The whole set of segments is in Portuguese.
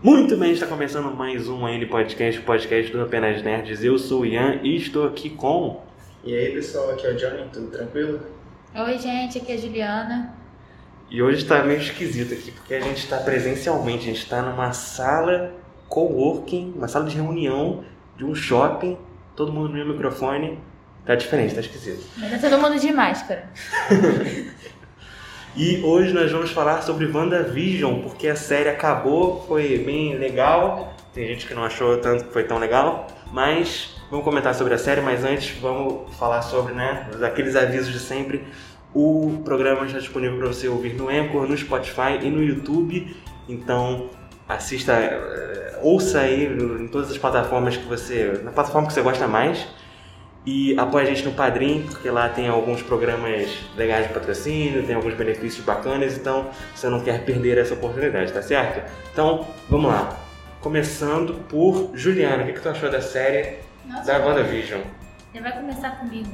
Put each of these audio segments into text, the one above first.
Muito bem, está começando mais um N Podcast, podcast do Apenas Nerds. Eu sou o Ian e estou aqui com. E aí pessoal, aqui é o Johnny, tudo tranquilo? Oi, gente, aqui é a Juliana. E hoje está meio esquisito aqui, porque a gente está presencialmente, a gente está numa sala coworking, uma sala de reunião de um shopping, todo mundo no meu microfone. Tá diferente, tá esquisito. Mas tá todo mundo de máscara. E hoje nós vamos falar sobre WandaVision, porque a série acabou, foi bem legal. Tem gente que não achou tanto que foi tão legal, mas vamos comentar sobre a série, mas antes vamos falar sobre, né, aqueles avisos de sempre. O programa está disponível para você ouvir no Anchor, no Spotify e no YouTube. Então, assista, eh, ouça aí em todas as plataformas que você, na plataforma que você gosta mais. E apoie a gente no Padrim, porque lá tem alguns programas legais de patrocínio, tem alguns benefícios bacanas, então você não quer perder essa oportunidade, tá certo? Então, vamos lá. Começando por Juliana, o que, que tu achou da série Nossa, da WandaVision? Você vai começar comigo.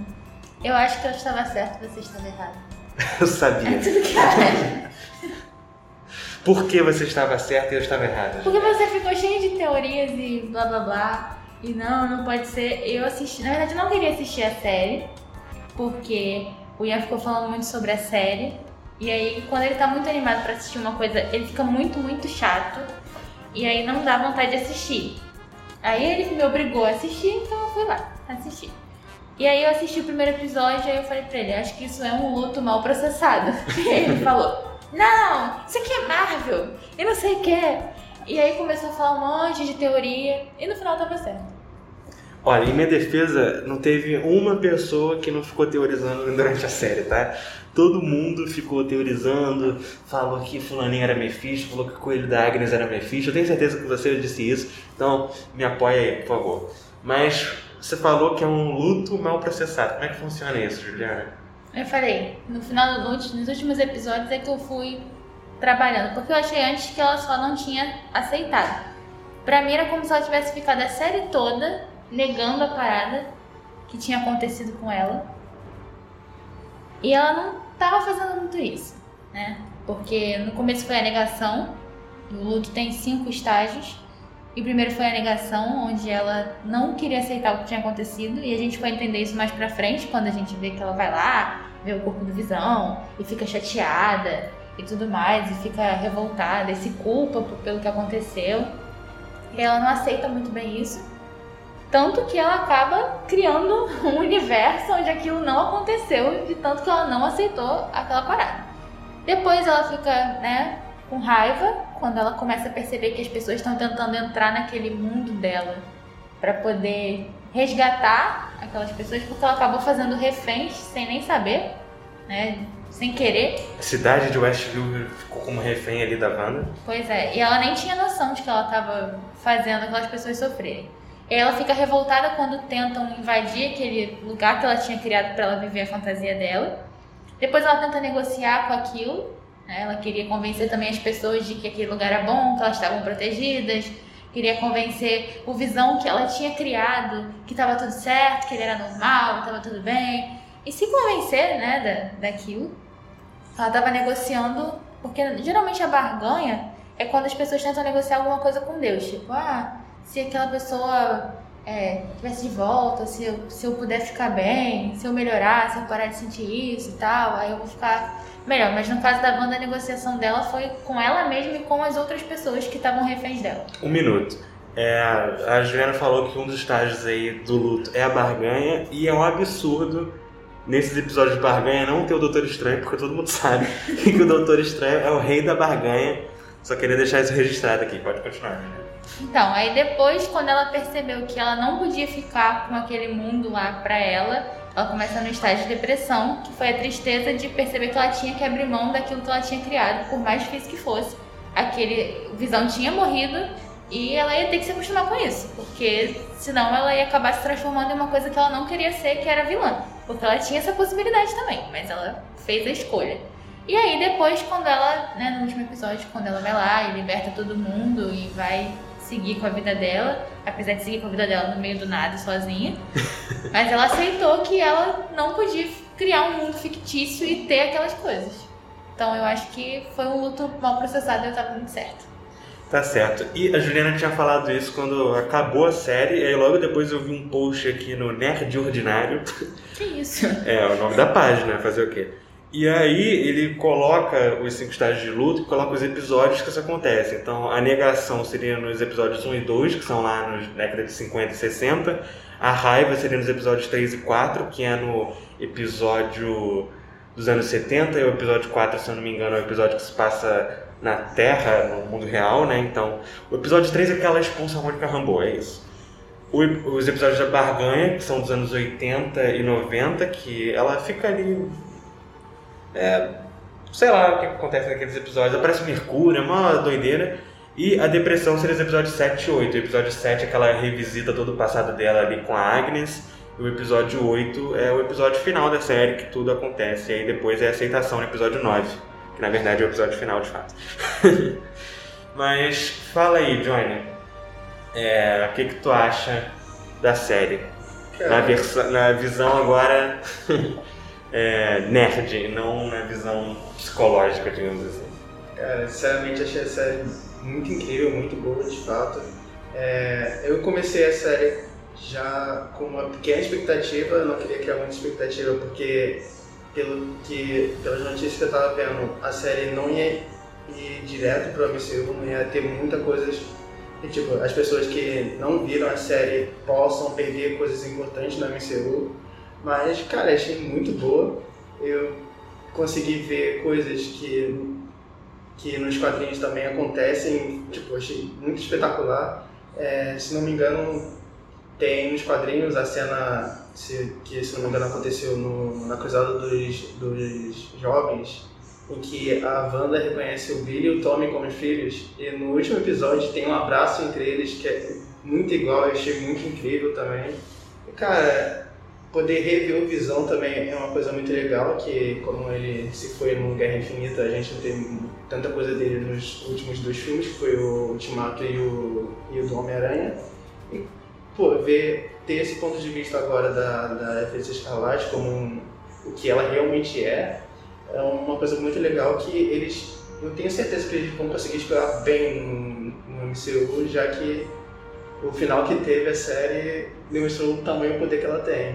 Eu acho que eu estava certo, você estava errado. Eu É sabia. tudo que eu acho. Por que você estava certa e eu estava errada? Porque você ficou cheio de teorias e blá blá blá. E não, não pode ser. Eu assisti. Na verdade, eu não queria assistir a série. Porque o Ian ficou falando muito sobre a série. E aí, quando ele tá muito animado pra assistir uma coisa, ele fica muito, muito chato. E aí não dá vontade de assistir. Aí ele me obrigou a assistir, então eu fui lá assistir. E aí eu assisti o primeiro episódio e aí eu falei pra ele, acho que isso é um luto mal processado. E ele falou, não, isso aqui é Marvel, e não sei o que. E aí começou a falar um monte de teoria e no final tava certo. Olha, em minha defesa, não teve uma pessoa que não ficou teorizando durante a série, tá? Todo mundo ficou teorizando, falou que fulaninho era Mephisto, falou que o coelho da Agnes era Mephisto. Eu tenho certeza que você disse isso, então me apoia aí, por favor. Mas você falou que é um luto mal processado. Como é que funciona isso, Juliana? Eu falei, no final, no ulti- nos últimos episódios é que eu fui trabalhando, porque eu achei antes que ela só não tinha aceitado. Pra mim era como se ela tivesse ficado a série toda negando a parada que tinha acontecido com ela. E ela não tava fazendo muito isso, né? Porque no começo foi a negação, o luto tem cinco estágios. E o primeiro foi a negação, onde ela não queria aceitar o que tinha acontecido, e a gente vai entender isso mais pra frente, quando a gente vê que ela vai lá, vê o corpo do Visão, e fica chateada e tudo mais, e fica revoltada, e se culpa pelo que aconteceu. E ela não aceita muito bem isso. Tanto que ela acaba criando um universo onde aquilo não aconteceu, de tanto que ela não aceitou aquela parada. Depois ela fica, né, com raiva quando ela começa a perceber que as pessoas estão tentando entrar naquele mundo dela para poder resgatar aquelas pessoas, porque ela acabou fazendo reféns sem nem saber, né, sem querer. A cidade de Westview ficou como refém ali da Wanda. Pois é, e ela nem tinha noção de que ela estava fazendo aquelas pessoas sofrerem. Ela fica revoltada quando tentam invadir aquele lugar que ela tinha criado para ela viver a fantasia dela. Depois ela tenta negociar com aquilo. né? Ela queria convencer também as pessoas de que aquele lugar era bom, que elas estavam protegidas. Queria convencer o Visão que ela tinha criado, que estava tudo certo, que ele era normal, estava tudo bem. E se convencer né, da, daquilo. Ela estava negociando, porque geralmente a barganha é quando as pessoas tentam negociar alguma coisa com Deus. Tipo, ah, se aquela pessoa é, tivesse de volta, se eu, se eu puder ficar bem, se eu melhorar, se eu parar de sentir isso e tal, aí eu vou ficar melhor. Mas no caso da Wanda, a negociação dela foi com ela mesma e com as outras pessoas que estavam reféns dela. Um minuto. É, a Juliana falou que um dos estágios aí do luto é a barganha e é um absurdo nesses episódios de barganha não ter o Doutor Estranho, porque todo mundo sabe que o Doutor Estranho é o rei da barganha. Só queria deixar isso registrado aqui, pode continuar. Então, aí depois, quando ela percebeu que ela não podia ficar com aquele mundo lá pra ela, ela começa no estágio de depressão, que foi a tristeza de perceber que ela tinha que abrir mão daquilo que ela tinha criado, por mais difícil que fosse. Aquele Visão tinha morrido e ela ia ter que se acostumar com isso, porque senão ela ia acabar se transformando em uma coisa que ela não queria ser, que era vilã. Porque ela tinha essa possibilidade também, mas ela fez a escolha. E aí depois, quando ela, né, no último episódio, quando ela vai lá e liberta todo mundo e vai seguir com a vida dela, apesar de seguir com a vida dela no meio do nada, sozinha. Mas ela aceitou que ela não podia criar um mundo fictício e ter aquelas coisas. Então eu acho que foi um luto mal processado e eu tava muito certo. Tá certo. E a Juliana tinha falado isso quando acabou a série, e aí logo depois eu vi um post aqui no Nerd Ordinário. Que isso? É, o nome da página, fazer o quê? E aí ele coloca os cinco estágios de luto e coloca os episódios que isso acontece. Então a negação seria nos episódios 1 e 2, que são lá nos décadas de 50 e 60. A raiva seria nos episódios 3 e 4, que é no episódio dos anos 70, e o episódio 4, se eu não me engano, é o episódio que se passa na Terra, no mundo real, né? Então, o episódio 3 é que ela expulsa a Mônica Rambeau, é isso. Os episódios da Barganha, que são dos anos 80 e 90, que ela fica ali. É, sei lá o que acontece naqueles episódios. Aparece Mercúrio, é uma doideira. E a depressão seria os episódios 7 e 8. O episódio 7 é que ela revisita todo o passado dela ali com a Agnes. E o episódio 8 é o episódio final da série, que tudo acontece. E aí depois é a aceitação no episódio 9, que na verdade é o episódio final de fato. Mas fala aí, Johnny. É, o que, que tu acha da série? Na, na visão agora é, nerd, não na visão psicológica, digamos assim. Cara, sinceramente achei a série muito incrível, muito boa de fato. É, eu comecei a série já com uma pequena expectativa, não queria criar muita expectativa porque pelo que pelas notícias que eu estava vendo, a série não ia ir direto para o MCU, não ia ter muita coisa e, tipo, as pessoas que não viram a série possam perder coisas importantes no MCU. Mas, cara, achei muito boa. Eu consegui ver coisas que que nos quadrinhos também acontecem, tipo, achei muito espetacular. É, se não me engano, tem nos quadrinhos a cena se, que, se não me engano, aconteceu no, na cruzada dos, dos jovens, em que a Wanda reconhece o Billy e o Tommy como filhos, e no último episódio tem um abraço entre eles que é muito igual, eu achei muito incrível também. E, cara, poder rever o Visão também é uma coisa muito legal, que como ele se foi no Guerra Infinita, a gente tem tanta coisa dele nos últimos dois filmes, que foi o Ultimato e o, e o do Homem-Aranha. E, pô, ver, ter esse ponto de vista agora da, da Feiticeira Escarlate como um, o que ela realmente é, é uma coisa muito legal que eles, eu tenho certeza que eles vão conseguir explorar bem no, no MCU, já que o final que teve a série demonstrou o tamanho e o poder que ela tem.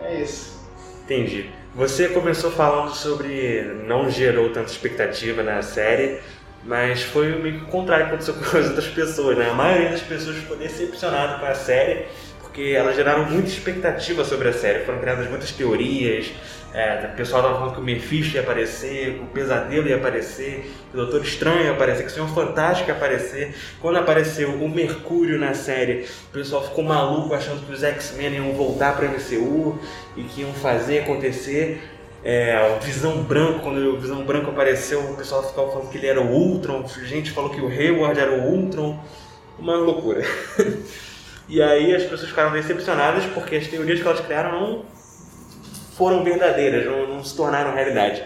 É isso. Entendi. Você começou falando sobre não gerou tanta expectativa na série, mas foi meio que o contrário que aconteceu com as outras pessoas, né? A maioria das pessoas ficou decepcionada com a série, porque elas geraram muita expectativa sobre a série. Foram criadas muitas teorias, é, o pessoal estava falando que o Mephisto ia aparecer, que o Pesadelo ia aparecer, que o Doutor Estranho ia aparecer, que o Senhor Fantástico ia aparecer. Quando apareceu o Mercúrio na série, o pessoal ficou maluco achando que os X-Men iam voltar para MCU e que iam fazer acontecer. É, o Visão Branco, quando o Visão Branco apareceu, o pessoal ficava falando que ele era o Ultron, a gente falou que o Hayward era o Ultron, uma loucura. e aí as pessoas ficaram decepcionadas porque as teorias que elas criaram não foram verdadeiras, não, não se tornaram realidade.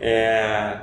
É...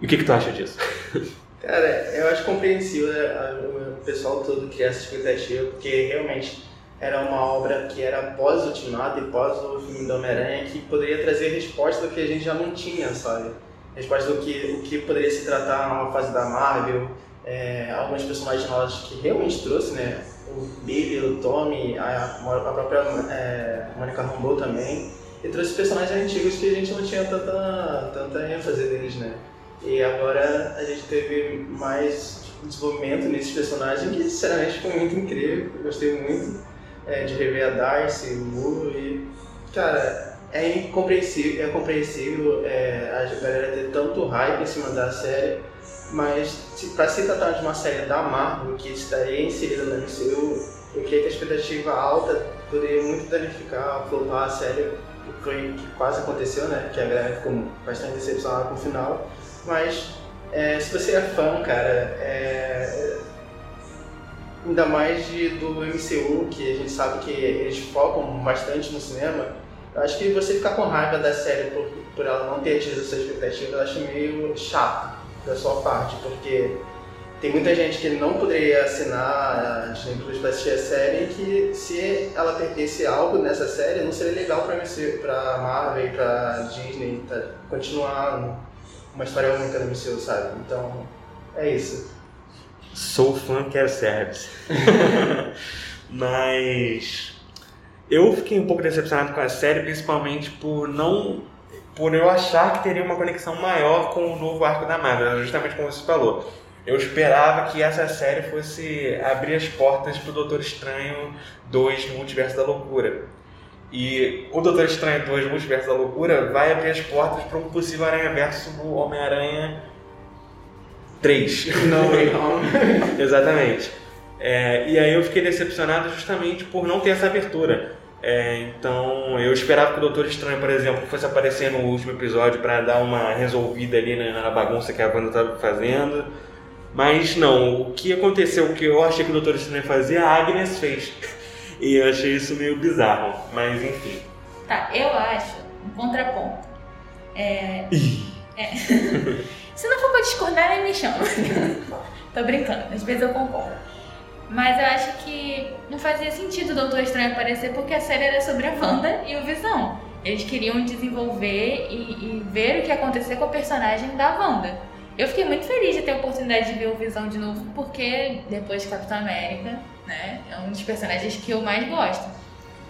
E o que, que tu acha disso? Cara, eu acho compreensível né, o pessoal todo criar essa expectativa, porque realmente era uma obra que era pós Ultimato e pós o filme do Homem-Aranha que poderia trazer resposta do que a gente já não tinha, sabe? Resposta do que, o que poderia se tratar numa fase da Marvel, é, alguns personagens novos que realmente trouxe, né? o Billy, o Tommy, a, a própria é, Monica Rambeau também. E trouxe personagens antigos que a gente não tinha tanta, tanta ênfase neles, né? E agora a gente teve mais desenvolvimento nesses personagens que, sinceramente, foi muito incrível. Eu gostei muito é, de rever a Darcy, o Muro e, cara, é incompreensível, é compreensível é, a galera ter tanto hype em cima da série mas para se tratar de uma série da Marvel que estaria inserida no MCU, eu creio que a expectativa alta poderia muito danificar, flopar a série, que foi que quase aconteceu, né? Que a galera ficou bastante decepcionada com o final. Mas é, se você é fã, cara, é, ainda mais de, do MCU, que a gente sabe que eles focam bastante no cinema, eu acho que você ficar com raiva da série por, por ela não ter atingido essa expectativa, eu acho meio chato da sua parte, porque tem muita gente que não poderia assinar a Disney Plus para assistir a série que se ela perdesse algo nessa série não seria legal para Marvel e para Disney tá, continuar uma história única no MCU, sabe? Então É isso. Sou fã, quero service. Mas eu fiquei um pouco decepcionado com a série, principalmente por não. Por eu achar que teria uma conexão maior com o novo arco da Marvel, justamente como você falou. Eu esperava que essa série fosse abrir as portas pro Doutor Estranho 2 no Multiverso da Loucura. E o Doutor Estranho 2 no Multiverso da Loucura vai abrir as portas para um possível Aranha-Verso no Homem-Aranha 3. Não, não. Exatamente. É, e aí eu fiquei decepcionado justamente por não ter essa abertura. É, então eu esperava que o Doutor Estranho, por exemplo, fosse aparecer no último episódio para dar uma resolvida ali na, na bagunça que a Wanda estava fazendo. Mas não, o que aconteceu, o que eu achei que o Doutor Estranho fazia, a Agnes fez. E eu achei isso meio bizarro, mas enfim. Tá, eu acho um contraponto. É, é. Se não for pra discordar, nem me chama. Tô brincando, às vezes eu concordo. Mas eu acho que não fazia sentido o Doutor Estranho aparecer porque a série era sobre a Wanda e o Visão. Eles queriam desenvolver e, e ver o que acontecer com a personagem da Wanda. Eu fiquei muito feliz de ter a oportunidade de ver o Visão de novo, porque depois de Capitão América, né, é um dos personagens que eu mais gosto.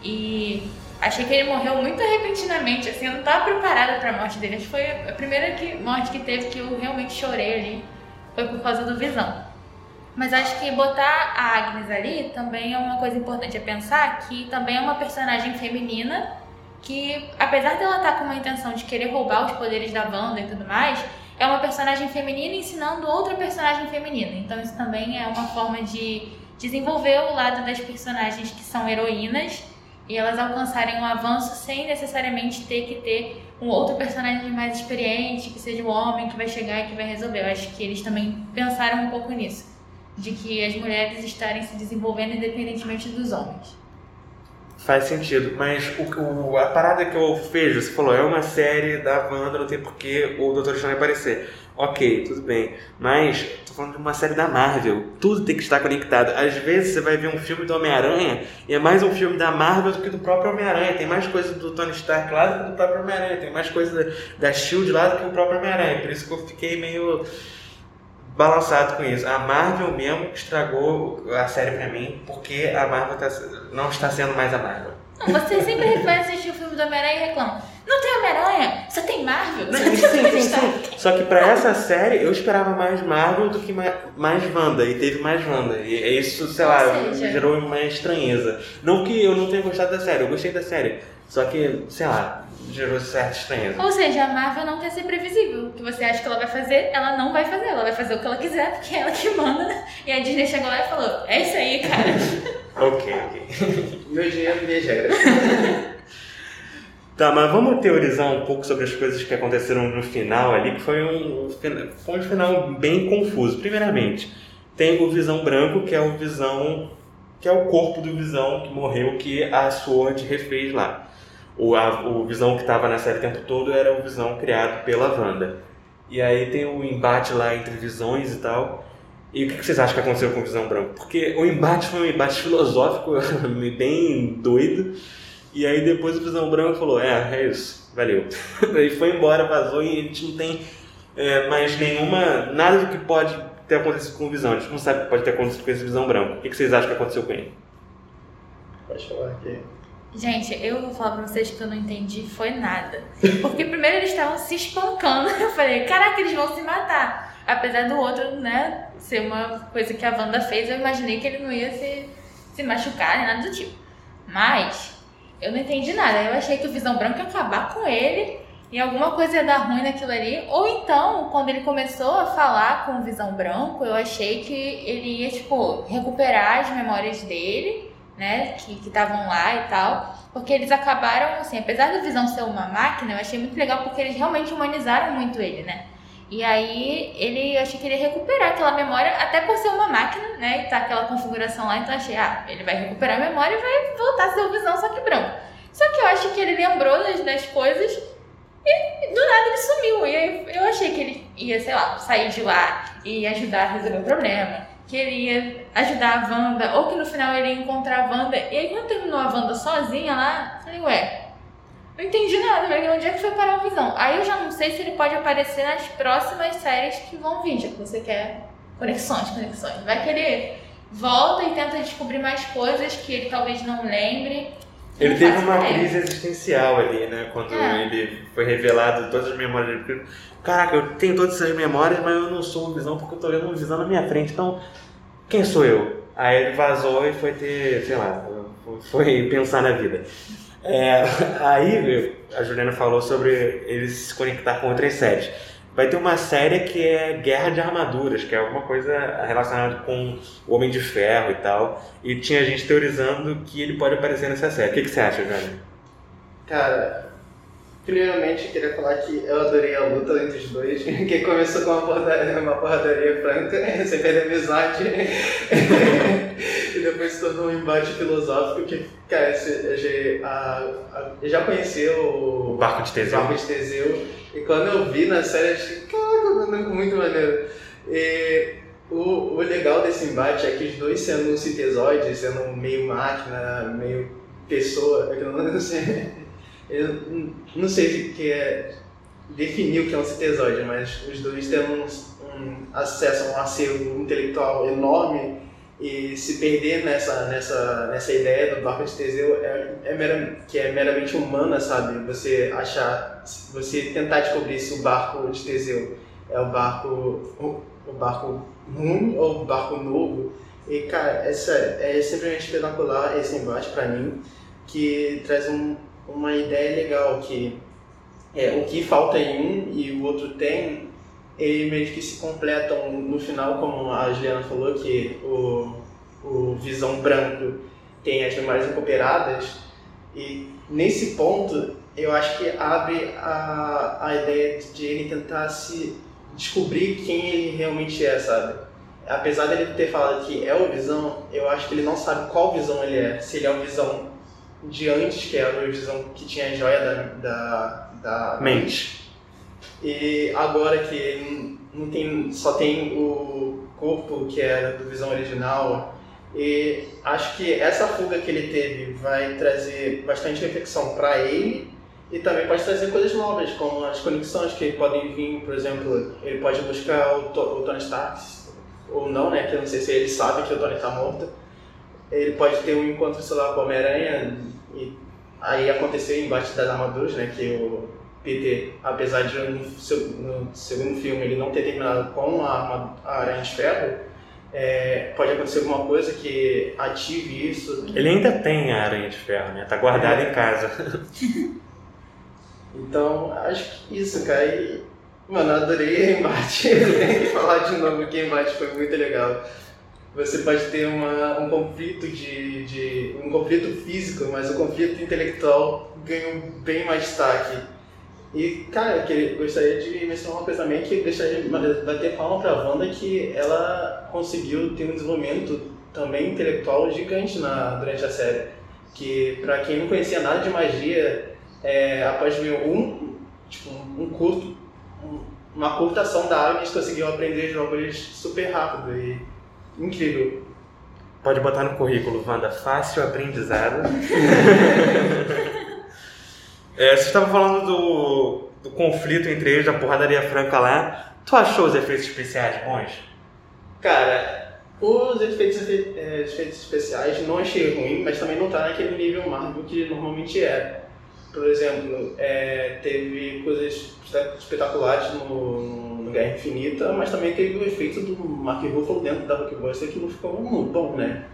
E achei que ele morreu muito repentinamente, assim, eu não estava preparada para a morte dele. Acho que foi a primeira que, morte que teve que eu realmente chorei ali, foi por causa do Visão. Mas acho que botar a Agnes ali também é uma coisa importante a pensar, que também é uma personagem feminina que, apesar dela estar com uma intenção de querer roubar os poderes da Wanda e tudo mais, é uma personagem feminina ensinando outra personagem feminina. Então isso também é uma forma de desenvolver o lado das personagens que são heroínas e elas alcançarem um avanço sem necessariamente ter que ter um outro personagem mais experiente, que seja o homem que vai chegar e que vai resolver. Eu acho que eles também pensaram um pouco nisso, de que as mulheres estarem se desenvolvendo independentemente dos homens. Faz sentido, mas o, o- a parada que eu vejo, você falou, é uma série da Wanda, não tem porquê o Doutor Estranho aparecer. Ok, tudo bem. Mas, tô falando de uma série da Marvel. Tudo tem que estar conectado. Às vezes você vai ver um filme do Homem-Aranha e é mais um filme da Marvel do que do próprio Homem-Aranha. Tem mais coisa do Tony Stark lá do que do próprio Homem-Aranha. Tem mais coisa da Shield lá do que o próprio Homem-Aranha. Por isso que eu fiquei meio balançado com isso. A Marvel mesmo estragou a série pra mim, porque a Marvel tá- não está sendo mais a Marvel. Não, você sempre vai assistir o filme do Homem-Aranha e reclama. Não tem Homem-Aranha, só tem Marvel. Sim, sim, sim, Stark." sim. Só que pra essa série eu esperava mais Marvel do que ma- mais Wanda, e teve mais Wanda. E isso, sei lá, Ou seja- gerou uma estranheza. Não que eu não tenha gostado da série, eu gostei da série. Só que, sei lá, gerou certa estranheza. Ou seja, a Marvel não quer ser previsível. O que você acha que ela vai fazer, ela não vai fazer. Ela vai fazer o que ela quiser, porque é ela que manda. E a Disney chegou lá e falou: É isso aí, cara. Ok, ok. Meu dinheiro, minhas regras. Tá, mas vamos teorizar um pouco sobre as coisas que aconteceram no final ali, que foi um, foi um final bem confuso. Primeiramente, tem o Visão Branco, que é o Visão, que é o corpo do Visão que morreu, que a Sword refez lá. O, a- o Visão que estava na série o tempo todo era o Visão criado pela Wanda. E aí tem o embate lá entre visões e tal. E o que vocês acham que aconteceu com o Visão Branco? Porque o embate foi um embate filosófico bem doido. E aí depois o Visão Branco falou, é, é isso, valeu. Ele foi embora, vazou e a gente não tem é, mais nenhuma, nada do que pode ter acontecido com o Visão. A gente não sabe o que pode ter acontecido com esse Visão Branco. O que que vocês acham que aconteceu com ele? Pode falar aqui. Gente, eu vou falar pra vocês que eu não entendi foi nada. Porque primeiro eles estavam se espancando. Eu falei, caraca, eles vão se matar. Apesar do outro, né, ser uma coisa que a Wanda fez, eu imaginei que ele não ia se, se machucar, nem nada do tipo. Mas, eu não entendi nada. Eu achei que o Visão Branco ia acabar com ele e alguma coisa ia dar ruim naquilo ali. Ou então, quando ele começou a falar com o Visão Branco, eu achei que ele ia, tipo, recuperar as memórias dele né, que estavam lá e tal, porque eles acabaram, assim, apesar do Visão ser uma máquina, eu achei muito legal porque eles realmente humanizaram muito ele, né. E aí, ele, eu achei que ele ia recuperar aquela memória, até por ser uma máquina, né, e tá aquela configuração lá, então achei, ah, ele vai recuperar a memória e vai voltar a ser o Visão, só que branco. Só que eu acho que ele lembrou das, das coisas e do nada ele sumiu. E aí eu achei que ele ia, sei lá, sair de lá e ajudar a resolver o problema. Que ele ia ajudar a Wanda, ou que no final ele ia encontrar a Wanda. E aí quando terminou a Wanda sozinha lá, eu falei, ué, Não entendi nada, mas onde é que foi parar o Visão? Aí eu já não sei se ele pode aparecer nas próximas séries que vão vir, já que você quer conexões, conexões. Vai que ele volta e tenta descobrir mais coisas que ele talvez não lembre. Ele teve uma ideia. crise existencial ali, né? Quando É. ele foi revelado todas as memórias dele. Caraca, eu tenho todas essas memórias, mas eu não sou um visão porque eu tô vendo um visão na minha frente. Então, quem sou eu? Aí ele vazou e foi ter, sei lá, foi pensar na vida. É, aí a Juliana falou sobre ele se conectar com outras séries. Vai ter uma série que é Guerra de Armaduras, que é alguma coisa relacionada com o Homem de Ferro e tal. E tinha gente teorizando que ele pode aparecer nessa série. O que, que você acha, Jânio? Cara, primeiramente eu queria falar que eu adorei a luta entre os dois, que começou com uma porradaria, uma porradaria franca, sem perder amizade, depois se tornou um embate filosófico que, cara, a- eu já conheci O o Barco de Teseu. Barco de Teseu, e quando eu vi na série, eu achei, caraca, mano, muito maneiro. E o, o legal desse embate é que os dois sendo um sintesoide, sendo meio máquina, meio pessoa, é eu não sei, eu não- sei o que é definir o que é um sintesoide, mas os dois têm um, um acesso a um acervo intelectual enorme e se perder nessa, nessa, nessa ideia do barco de Teseu é, é mera- que é meramente humana, sabe? Você achar, você tentar descobrir se o barco de Teseu é o barco, o, o barco ruim ou o barco novo. E cara, essa é simplesmente espetacular esse embate pra mim, que traz um, uma ideia legal que é, o que falta em um e o outro tem, eles meio que se completam no final, como a Juliana falou, que o, o Visão Branco tem as memórias recuperadas, e nesse ponto eu acho que abre a, a ideia de ele tentar se descobrir quem ele realmente é, sabe? Apesar dele ter falado que é o Visão, eu acho que ele não sabe qual Visão ele é. Se ele é o Visão de antes, que era o Visão que tinha a joia da, da, da Mente. E agora que não tem, só tem o corpo que era do Visão original, e acho que essa fuga que ele teve vai trazer bastante reflexão para ele e também pode trazer coisas novas, como as conexões que podem vir, por exemplo, ele pode buscar o, o Tony Stark, ou não, né, que eu não sei se ele sabe que o Tony está morto. Ele pode ter um encontro, sei lá, com o Homem-Aranha e aí acontecer o embate das armaduras, né, que o Peter, apesar de no, no segundo filme ele não ter terminado com a, a Aranha de Ferro, é, pode acontecer alguma coisa que ative isso. Ele ainda tem a aranha de ferro, né? Tá guardada em casa. Então, acho que isso, cara. E, mano, eu adorei o embate. Tem que falar de novo que o embate foi muito legal. Você pode ter uma, um conflito de, de. um conflito físico, mas o conflito intelectual ganhou bem mais destaque. E, cara, eu gostaria de mencionar uma coisa também que gostaria de bater palma pra Wanda que ela conseguiu ter um desenvolvimento também intelectual gigante na, durante a série. Que, pra quem não conhecia nada de magia, é, após ver um, tipo, um curto, um- uma curta ação da Agnes, conseguiu aprender jogos super rápido e incrível. Pode botar no currículo, Wanda, fácil aprendizado. é, você estava falando do, do conflito entre eles, da porradaria franca lá. Tu achou os efeitos especiais bons? Cara, os efeitos, eh, efeitos especiais não achei ruim, mas também não tá naquele nível Marvel que normalmente é. Por exemplo, eh, teve coisas espe- espetaculares no, no Guerra Infinita, mas também teve o efeito do Mark Ruffalo dentro da Hulkbuster que não ficou muito bom, né?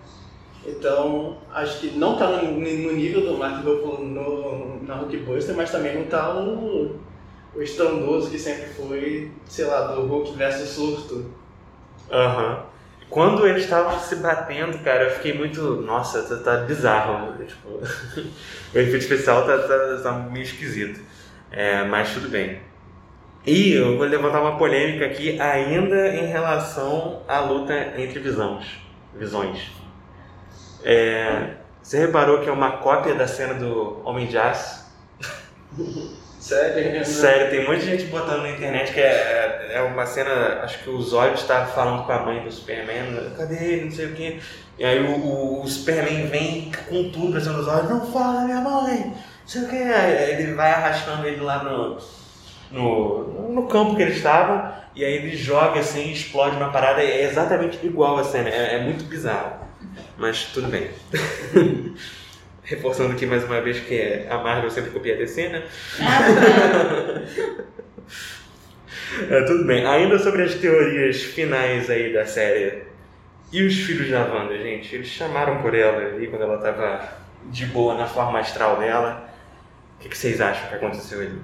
Então, acho que não tá no, no nível do Mark Ruffalo no, na Hulkbuster, mas também não tá o, o estrondoso que sempre foi, sei lá, do Hulk versus Surto. Aham. Quando eles estavam se batendo, cara, eu fiquei muito. Nossa, tá, tá bizarro. Tipo, o efeito especial tá, tá, tá meio esquisito. É, mas tudo bem. E eu vou levantar uma polêmica aqui ainda em relação à luta entre visões. visões. É, você reparou que é uma cópia da cena do Homem de Aço? Sério? Sério, tem muita gente botando na internet que é, é uma cena, acho que o Zod está falando com a mãe do Superman, cadê ele, não sei o quê. E aí o, o, o Superman vem com tudo pra cima do Zod, não fala minha mãe! Sei o que, ele vai arrastando ele lá no, no, no campo que ele estava, e aí ele joga assim, explode uma parada, é exatamente igual a cena, é, é muito bizarro. Mas tudo bem. Reforçando aqui mais uma vez que a Marvel sempre copia a DC, né? é, tudo bem. Ainda sobre as teorias finais aí da série. E os filhos da Wanda, gente? Eles chamaram por ela ali quando ela tava de boa na forma astral dela. O que, que vocês acham que aconteceu ali?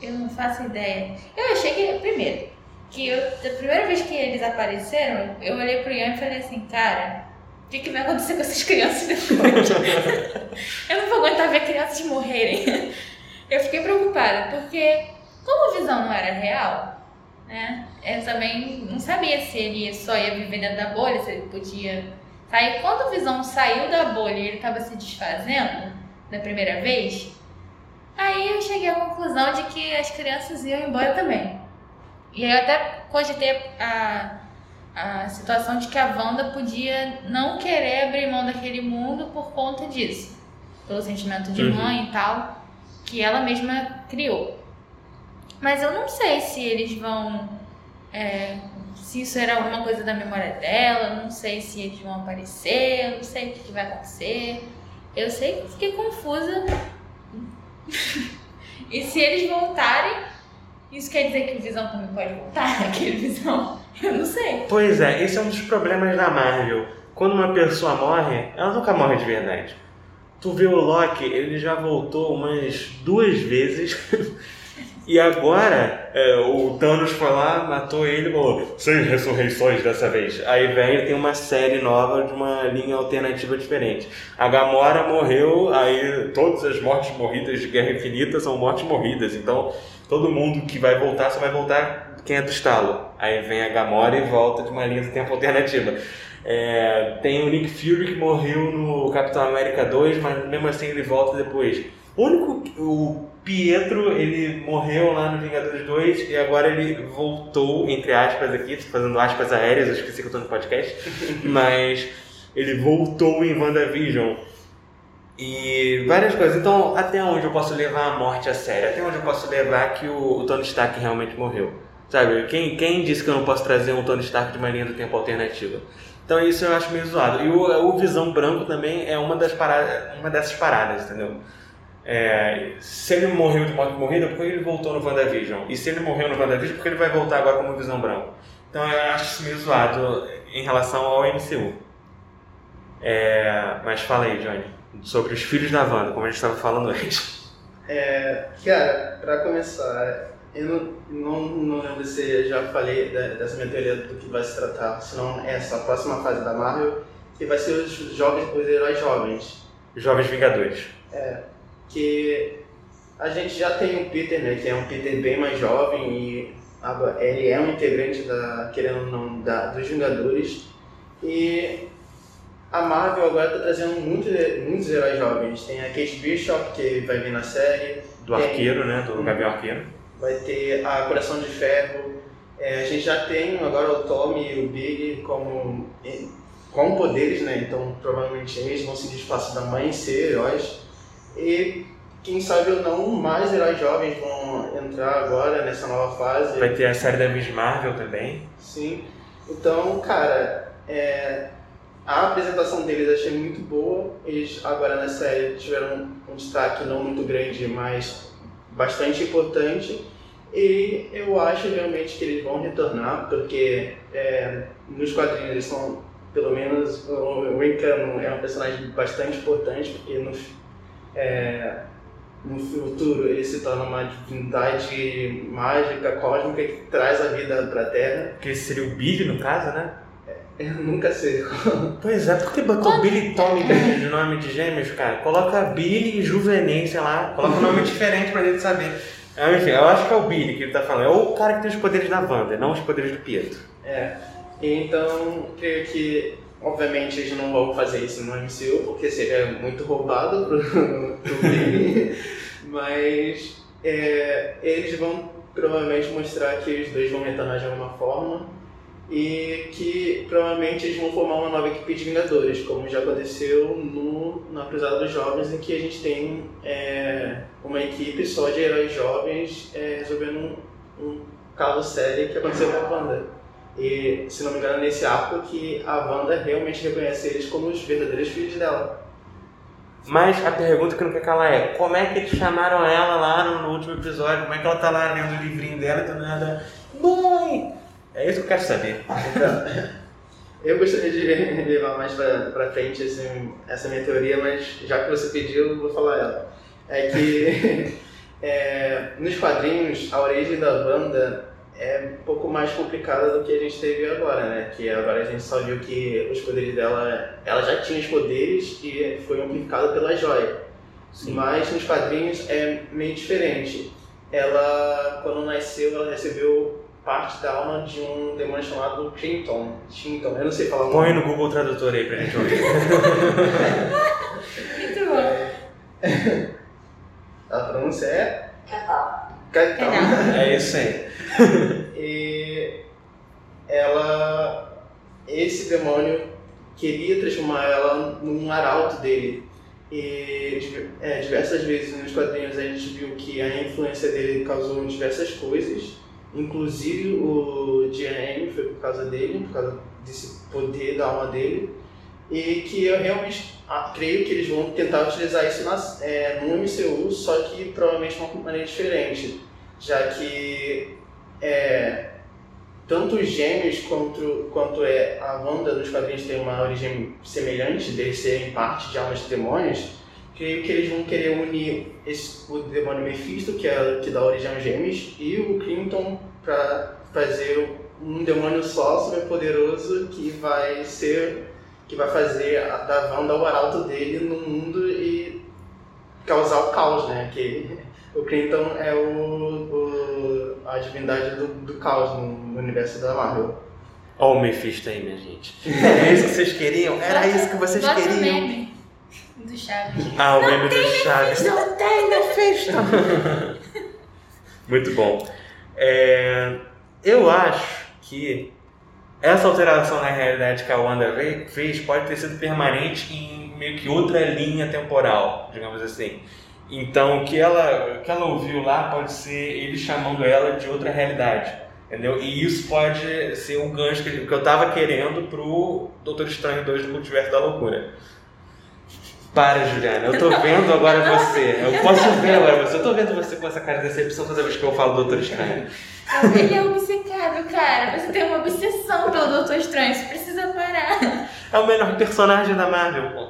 Eu não faço ideia. Eu achei que, primeiro, que eu, a primeira vez que eles apareceram, eu olhei pro Ian e falei assim, cara, o que, que vai acontecer com essas crianças depois? eu não vou aguentar ver crianças morrerem. Eu fiquei preocupada, porque como a visão não era real, né? Eu também não sabia se ele só ia viver dentro da bolha, se ele podia sair. Quando a visão saiu da bolha e ele estava se desfazendo da primeira vez, aí eu cheguei à conclusão de que as crianças iam embora também. E aí eu até cogitei a, a situação de que a Wanda podia não querer abrir mão daquele mundo por conta disso. Pelo sentimento de Uhum. mãe e tal, que ela mesma criou. Mas eu não sei se eles vão. é, se isso era alguma coisa da memória dela, não sei se eles vão aparecer, eu não sei o que que vai acontecer. Eu sei que fiquei confusa. e se eles voltarem, isso quer dizer que o Visão também pode voltar? Aquele Visão? Eu não sei. Pois é, esse é um dos problemas da Marvel. Quando uma pessoa morre, ela nunca morre de verdade. Tu vê o Loki, ele já voltou umas duas vezes. e agora, é, o Thanos foi lá, matou ele e falou: sem ressurreições dessa vez. Aí vem tem uma série nova de uma linha alternativa diferente. A Gamora morreu, aí todas as mortes morridas de Guerra Infinita são mortes morridas. Então, todo mundo que vai voltar só vai voltar quem é do estalo. Aí vem a Gamora e volta de uma linha do tempo alternativa. É, tem o Nick Fury que morreu no Capitão América 2, mas mesmo assim ele volta depois. O único, o Pietro, ele morreu lá no Vingadores 2 e agora ele voltou, entre aspas aqui, fazendo aspas aéreas, eu esqueci que eu tô no podcast, mas ele voltou em WandaVision. E várias coisas. Então, até onde eu posso levar a morte a sério? Até onde eu posso levar que o, o Tony Stark realmente morreu? Sabe? Quem, quem disse que eu não posso trazer um Tony Stark de uma linha do tempo alternativa? Então isso eu acho meio zoado. E o, o Visão Branco também é uma, das paradas, uma dessas paradas, entendeu? É, se ele morreu de morte morrida, por que ele voltou no WandaVision? E se ele morreu no WandaVision, por que ele vai voltar agora como Visão Branco? Então eu acho isso meio zoado em relação ao MCU. É, mas fala aí, Johnny, sobre os filhos da Wanda, como a gente estava falando antes. É, cara, pra começar, eu não, não, não lembro se já falei da- dessa minha teoria do que vai se tratar, senão é essa próxima fase da Marvel, que vai ser os jovens, os heróis jovens. Jovens Vingadores. que a gente já tem o Peter, né, que é um Peter bem mais jovem e ele é um integrante da, querendo ou não, da, dos Vingadores e a Marvel agora está trazendo muito, muitos heróis jovens. Tem a Kate Bishop, que vai vir na série, Do Tem. arqueiro, né? Do Gavião Arqueiro. vai ter a Coração de Ferro, é, a gente já tem agora o Tommy e o Big como, com poderes, né, então provavelmente eles vão se espaço da mãe ser heróis. E quem sabe ou não, mais heróis jovens vão entrar agora nessa nova fase. Vai ter a série da Miss Marvel também. Sim. Então, cara, é, a apresentação deles achei muito boa. Eles agora na série tiveram um destaque não muito grande, mas bastante importante. E eu acho realmente que eles vão retornar, porque é, nos quadrinhos eles são, pelo menos, o Wiccan é um personagem bastante importante, porque no, é, no futuro ele se torna uma divindade mágica, cósmica, que traz a vida para a Terra. Que seria o Billy, no caso, né? Eu nunca sei. Pois é, por que botou Quando- Billy e Tommy de de nome de gêmeos, cara? Coloca Billy e Juvenem, sei lá. Coloca um nome diferente pra gente saber. Ah, Enfim, eu acho que é o Billy que ele tá falando. É o cara que tem os poderes da Wanda, não os poderes do Pietro. É. Então, creio que, obviamente, eles não vão fazer isso no MCU, porque seria muito roubado pro, pro Billy. Mas é, eles vão provavelmente mostrar que os dois vão retornar de alguma forma. E que provavelmente eles vão formar uma nova equipe de Vingadores, como já aconteceu no, na Cruzada dos Jovens, em que a gente tem é, uma equipe só de heróis jovens é, resolvendo um, um caso sério que aconteceu com a Wanda. E, se não me engano, nesse arco que a Wanda realmente reconhece eles como os verdadeiros filhos dela. Mas a pergunta que não quer calar é: como é que eles chamaram ela lá no, no último episódio? Como é que ela tá lá lendo o livrinho dela e do nada? Mãe! É isso que eu quero saber. Então, eu gostaria de levar mais pra frente assim, essa minha teoria, mas já que você pediu, eu vou falar ela. É que é, nos quadrinhos, a origem da banda é um pouco mais complicada do que a gente teve agora, né? Que agora a gente só viu que os poderes dela, ela já tinha os poderes e foi amplificada pela joia. Sim. Mas nos quadrinhos é meio diferente. Ela, quando nasceu, ela recebeu parte da alma de um demônio chamado Clinton. Clinton, eu não sei falar o Põe no Google Tradutor aí pra gente ouvir. Muito bom. A pronúncia é? Catal. Caetano. É isso aí. e ela, esse demônio queria transformar ela num arauto dele. E é, diversas vezes nos quadrinhos a gente viu que a influência dele causou diversas coisas, inclusive o GM foi por causa dele, por causa desse poder da alma dele, e que eu realmente creio que eles vão tentar utilizar isso na, é, no MCU, só que provavelmente de uma maneira diferente, já que é, tanto os gêmeos quanto, quanto é a Wanda nos quadrinhos tem uma origem semelhante, de serem parte de almas de demônios, creio que eles vão querer unir esse, o demônio Mephisto, que, é, que dá origem aos gêmeos, e o Clinton para fazer um demônio só, super poderoso, que vai ser que vai fazer a, da Wanda o arauto dele no mundo e causar o caos, né? Que o Clinton é o, o a divindade do, do caos no, no, universo da Marvel. Olha o Mephisto aí, minha gente. É isso que vocês queriam? Era isso que vocês queriam? Do Chaves. Ah, o Não meme tem do Chaves. Não tem Mephisto! Muito bom. É, eu acho que essa alteração na realidade que a Wanda fez pode ter sido permanente em meio que outra linha temporal, digamos assim. Então, o que ela, o que ela ouviu lá pode ser ele chamando ela de outra realidade, entendeu? E isso pode ser o gancho que, que eu tava querendo pro Doutor Estranho 2 do Multiverso da Loucura. Para, Juliana, eu tô vendo agora você. Eu posso ver agora você. Eu tô vendo você com essa cara de decepção toda vez que eu falo Doutor Estranho. Ele é obcecado, cara. Você tem uma obsessão pelo Doutor Estranho. Você precisa parar. É o melhor personagem da Marvel, pô.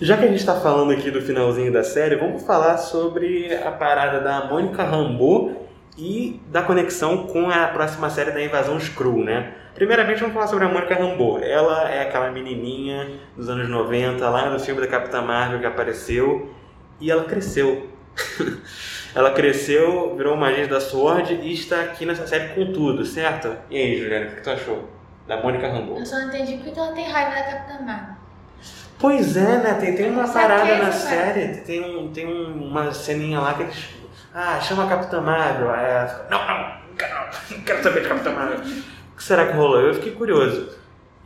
Já que a gente tá falando aqui do finalzinho da série, vamos falar sobre a parada da Mônica Rambeau e da conexão com a próxima série da Invasão Skrull, né? Primeiramente, vamos falar sobre a Mônica Rambeau. Ela é aquela menininha dos anos 90, lá no filme da Capitã Marvel que apareceu, e ela cresceu. ela cresceu, virou uma agente da SWORD e está aqui nessa série com tudo, certo? E aí, Juliana, o que tu achou da Mônica Rambeau? Eu só não entendi por que ela tem raiva da Capitã Marvel. Pois é, né? Tem, tem uma parada é na série, tem, um, tem um- uma ceninha lá que eles. Ah, chama a Capitã Marvel. Aí ela fica, não, não, não quero, não quero saber de Capitã Marvel. O que será que rolou? Eu fiquei curioso.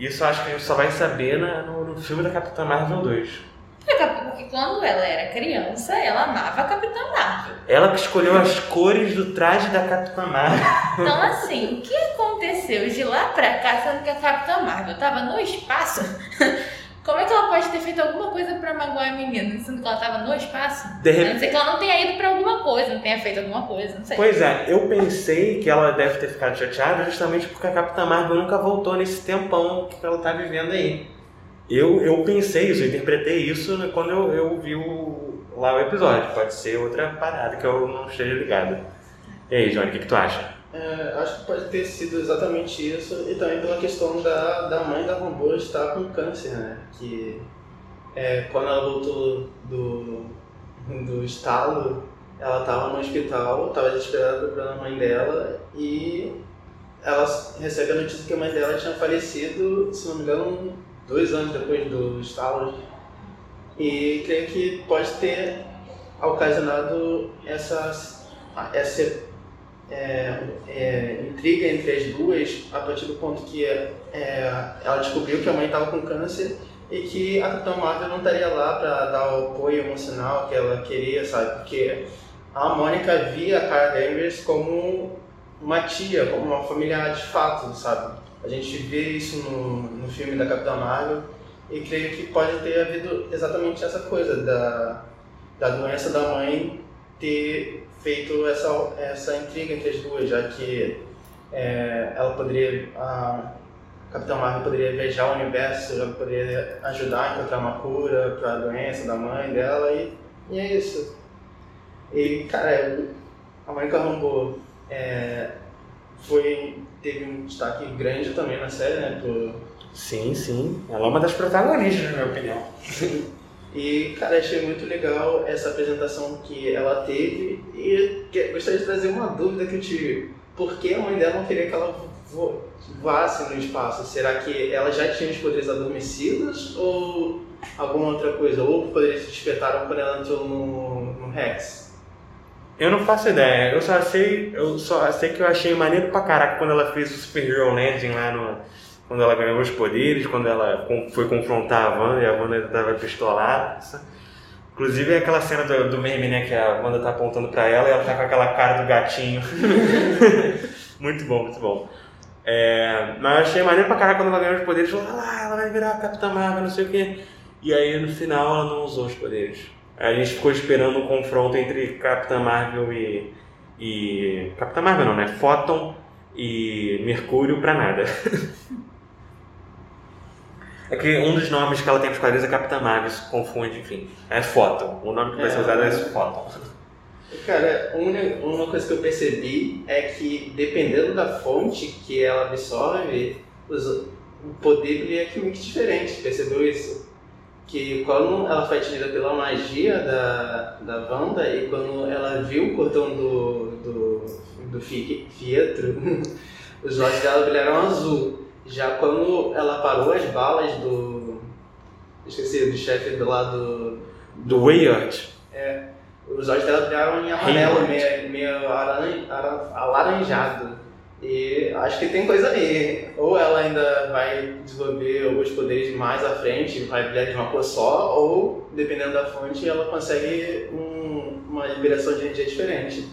Isso acho que a gente só vai saber na- no, no filme da Capitã Marvel 2. Porque quando ela era criança, ela amava a Capitã Marvel. Ela que escolheu as cores do traje da Capitã Marvel. Então, assim, o que aconteceu de lá pra cá, sendo que a Capitã Marvel tava no espaço? Como é que ela pode ter feito alguma coisa pra magoar a menina, sendo que ela tava no espaço? De A repente. não ser que ela não tenha ido pra alguma coisa, não tenha feito alguma coisa, não sei. Pois é, eu pensei que ela deve ter ficado chateada justamente porque a Capitã Marvel nunca voltou nesse tempão que ela tá vivendo aí. Eu, eu pensei isso, eu interpretei isso quando eu, eu vi o, lá o episódio. Pode ser outra parada que eu não esteja ligado. E aí, Johnny, o que, que tu acha? É, acho que pode ter sido exatamente isso e também pela questão da, da mãe da Rambo estar com câncer, né? Que é, quando ela voltou do, do estalo, ela estava no hospital, estava desesperada procurando a mãe dela e ela recebe a notícia que a mãe dela tinha falecido, se não me engano, dois anos depois do estalo. E creio que pode ter ocasionado essa, essa é, é, intriga entre as duas a partir do ponto que é, ela descobriu que a mãe estava com câncer e que a Capitã Marvel não estaria lá para dar o apoio emocional que ela queria, sabe? Porque a Mônica via a Cara Danvers como uma tia, como uma familiar de fato, sabe? A gente vê isso no, no filme da Capitã Marvel e creio que pode ter havido exatamente essa coisa da, da doença da mãe ter feito essa, essa intriga entre as duas, já que é, ela poderia, a Capitã Marvel poderia viajar o universo, ela poderia ajudar a encontrar uma cura para a doença da mãe dela e, e é isso. E, cara, a Mônica Rambeau é, foi, teve um destaque grande também na série, né? Por... Sim, sim. Ela é uma das protagonistas, na minha opinião. E, cara, achei muito legal essa apresentação que ela teve e gostaria de trazer uma dúvida que eu tive. Por que a mãe dela não queria que ela voasse no espaço? Será que ela já tinha os poderes adormecidos ou alguma outra coisa? Ou poderes se despertaram quando ela entrou no, no Rex? Eu não faço ideia. Eu só sei, eu só sei que eu achei maneiro pra caraca quando ela fez o Superhero Landing lá no. Quando ela ganhou os poderes, quando ela foi confrontar a Wanda e a Wanda tava pistolada. Inclusive é aquela cena do, do meme, né? Que a Wanda tá apontando pra ela e ela tá com aquela cara do gatinho. muito bom, muito bom. É, mas eu achei maneiro pra caraca quando ela ganhou os poderes. Falou, ah lá, ela vai virar a Capitã Marvel, não sei o quê. E aí no final ela não usou os poderes. A gente ficou esperando um confronto entre Capitã Marvel e. e Capitã Marvel não, né? Photon e Mercúrio pra nada. é que um dos nomes que ela tem nos quadrinhos é Capitã Marvel, se confunde, enfim. É Photon. O nome que vai ser é. usado é Photon. Cara, uma, uma coisa que eu percebi é que dependendo da fonte que ela absorve, os, o poder dele é químico diferente. Percebeu isso? que quando ela foi atingida pela magia da, da Wanda e quando ela viu o cordão do, do, do Fietro, os olhos dela brilharam azul. Já quando ela parou as balas do. Esqueci, do chefe do lado. Do Weyard. É. Os olhos dela brilharam em amarelo, meio, meio alaranjado. E acho que tem coisa ali. Ou ela ainda vai desenvolver alguns poderes mais à frente, vai brilhar de uma cor só, ou, dependendo da fonte, ela consegue um, uma liberação de energia diferente.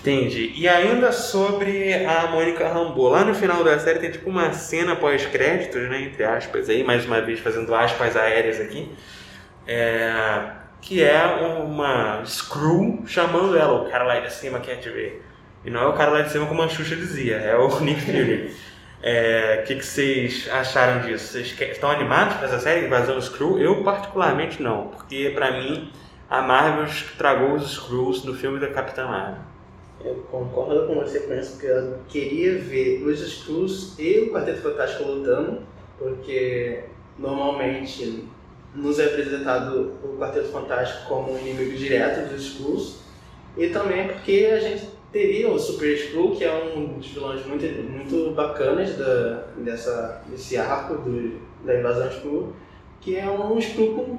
Entendi. E ainda sobre a Mônica Rambeau, lá no final da série tem tipo uma cena pós-créditos, né, entre aspas aí, mais uma vez fazendo aspas aéreas aqui, é, que é uma Screw chamando ela, o cara lá de cima quer te ver. E não é o cara lá de cima como a Xuxa dizia, é o Nick Fury. É, o que, que vocês acharam disso? Vocês estão animados para essa série, Invasão Screw? Eu, particularmente, não, porque para mim a Marvel tragou os Screws no filme da Capitã Marvel. Eu concordo com você com isso, porque eu queria ver os Screws e o Quarteto Fantástico lutando, porque normalmente nos é apresentado o Quarteto Fantástico como um inimigo direto dos Screws, e também porque a gente teria o Super Skrull, que é um dos vilões muito, muito bacanas da, dessa, desse arco do, da invasão Skrull, que é um Skrull com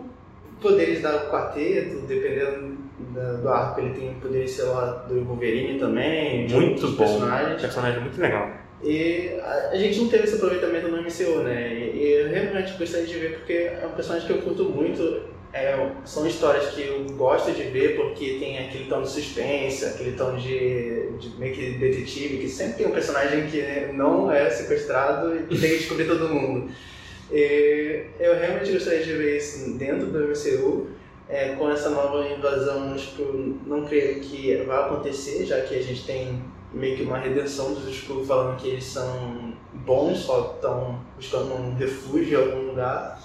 poderes da quarteto, dependendo da, do arco, ele tem poderes, sei lá, do Wolverine também, muito bom. personagens. Personagem muito legal. E a, a, gente não teve esse aproveitamento no MCU, né? E, e eu realmente gostaria de ver porque é um personagem que eu curto muito é, são histórias que eu gosto de ver porque tem aquele tom de suspense, aquele tom de, de meio que detetive, que sempre tem um personagem que não é sequestrado e tem que descobrir todo mundo. E eu realmente gostaria de ver isso dentro do MCU. É, com essa nova invasão, tipo, não creio que vai acontecer, já que a gente tem meio que uma redenção dos Skrull falando que eles são bons, só estão buscando um refúgio em algum lugar.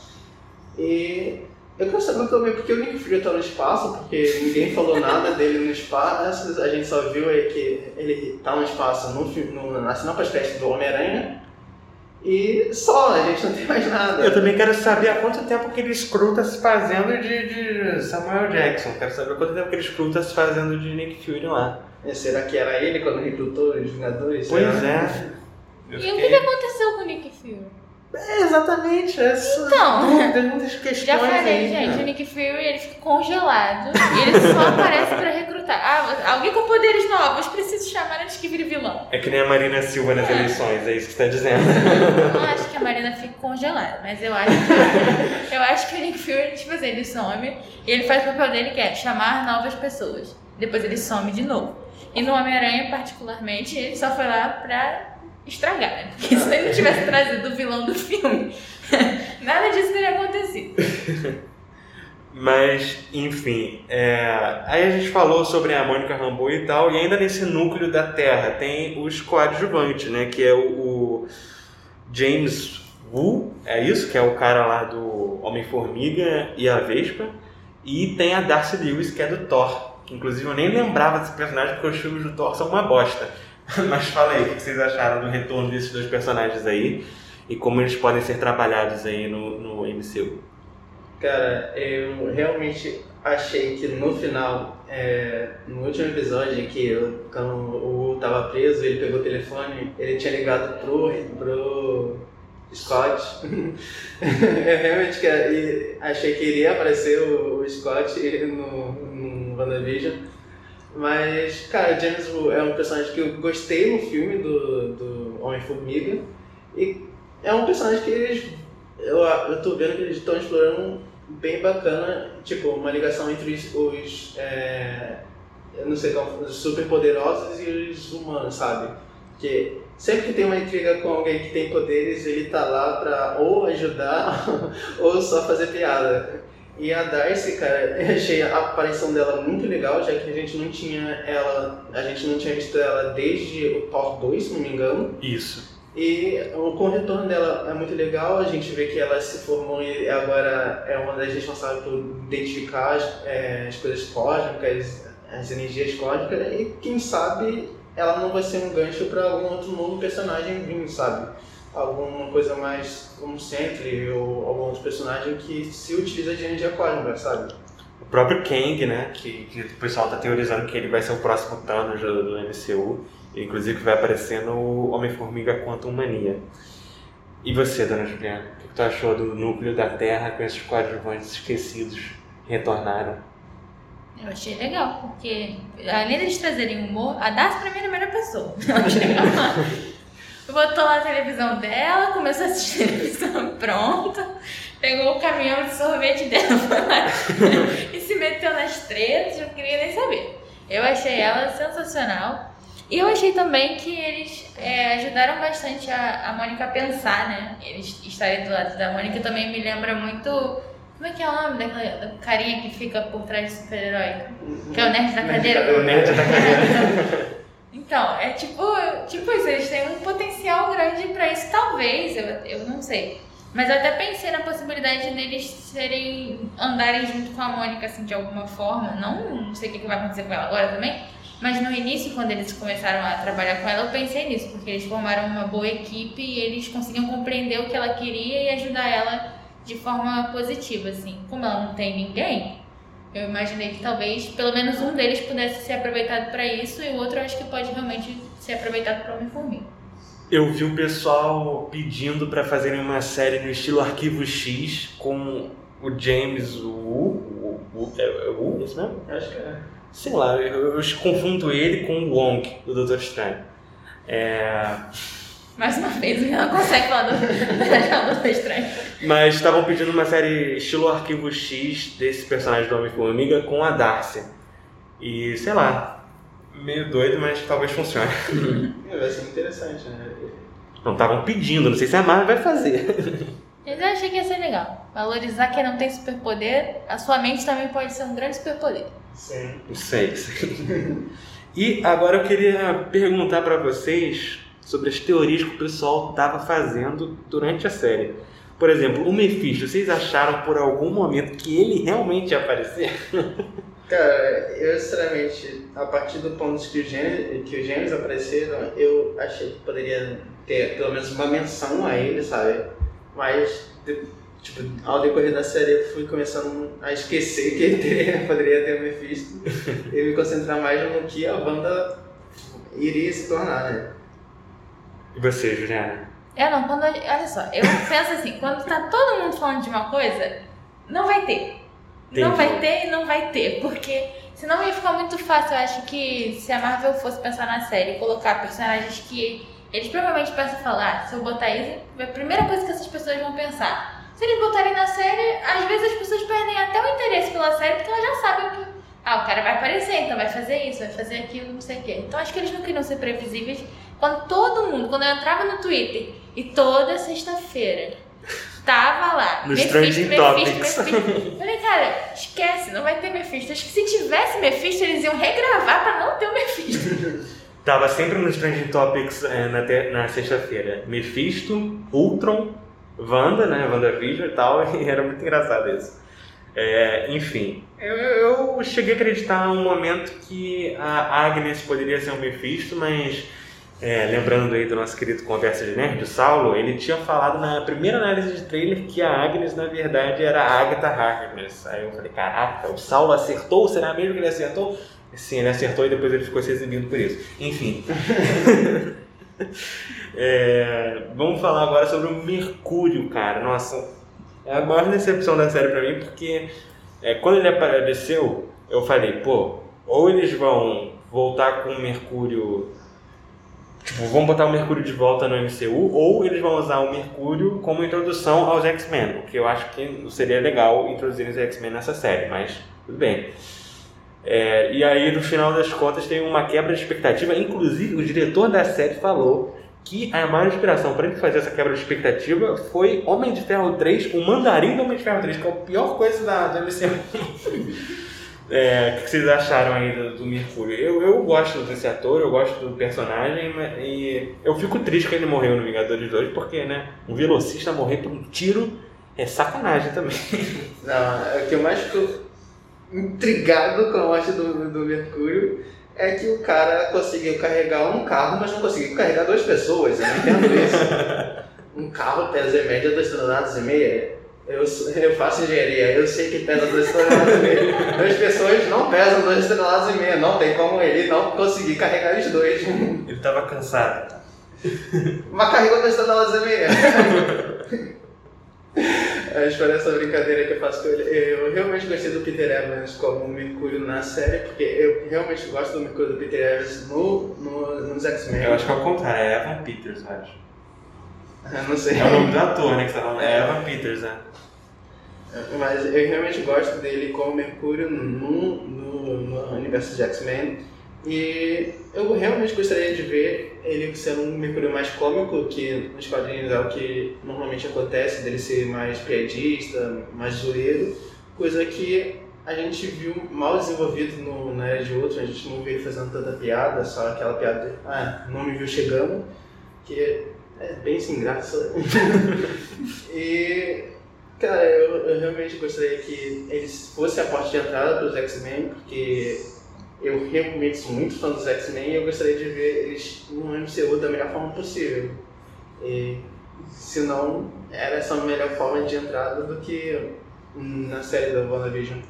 E eu quero saber também porque o Nick Fury tá no espaço, porque ninguém falou nada dele no espaço, a gente só viu aí que ele tá no espaço no, no, na sinopse do Homem-Aranha. E só, a gente não tem mais nada. Eu também quero saber há quanto tempo aquele Screw tá se fazendo de, de Samuel Jackson. Quero saber quanto tempo aquele Screw tá se fazendo de Nick Fury lá. E será que era ele quando recrutou os Vingadores? Pois é. E fiquei... o que, que aconteceu com o Nick Fury? É, exatamente. Essa então, dúvidas, muitas questões. Já falei, aí, gente, o Nick Fury ele fica congelado e ele só aparece pra recrutar recrutar. Ah, alguém com poderes novos, preciso chamar antes que vire vilão. É que nem a Marina Silva nas eleições, é isso que você tá dizendo. Eu não acho que a Marina fique congelada, mas eu acho que, eu acho que o Nick Fury, tipo assim, ele some e ele faz o papel dele que é chamar novas pessoas. Depois ele some de novo. E no Homem-Aranha, particularmente, ele só foi lá pra estragar, né? Porque se ele não tivesse trazido o vilão do filme, nada disso teria acontecido. Mas, enfim, é... aí a gente falou sobre a Mônica Rambeau e tal, e ainda nesse núcleo da Terra tem os coadjuvantes, né? Que é o, o James Wu, é isso? Que é o cara lá do Homem-Formiga e a Vespa. E tem a Darcy Lewis, que é do Thor. Inclusive eu nem lembrava desse personagem porque os filmes do Thor são uma bosta. Mas fala aí, o que vocês acharam do retorno desses dois personagens aí e como eles podem ser trabalhados aí no, no MCU? Cara, eu realmente achei que no final, é, no último episódio que eu, quando o Wu tava preso, ele pegou o telefone, ele tinha ligado pro, pro Scott. eu realmente que, achei que iria aparecer o, o Scott no, no WandaVision. Mas, cara, James Wu é um personagem que eu gostei no filme do, do Homem-Formiga. E é um personagem que eles. Eu, eu tô vendo que eles estão explorando bem bacana, tipo, uma ligação entre os. os é, eu não sei como, os superpoderosos e os humanos, sabe? Que sempre que tem uma intriga com alguém que tem poderes, ele tá lá pra ou ajudar ou só fazer piada. E a Darcy, cara, eu achei a aparição dela muito legal, já que a gente não tinha ela, a gente não tinha visto ela desde o Thor 2, se não me engano. Isso. E com o retorno dela é muito legal, a gente vê que ela se formou e agora é uma das responsáveis por identificar as, é, as coisas cósmicas, as energias cósmicas, e quem sabe ela não vai ser um gancho para algum outro novo personagem vir, sabe? Alguma coisa mais como Sentry ou algum outro personagem que se utiliza de energia cósmica, sabe? O próprio Kang, né? Que, que o pessoal tá teorizando que ele vai ser o próximo Thanos do MCU. Inclusive vai aparecer no Homem-Formiga Quantum Mania. E você, dona Juliana? O que tu achou do núcleo da Terra com esses coadjuvantes esquecidos que retornaram? Eu achei legal, porque além deles trazerem humor, a Darcy pra mim era a melhor pessoa. Eu achei legal. Botou lá a televisão dela, começou a assistir televisão pronto, pegou o caminhão de sorvete dela e se meteu nas tretas, eu não queria nem saber. Eu achei ela sensacional. E eu achei também que eles é, ajudaram bastante a, a Mônica a pensar, né? Eles estarem do lado da Mônica também me lembra muito. Como é que é o nome daquela carinha que fica por trás do super-herói? Que é o nerd da cadeira? O nerd da cadeira. Então, é tipo, tipo isso, eles têm um potencial grande pra isso, talvez, eu, eu não sei. Mas eu até pensei na possibilidade deles serem, andarem junto com a Mônica, assim, de alguma forma. Não, não sei o que vai acontecer com ela agora também, mas no início, quando eles começaram a trabalhar com ela, eu pensei nisso, porque eles formaram uma boa equipe e eles conseguiam compreender o que ela queria e ajudar ela de forma positiva, assim. Como ela não tem ninguém, eu imaginei que talvez pelo menos um deles pudesse ser aproveitado para isso e o outro eu acho que pode realmente ser aproveitado para Homem-Formiga. Eu vi o pessoal pedindo para fazerem uma série no estilo Arquivo X com o James Wu. O, o, é, é Wu, isso mesmo? Acho que é. Sei lá, eu, eu confundo ele com o Wong, do Doutor Estranho. É... Mais uma vez, ele não consegue falar do, do Doutor Estranho. Mas estavam pedindo uma série estilo Arquivo X desse personagem do Homem-Formiga com a Darcy. E, sei lá, meio doido, mas talvez funcione. É, vai ser interessante, né? Não estavam pedindo, não sei se a Marvel vai fazer. Mas eu achei que ia ser legal. Valorizar quem não tem superpoder, a sua mente também pode ser um grande superpoder. Sim. Sei, sei. E agora eu queria perguntar para vocês sobre as teorias que o pessoal estava fazendo durante a série. Por exemplo, o Mephisto, vocês acharam por algum momento que ele realmente ia aparecer? Cara, eu sinceramente, a partir do ponto que os gêmeos, que os gêmeos apareceram, eu achei que poderia ter pelo menos uma menção a ele, sabe? Mas, tipo, ao decorrer da série eu fui começando a esquecer que ele teria, poderia ter o Mephisto e me concentrar mais no que a banda iria se tornar, né? E você, Juliana? Eu não, quando. Olha só, eu penso assim, quando tá todo mundo falando de uma coisa, não vai ter. Não Entendi. vai ter e não vai ter, porque Senão ia ficar muito fácil. Eu acho que se a Marvel fosse pensar na série e colocar personagens que eles provavelmente pensam falar, ah, se eu botar isso, a primeira coisa que essas pessoas vão pensar. Se eles botarem na série, às vezes as pessoas perdem até o interesse pela série porque elas já sabem que ah, o cara vai aparecer, então vai fazer isso, vai fazer aquilo, não sei o quê. Então acho que eles não queriam ser previsíveis. Quando todo mundo, quando eu entrava no Twitter e toda sexta-feira tava lá. No Mephisto, Mephisto, Mephisto. Falei, cara, esquece, não vai ter Mephisto. Acho que se tivesse Mephisto, eles iam regravar pra não ter o Mephisto. Tava sempre nos Trending Topics é, na, na sexta-feira. Mephisto, Ultron, Wanda, né? WandaVision e tal. E era muito engraçado isso. É, enfim, eu, eu, cheguei a acreditar um momento que a Agnes poderia ser um Mephisto, mas é, lembrando aí do nosso querido Conversa de Nerd, o Saulo, ele tinha falado na primeira análise de trailer que a Agnes, na verdade, era a Agatha Harkness. Aí eu falei, caraca, o Saulo acertou? Será mesmo que ele acertou? Sim, ele acertou e depois ele ficou se exibindo por isso. Enfim. é, vamos falar agora sobre o Mercúrio, cara. Nossa, é a maior decepção da série pra mim, porque é, quando ele apareceu, eu falei, pô, ou eles vão voltar com o Mercúrio Tipo, vão botar o Mercúrio de volta no MCU, ou eles vão usar o Mercúrio como introdução aos X-Men, o que eu acho que seria legal introduzir os X-Men nessa série, mas tudo bem. É, e aí, no final das contas, tem uma quebra de expectativa. Inclusive, o diretor da série falou que a maior inspiração para ele fazer essa quebra de expectativa foi Homem de Ferro 3, o Mandarim do Homem de Ferro 3, que é a pior coisa da, da MCU. É, o que vocês acharam aí do, do, Mercúrio? Eu, eu gosto desse ator, eu gosto do personagem e eu fico triste que ele morreu no Vingadores 2 porque, né, um velocista morrer por um tiro é sacanagem também. Não, é o que eu mais fico intrigado com a morte do, do Mercúrio é que o cara conseguiu carregar um carro, mas não conseguiu carregar duas pessoas. Eu não entendo isso. um carro pesa em média 2 toneladas e meia. Eu, eu faço engenharia, eu sei que pesa 2 toneladas e meia. Duas pessoas não pesam 2 toneladas e meia. Não tem como ele não conseguir carregar os dois. Ele estava cansado. Mas carregou 2 toneladas e meia. Acho que essa brincadeira que eu faço com ele. Eu realmente gostei do Peter Evans como Mercúrio na série, porque eu realmente gosto do Mercúrio do Peter Evans no, no, nos X-Men. Eu acho que é o contrário, é Evan Peters, eu acho. Eu não sei. É o nome do ator, né? Que você tá falando. É Evan Peters, né? Mas eu realmente gosto dele como Mercúrio no, no, no universo de X-Men. E eu realmente gostaria de ver ele sendo um Mercúrio mais cômico, que nos quadrinhos é o que normalmente acontece, dele ser mais piadista, mais zoeiro, coisa que a gente viu mal desenvolvido no, na Era de Outro, a gente não viu ele fazendo tanta piada, só aquela piada de, ah, não me viu chegando, que é bem sem graça. e Cara, eu, eu, realmente gostaria que eles fossem a porta de entrada para os X-Men, porque eu realmente sou muito fã dos X-Men e eu gostaria de ver eles no MCU da melhor forma possível. E se não, era essa a melhor forma de entrada do que na série da WandaVision.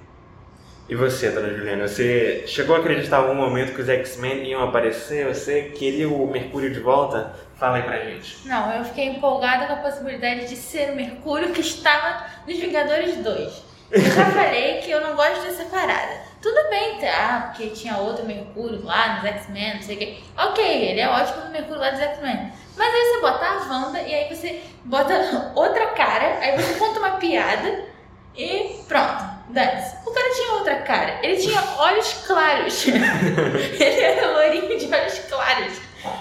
E você, dona Juliana, você chegou a acreditar em algum momento que os X-Men iam aparecer? Você queria o Mercúrio de volta? Fala aí pra gente. Não, eu fiquei empolgada com a possibilidade de ser o Mercúrio que estava nos Vingadores 2. Eu já falei que eu não gosto dessa parada. Tudo bem, tá? Porque tinha outro Mercúrio lá nos X-Men, não sei o quê. Ok, ele é ótimo no Mercúrio lá dos X-Men. Mas aí você bota a Wanda e aí você bota outra cara, aí você conta uma piada e pronto. Dance. O cara tinha outra cara. Ele tinha olhos claros. ele era loirinho de olhos claros.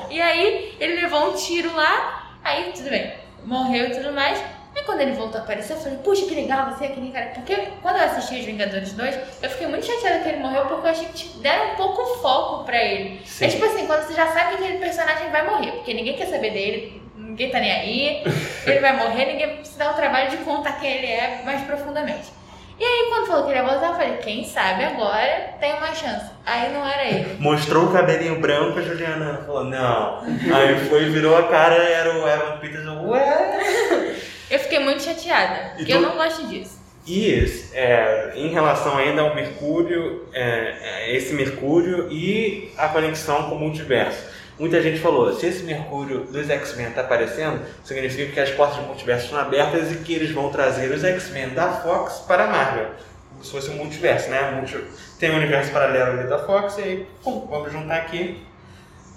E aí ele levou um tiro lá, aí tudo bem, morreu e tudo mais. Quando ele voltou a aparecer, eu falei, puxa, que legal, você é aquele cara. Porque quando eu assisti Os Vingadores 2, eu fiquei muito chateada que ele morreu, porque eu achei que tipo, deram um pouco foco pra ele. Sim. É tipo assim, quando você já sabe que aquele personagem vai morrer, porque ninguém quer saber dele, ninguém tá nem aí, ele vai morrer, ninguém se dá o trabalho de contar quem ele é mais profundamente. E aí, quando falou que ele ia voltar, eu falei, quem sabe agora tem uma chance. Aí não era ele. Mostrou o cabelinho branco, a Juliana falou, não. Aí foi, virou a cara, era o Evan Peters, ué. Eu fiquei muito chateada, porque tu... eu não gosto disso. E é, em relação ainda ao Mercúrio, é, é, esse Mercúrio e a conexão com o multiverso. Muita gente falou, se esse Mercúrio dos X-Men está aparecendo, significa que as portas do multiverso estão abertas e que eles vão trazer os X-Men da Fox para a Marvel. se fosse um multiverso, né? Tem um universo paralelo ali da Fox e aí, pum, vamos juntar aqui.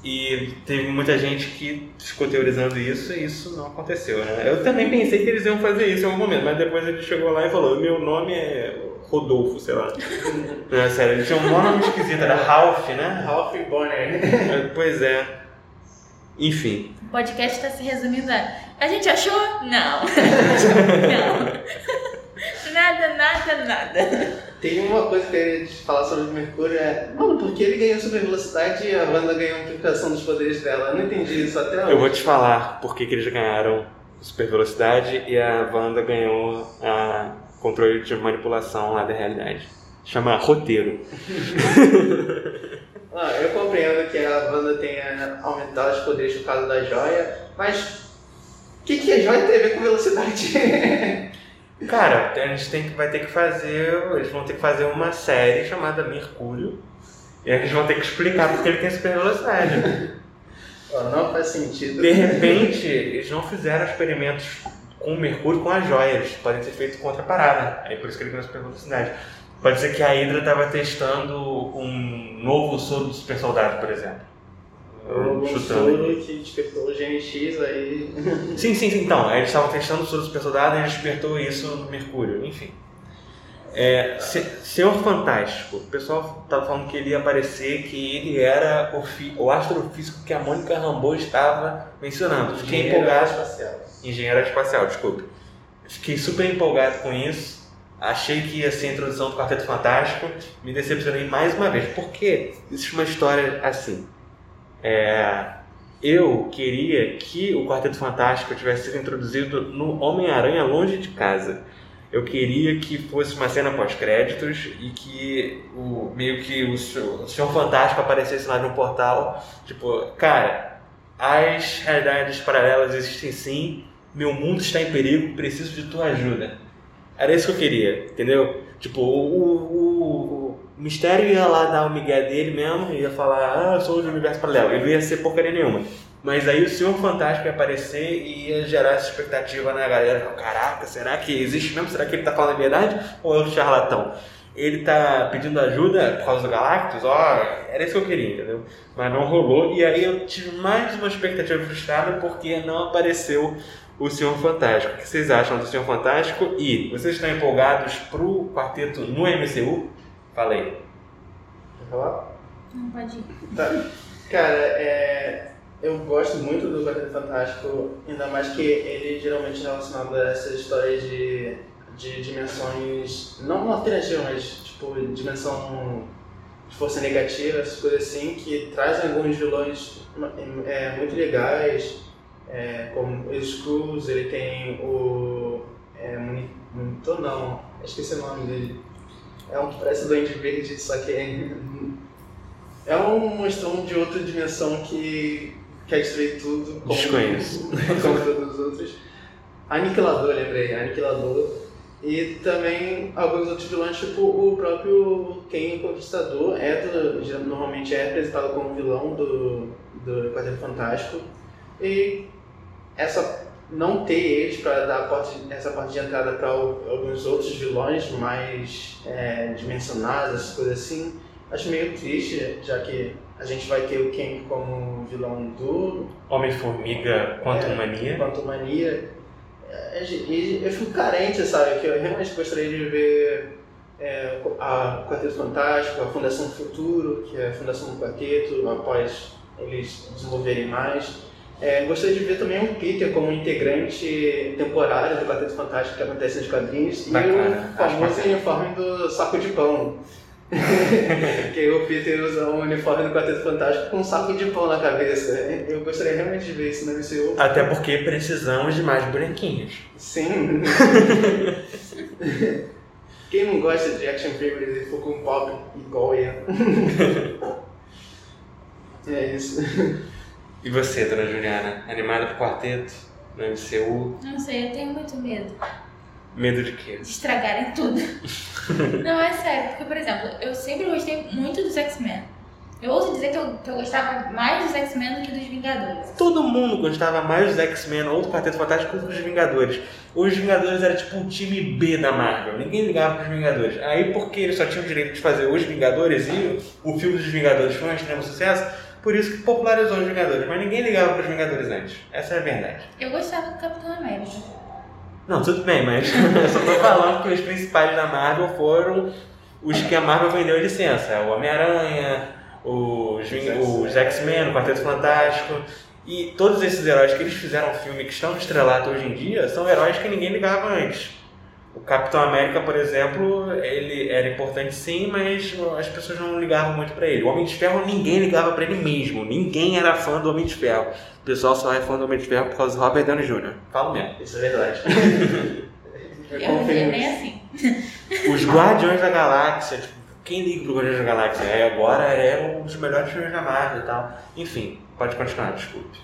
E teve muita gente que ficou teorizando isso e isso não aconteceu, né? Eu também pensei que eles iam fazer isso em algum momento, mas depois ele chegou lá e falou: Meu nome é Rodolfo, sei lá. Não, é sério, ele tinha um nome esquisito, era Ralph, né? Ralph Bonner. É, Pois é. Enfim. O podcast está se resumindo a. A gente achou? Não. não. Nada, nada, nada. Tem uma coisa que eu queria te falar sobre o Mercúrio é. Mano, por que ele ganhou super velocidade e a Wanda ganhou amplificação dos poderes dela? Eu não entendi isso até hoje. Eu vou te falar por que, que eles ganharam super velocidade e a Wanda ganhou a controle de manipulação lá da realidade. Chama roteiro. Ah, eu compreendo que a Wanda tenha aumentado os poderes por causa da joia, mas o que, que a joia tem a ver com velocidade? Cara, a gente tem que, vai ter que fazer. Eles vão ter que fazer uma série chamada Mercúrio. E eles vão ter que explicar porque ele tem super velocidade. Não faz sentido. De repente, eles não fizeram experimentos com o Mercúrio com as joias. Podem ser feitos com outra parada. Aí por isso que ele ganhou super velocidade. Pode ser que a Hydra estava testando um novo soro do super soldado, por exemplo. O Chutando. soro que despertou o GNX aí. Sim, sim, sim. Então, eles estavam testando o soro do super soldado e despertou isso no Mercúrio. Enfim. É, Se- Senhor Fantástico. O pessoal estava falando que ele ia aparecer, que ele era o, fi- o astrofísico que a Mônica Rambeau estava mencionando. Fiquei Engenheiro empolgado. espacial. Engenheiro espacial, desculpe. Fiquei super empolgado com isso. Achei que ia ser a introdução do Quarteto Fantástico. Me decepcionei mais uma vez. Porque existe uma história assim. É, eu queria que o Quarteto Fantástico tivesse sido introduzido no Homem-Aranha Longe de Casa. Eu queria que fosse uma cena pós-créditos e que o, meio que o, o Senhor Fantástico aparecesse lá no portal. Tipo, cara, as realidades paralelas existem sim. Meu mundo está em perigo, preciso de tua ajuda. Era isso que eu queria, entendeu? Tipo, o, o, o mistério ia lá dar o migué dele mesmo, ia falar, ah, eu sou do universo paralelo. Ele não ia ser porcaria nenhuma. Mas aí o Senhor Fantástico ia aparecer e ia gerar essa expectativa na galera. Caraca, será que existe mesmo? Será que ele tá falando a verdade? Ou é um charlatão? Ele tá pedindo ajuda por causa do Galactus? Ó, era isso que eu queria, entendeu? Mas não rolou. E aí eu tive mais uma expectativa frustrada porque não apareceu o Senhor Fantástico. O que vocês acham do Senhor Fantástico? E vocês estão empolgados pro quarteto no MCU? Falei. Quer falar? Não pode ir. Tá. Cara, é, eu gosto muito do Quarteto Fantástico, ainda mais que ele geralmente é relacionado a essas histórias de, de dimensões, não alternativas, mas tipo, dimensão de força negativa, essas coisas assim, que trazem alguns vilões é, muito legais, é, como o Skrulls, ele tem o... É, Moni- Monitor não, esqueci o nome dele. É um que parece o Duende Verde, só que é é um monstrão de outra dimensão que quer destruir tudo. Como, Desconheço. Como todos os outros. Aniquilador, lembrei. Aniquilador. E também alguns outros vilões, tipo o próprio Ken Conquistador, é do, normalmente é apresentado como vilão do, do Quarteto Fantástico. E essa não ter eles para dar porta, essa porta de entrada para alguns outros vilões mais é, dimensionados, essas coisas assim, acho meio triste, já que a gente vai ter o Ken como vilão do Homem-Formiga, Quantum Mania. Quanto Mania. É, E eu fico carente, sabe? Que eu realmente gostaria de ver é, a Quarteto Fantástico, a Fundação do Futuro, que é a Fundação do Quarteto, após eles desenvolverem mais. É, gostaria de ver também o Peter como integrante temporário do Quarteto Fantástico que acontece nos quadrinhos Bacana, e o famoso uniforme do saco de pão. que o Peter usa um uniforme do Quarteto Fantástico com um saco de pão na cabeça. Eu gostaria realmente de ver isso no MCU. Até porque precisamos de mais bonequinhos. Sim. Quem não gosta de action figures e for com pop igual eu? é isso. E você, dona Juliana? Animada pro quarteto? No MCU? Não sei, eu tenho muito medo Medo de quê? de estragarem tudo. Não, é sério, porque, por exemplo, eu sempre gostei muito dos X-Men. Eu ouso dizer que eu, que eu gostava mais dos X-Men do que dos Vingadores. Todo mundo gostava mais dos X-Men ou do Quarteto Fantástico do que dos Vingadores. Os Vingadores era tipo um time B da Marvel. Ninguém ligava para os Vingadores. Aí, porque eles só tinham o direito de fazer os Vingadores e o filme dos Vingadores foi um extremo sucesso, por isso que popularizou os Vingadores. Mas ninguém ligava para os Vingadores antes. Essa é a verdade. Eu gostava do Capitão América. Não, tudo bem, mas eu só tô falando que os principais da Marvel foram os que a Marvel vendeu a licença. O Homem-Aranha, os, os X-Men, o Quarteto Fantástico. E todos esses heróis que eles fizeram filme que estão no estrelato hoje em dia são heróis que ninguém ligava antes. O Capitão América, por exemplo, ele era importante sim, mas as pessoas não ligavam muito pra ele. O Homem de Ferro, ninguém ligava pra ele mesmo. Ninguém era fã do Homem de Ferro. O pessoal só é fã do Homem de Ferro por causa do Robert Downey Jr. Falo mesmo. Isso é verdade. Eu não via nem assim. Os Guardiões da Galáxia, tipo, quem liga pro Guardiões da Galáxia? É, agora é um dos melhores filmes da Marvel e tal. Enfim, pode continuar, desculpe.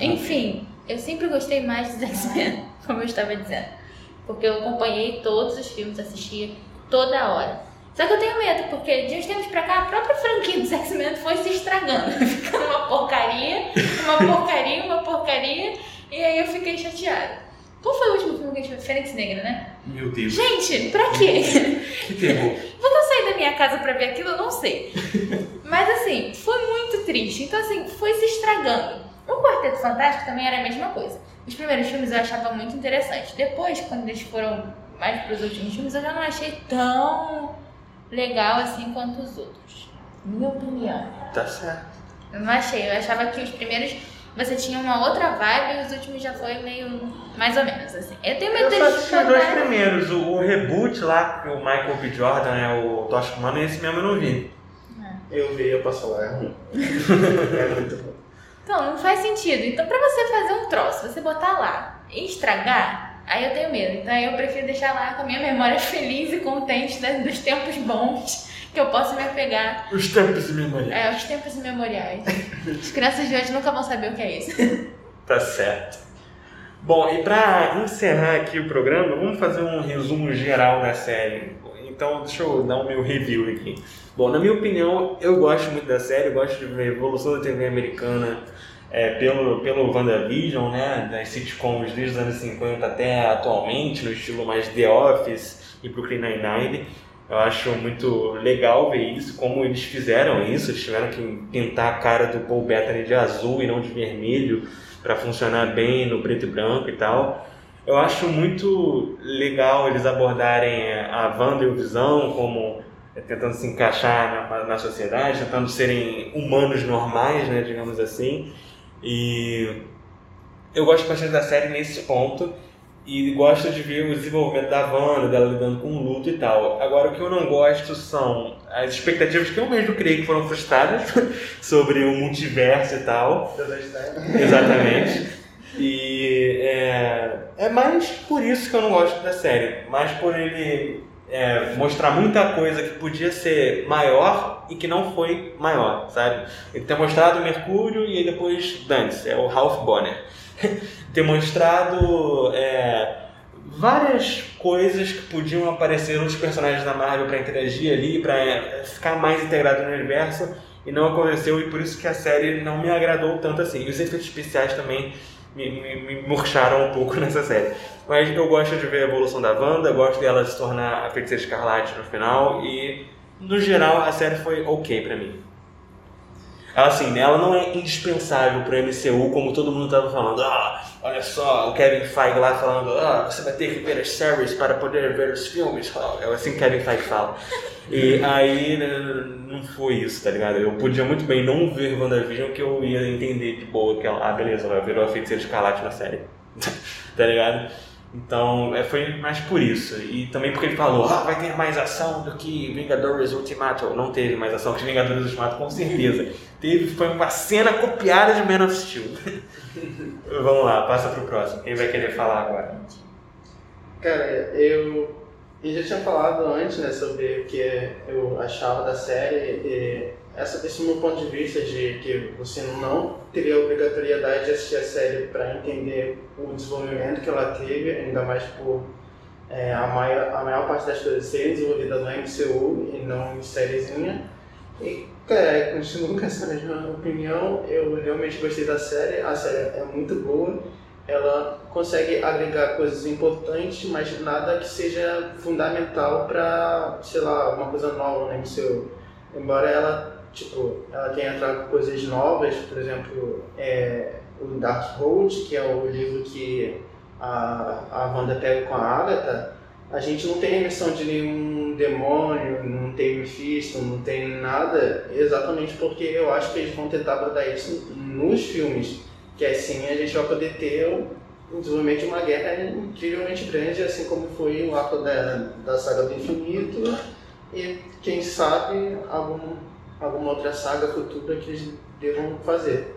Enfim, eu sempre gostei mais dos X-Men, como eu estava dizendo. Porque eu acompanhei todos os filmes, assistia toda hora. Só que eu tenho medo, porque de uns tempos pra cá a própria franquia dos X-Men foi se estragando. Ficando uma porcaria, uma porcaria, uma porcaria. E aí eu fiquei chateada. Qual foi o último filme que a gente viu? Fênix Negra, né? Meu Deus, Gente, pra quê? que terror. Quando eu saí da minha casa pra ver aquilo, eu não sei. Mas assim, foi muito triste. Então assim, foi se estragando. O Quarteto Fantástico também era a mesma coisa. Os primeiros filmes eu achava muito interessante. Depois, quando eles foram mais pros últimos filmes, eu já não achei tão legal assim quanto os outros. Minha opinião. Tá certo. Eu não achei. Eu achava que os primeiros você tinha uma outra vibe e os últimos já foi meio mais ou menos assim. Eu tenho medo Eu só deles assisti os dois primeiros. O, o reboot lá, que o Michael B. Jordan é o Tosh Humano, esse mesmo eu não vi. Eu vi, eu posso falar, é ruim. é muito ruim. Então, não faz sentido. Então, pra você fazer um troço, você botar lá e estragar, aí eu tenho medo. Então, aí eu prefiro deixar lá com a minha memória feliz e contente né, dos tempos bons que eu posso me apegar Os tempos memoriais. é, aos tempos imemoriais. As crianças de hoje nunca vão saber o que é isso. Tá certo. Bom, e pra encerrar aqui o programa, vamos fazer um resumo geral da série. Então, deixa eu dar o meu review aqui. Bom, na minha opinião, eu gosto muito da série, eu gosto de ver a evolução da TV americana é, pelo, pelo WandaVision, né? Das sitcoms desde os anos 50 até atualmente, no estilo mais The Office e Brooklyn Nine-Nine. Eu acho muito legal ver isso, como eles fizeram isso. Eles tiveram que pintar a cara do Paul Bettany de azul e não de vermelho para funcionar bem no preto e branco e tal. Eu acho muito legal eles abordarem a Wanda e o Visão como é, tentando se encaixar na, na sociedade, tentando serem humanos normais, né, digamos assim. E eu gosto bastante da série nesse ponto e gosto de ver o desenvolvimento da Wanda, dela lidando com o luto e tal. Agora, o que eu não gosto são as expectativas que eu mesmo criei que foram frustradas sobre o multiverso e tal. Exatamente. E é, é mais por isso que eu não gosto da série. Mais por ele é, mostrar muita coisa que podia ser maior e que não foi maior, sabe? Ele ter mostrado Mercúrio e depois dane-se, é o Ralph Bonner. ter mostrado é, várias coisas que podiam aparecer nos personagens da Marvel para interagir ali, para ficar mais integrado no universo e não aconteceu e por isso que a série não me agradou tanto assim. E os efeitos especiais também me, me, me murcharam um pouco nessa série. Mas eu gosto de ver a evolução da Wanda, gosto dela se tornar a Feiticeira Escarlate no final e, no geral, a série foi ok pra mim. Assim, ela não é indispensável pro MCU, como todo mundo tava falando. Ah, olha só, o Kevin Feige lá falando, ah, você vai ter que ver as séries para poder ver os filmes. É assim que Kevin Feige fala. E aí, né, não foi isso, tá ligado? Eu podia muito bem não ver WandaVision que eu ia entender de boa que ela, ah, beleza, ela virou a feiticeira escarlate na série. tá ligado? Então, é, foi mais por isso. E também porque ele falou, ah, vai ter mais ação do que Vingadores Ultimato. Não teve mais ação que Vingadores Ultimato, com certeza. teve, foi uma cena copiada de Man of Steel. Vamos lá, passa pro próximo. Quem vai querer falar agora? Cara, eu, eu já tinha falado antes, né, sobre o que eu achava da série. E essa, esse meu ponto de vista de que você não teria a obrigatoriedade de assistir a série para entender o desenvolvimento que ela teve, ainda mais por é, a, maior, a maior parte das coisas serem desenvolvidas no MCU e não em sériezinha. E É, continuo com essa mesma opinião. Eu realmente gostei da série. A série é muito boa. Ela consegue agregar coisas importantes, mas nada que seja fundamental para, sei lá, uma coisa nova né, no seu. Embora ela, tipo, ela tenha trago coisas novas, por exemplo, é, o Darkhold, que é o livro que a, a Wanda pega com a Agatha, a gente não tem menção de nenhum demônio, não tem Mephisto, não tem nada, exatamente porque eu acho que eles vão tentar abordar isso nos filmes, que assim a gente vai poder ter o desenvolvimento de uma guerra incrivelmente grande, assim como foi o arco da, da saga do infinito, e quem sabe algum, alguma outra saga futura que eles devam fazer.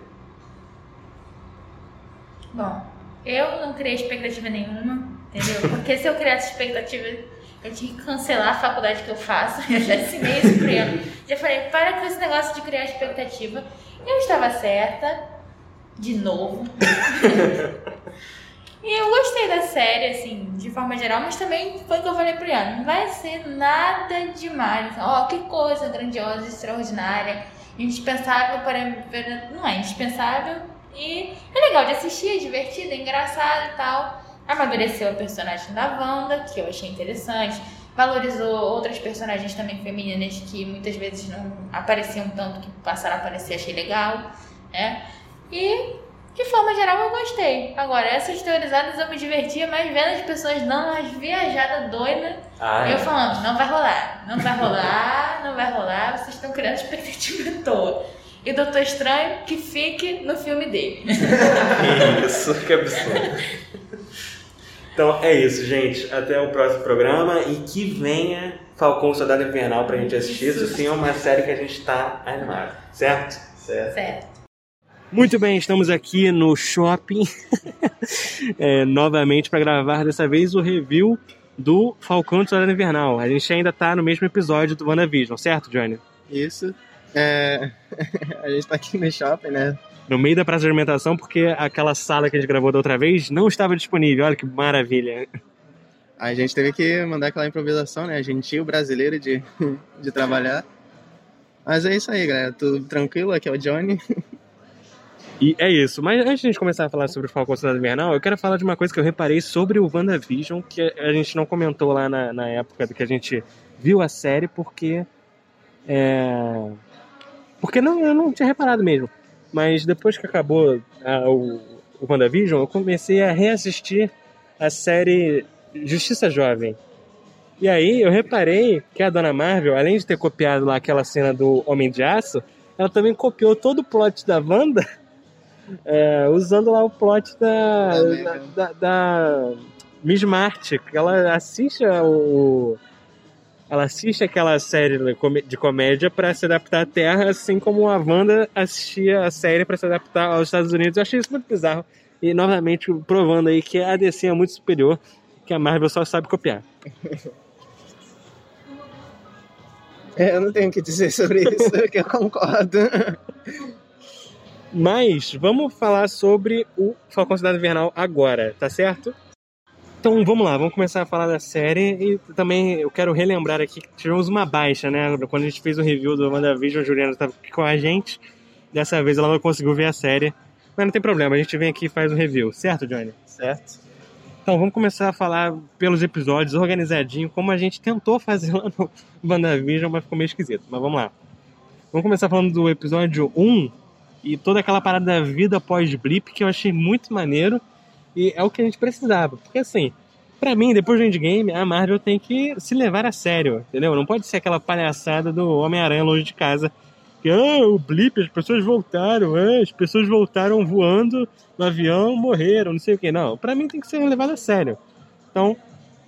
Bom, eu não criei expectativa nenhuma, entendeu? Porque se eu criasse expectativa, eu tinha que cancelar a faculdade que eu faço. Eu já assinei isso pra Já falei, para com esse negócio de criar expectativa. Eu estava certa, de novo. e eu gostei da série, assim, de forma geral, mas também foi o que eu falei pro Ian, não vai ser nada demais. Ó, oh, que coisa grandiosa, extraordinária, indispensável para... Não é indispensável, e é legal de assistir, é divertido, é engraçado e tal. Amadureceu a personagem da Wanda, que eu achei interessante. Valorizou outras personagens também femininas que muitas vezes não apareciam tanto, que passaram a aparecer, achei legal. Né? E de forma geral eu gostei. Agora, essas teorizadas eu me divertia mais vendo as pessoas dando umas viajadas doidas. Ah, eu é. falando, não vai rolar, não vai rolar, não vai rolar, vocês estão criando expectativa à toa e o Doutor Estranho que fique no filme dele. isso, que absurdo. Então é isso, gente. Até o próximo programa e que venha Falcão Soldado Invernal pra gente assistir. Isso sim é uma série que a gente tá animado, certo? Certo. certo. Muito bem, estamos aqui no shopping é, novamente para gravar dessa vez o review do Falcão Soldado Invernal. A gente ainda tá no mesmo episódio do WandaVision, certo, Johnny? Isso. É, a gente tá aqui no shopping, né? No meio da praça de alimentação, porque aquela sala que a gente gravou da outra vez não estava disponível. Olha que maravilha. A gente teve que mandar aquela improvisação, né? Gentil brasileiro de, de trabalhar. Mas é isso aí, galera. Tudo tranquilo? Aqui é o Johnny. E é isso. Mas antes de a gente começar a falar sobre o Falcão Cidade Invernal, eu quero falar de uma coisa que eu reparei sobre o WandaVision, que a gente não comentou lá na, na época que a gente viu a série, porque é, porque não, eu não tinha reparado mesmo. Mas depois que acabou a, o, o WandaVision, eu comecei a reassistir a série Justiça Jovem. E aí eu reparei que a Dona Marvel, além de ter copiado lá aquela cena do Homem de Aço, ela também copiou todo o plot da Wanda, é, usando lá o plot da, da, da, da Miss Marty, que ela assiste o, ela assiste aquela série de comédia para se adaptar à Terra, assim como a Wanda assistia a série para se adaptar aos Estados Unidos. Eu achei isso muito bizarro. E novamente provando aí que a DC é muito superior, que a Marvel só sabe copiar. É, eu não tenho o que dizer sobre isso, que eu concordo. Mas vamos falar sobre o Falcão Cidade Invernal agora, tá certo? Então vamos lá, vamos começar a falar da série e também eu quero relembrar aqui que tivemos uma baixa, né? Quando a gente fez o review do WandaVision, a Juliana estava aqui com a gente. Dessa vez ela não conseguiu ver a série, mas não tem problema, a gente vem aqui e faz o review, certo, Johnny? Certo. Então vamos começar a falar pelos episódios, organizadinho, como a gente tentou fazer lá no WandaVision, mas ficou meio esquisito. Mas vamos lá. Vamos começar falando do episódio 1 e toda aquela parada da vida pós-blip que eu achei muito maneiro e é o que a gente precisava. Porque assim, para mim, depois do Endgame, a Marvel tem que se levar a sério, entendeu? Não pode ser aquela palhaçada do Homem-Aranha longe de casa. Que, ah, o blip, as pessoas voltaram, ah, as pessoas voltaram voando no avião, morreram, não sei o que. Não, para mim tem que ser levado a sério. Então,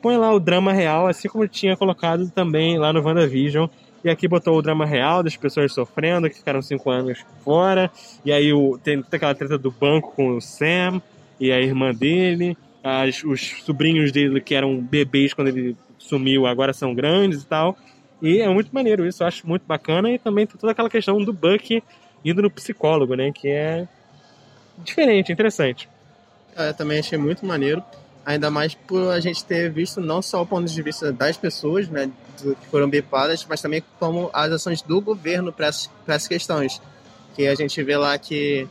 põe lá o drama real, assim como tinha colocado também lá no WandaVision. E aqui botou o drama real das pessoas sofrendo, que ficaram cinco anos fora. E aí o, tem aquela treta do banco com o Sam e a irmã dele, as, os sobrinhos dele que eram bebês quando ele sumiu agora são grandes e tal. E é muito maneiro isso, eu acho muito bacana. E também tem toda aquela questão do Buck indo no psicólogo, né? Que é diferente, interessante. É, eu também achei muito maneiro. Ainda mais por a gente ter visto não só o ponto de vista das pessoas, né? Do, foram bipadas, mas também como as ações do governo para essas questões. Que a gente vê lá que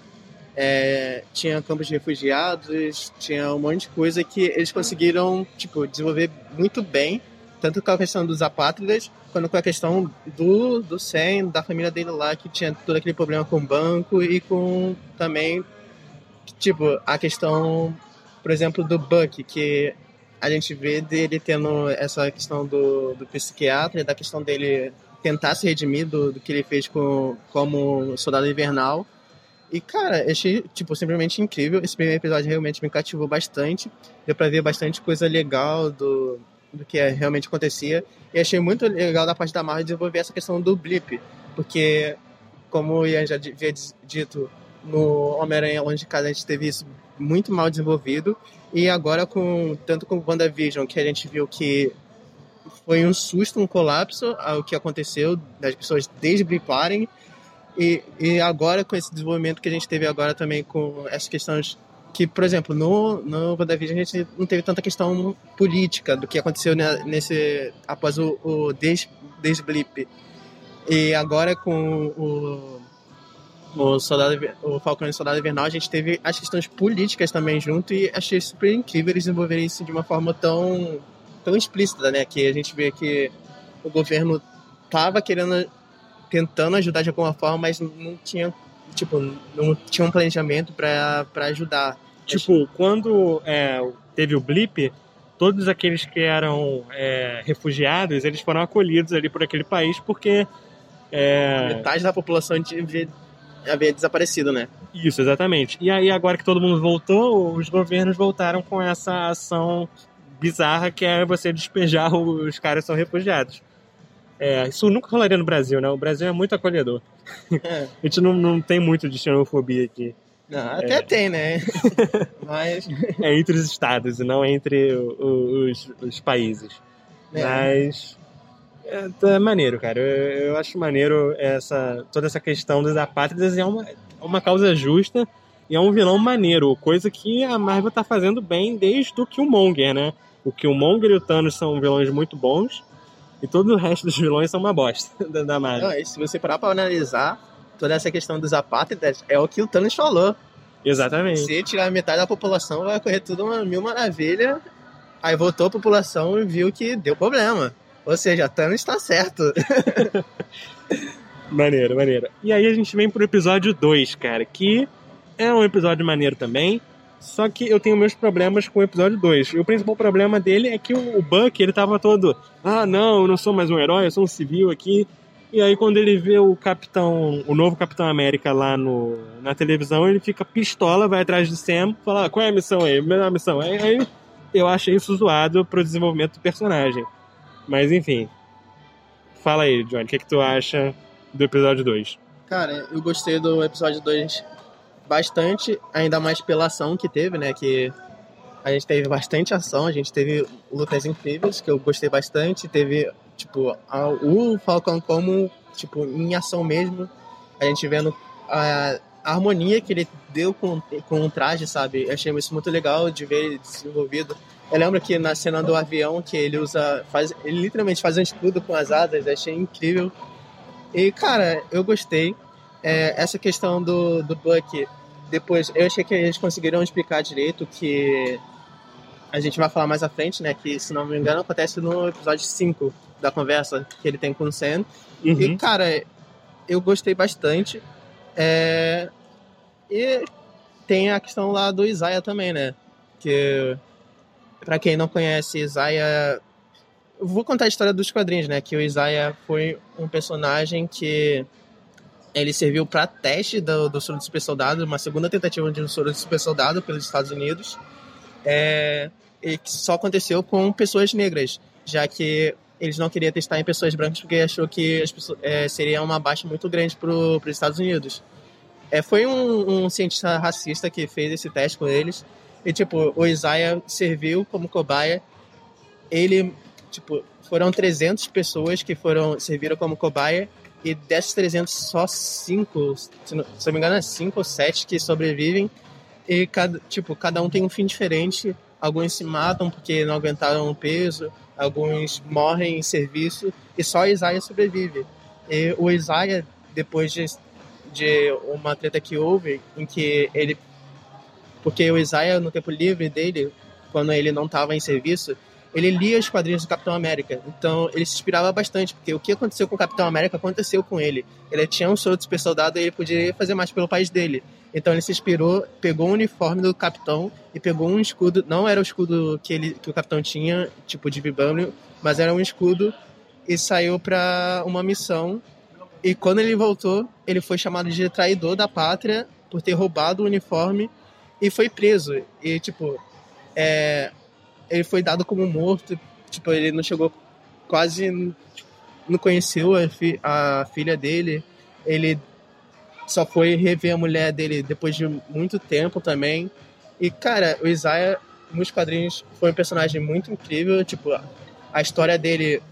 é, tinha campos de refugiados, tinha um monte de coisa que eles conseguiram tipo, desenvolver muito bem, tanto com a questão dos apátridas, quanto com a questão do, do Sam, da família dele lá, que tinha todo aquele problema com o banco e com também, tipo, a questão, por exemplo, do Buck, que a gente vê dele tendo essa questão do, do psiquiatra, da questão dele tentar se redimir do, do que ele fez com, como soldado invernal, e, cara, achei, tipo, simplesmente incrível. Esse primeiro episódio realmente me cativou bastante. Deu pra ver bastante coisa legal do, do que realmente acontecia. E achei muito legal da parte da Marvel desenvolver essa questão do blip. Porque, como o Ian já havia dito, no Homem-Aranha Longe de Casa a gente teve isso muito mal desenvolvido. E agora, com tanto com WandaVision, que a gente viu que foi um susto, um colapso ao que aconteceu, das pessoas desbliparem e, e agora, com esse desenvolvimento que a gente teve agora também com essas questões que, por exemplo, no, no WandaVision a gente não teve tanta questão política do que aconteceu nesse após o, o des, desblip. E agora com o, o, soldado, o Falcão e o Soldado Invernal a gente teve as questões políticas também junto e achei super incrível eles desenvolverem isso de uma forma tão, tão explícita, né? Que a gente vê que o governo tava querendo tentando ajudar de alguma forma, mas não tinha, tipo, não tinha um planejamento para ajudar. Tipo, quando é, teve o blip, todos aqueles que eram é, refugiados, eles foram acolhidos ali por aquele país porque... É... Metade da população havia, havia desaparecido, né? Isso, exatamente. E aí agora que todo mundo voltou, os governos voltaram com essa ação bizarra que é você despejar os caras que são refugiados. É, isso nunca rolaria no Brasil, né? O Brasil é muito acolhedor. É. A gente não, não tem muito de xenofobia aqui. Não, até é. tem, né? Mas. É entre os estados e não entre os, os países. É. Mas. É, é, maneiro, cara. Eu, eu, acho maneiro essa, toda essa questão dos apátridas. É uma, uma causa justa e é um vilão maneiro. Coisa que a Marvel tá fazendo bem desde o Killmonger, né? O Killmonger e o Thanos são vilões muito bons. E todo o resto dos vilões são uma bosta da, da Marvel. Não, se você parar pra analisar, toda essa questão dos apátridas é o que o Thanos falou. Exatamente. Se tirar metade da população, vai correr tudo uma mil maravilha. Aí voltou a população e viu que deu problema. Ou seja, Thanos está certo. maneiro, maneiro. E aí a gente vem pro episódio 2, cara, que é um episódio maneiro também. Só que eu tenho meus problemas com o episódio 2. E o principal problema dele é que o Buck, ele tava todo, ah, não, eu não sou mais um herói, eu sou um civil aqui. E aí quando ele vê o Capitão, o novo Capitão América lá no, na televisão, ele fica pistola, vai atrás de Sam, fala, ah, qual é a missão aí? Melhor missão. Aí, aí eu achei isso zoado pro desenvolvimento do personagem. Mas enfim. Fala aí, Johnny, o que, é que tu acha do episódio 2? Cara, eu gostei do episódio 2 bastante, ainda mais pela ação que teve, né? Que a gente teve bastante ação, a gente teve lutas incríveis, que eu gostei bastante. Teve, tipo, o Falcão como, tipo, em ação mesmo. A gente vendo a, a harmonia que ele deu com, com o traje, sabe? Eu achei isso muito legal de ver ele desenvolvido. Eu lembro que na cena do avião que ele usa, faz, ele literalmente faz um escudo com as asas, achei incrível. E, cara, eu gostei. É, essa questão do, do Buck, depois, eu achei que eles conseguiram explicar direito que a gente vai falar mais à frente, né? Que, se não me engano, acontece no episódio 5 da conversa que ele tem com o Sam. Uhum. E, cara, eu gostei bastante. É... E tem a questão lá do Isaiah também, né? Que, pra quem não conhece, Isaiah... Vou contar a história dos quadrinhos, né? Que o Isaiah foi um personagem que ele serviu para teste do, do soro super soldado, uma segunda tentativa de um soro de super soldado pelos Estados Unidos, é, e que só aconteceu com pessoas negras, já que eles não queriam testar em pessoas brancas porque achou que pessoas, é, seria uma baixa muito grande para os Estados Unidos. É, foi um, um, cientista racista que fez esse teste com eles, e tipo, o Isaiah serviu como cobaia, ele, tipo, foram 300 pessoas que foram serviram como cobaia e desses 300, só 5, se não, se não me engano, é 5 ou 7 que sobrevivem. E cada, tipo, cada um tem um fim diferente. Alguns se matam porque não aguentaram o peso. alguns morrem em serviço e só Isaiah sobrevive. E o Isaiah, depois de, de uma treta que houve, em que ele. Porque o Isaiah, no tempo livre dele, quando ele não estava em serviço, ele lia os quadrinhos do Capitão América. Então ele se inspirava bastante, porque o que aconteceu com o Capitão América aconteceu com ele. Ele tinha um soro de super soldado e ele podia fazer mais pelo país dele. Então ele se inspirou, pegou o uniforme do capitão e pegou um escudo. Não era o escudo que, ele, que o capitão tinha, tipo de vibrânio, mas era um escudo e saiu para uma missão. E quando ele voltou, ele foi chamado de traidor da pátria por ter roubado o uniforme e foi preso. E tipo, é, ele foi dado como morto. Tipo, ele não chegou quase. Não conheceu a, fi, a filha dele. Ele só foi rever a mulher dele depois de muito tempo também. E, cara, o Isaiah nos quadrinhos foi um personagem muito incrível. Tipo, a história dele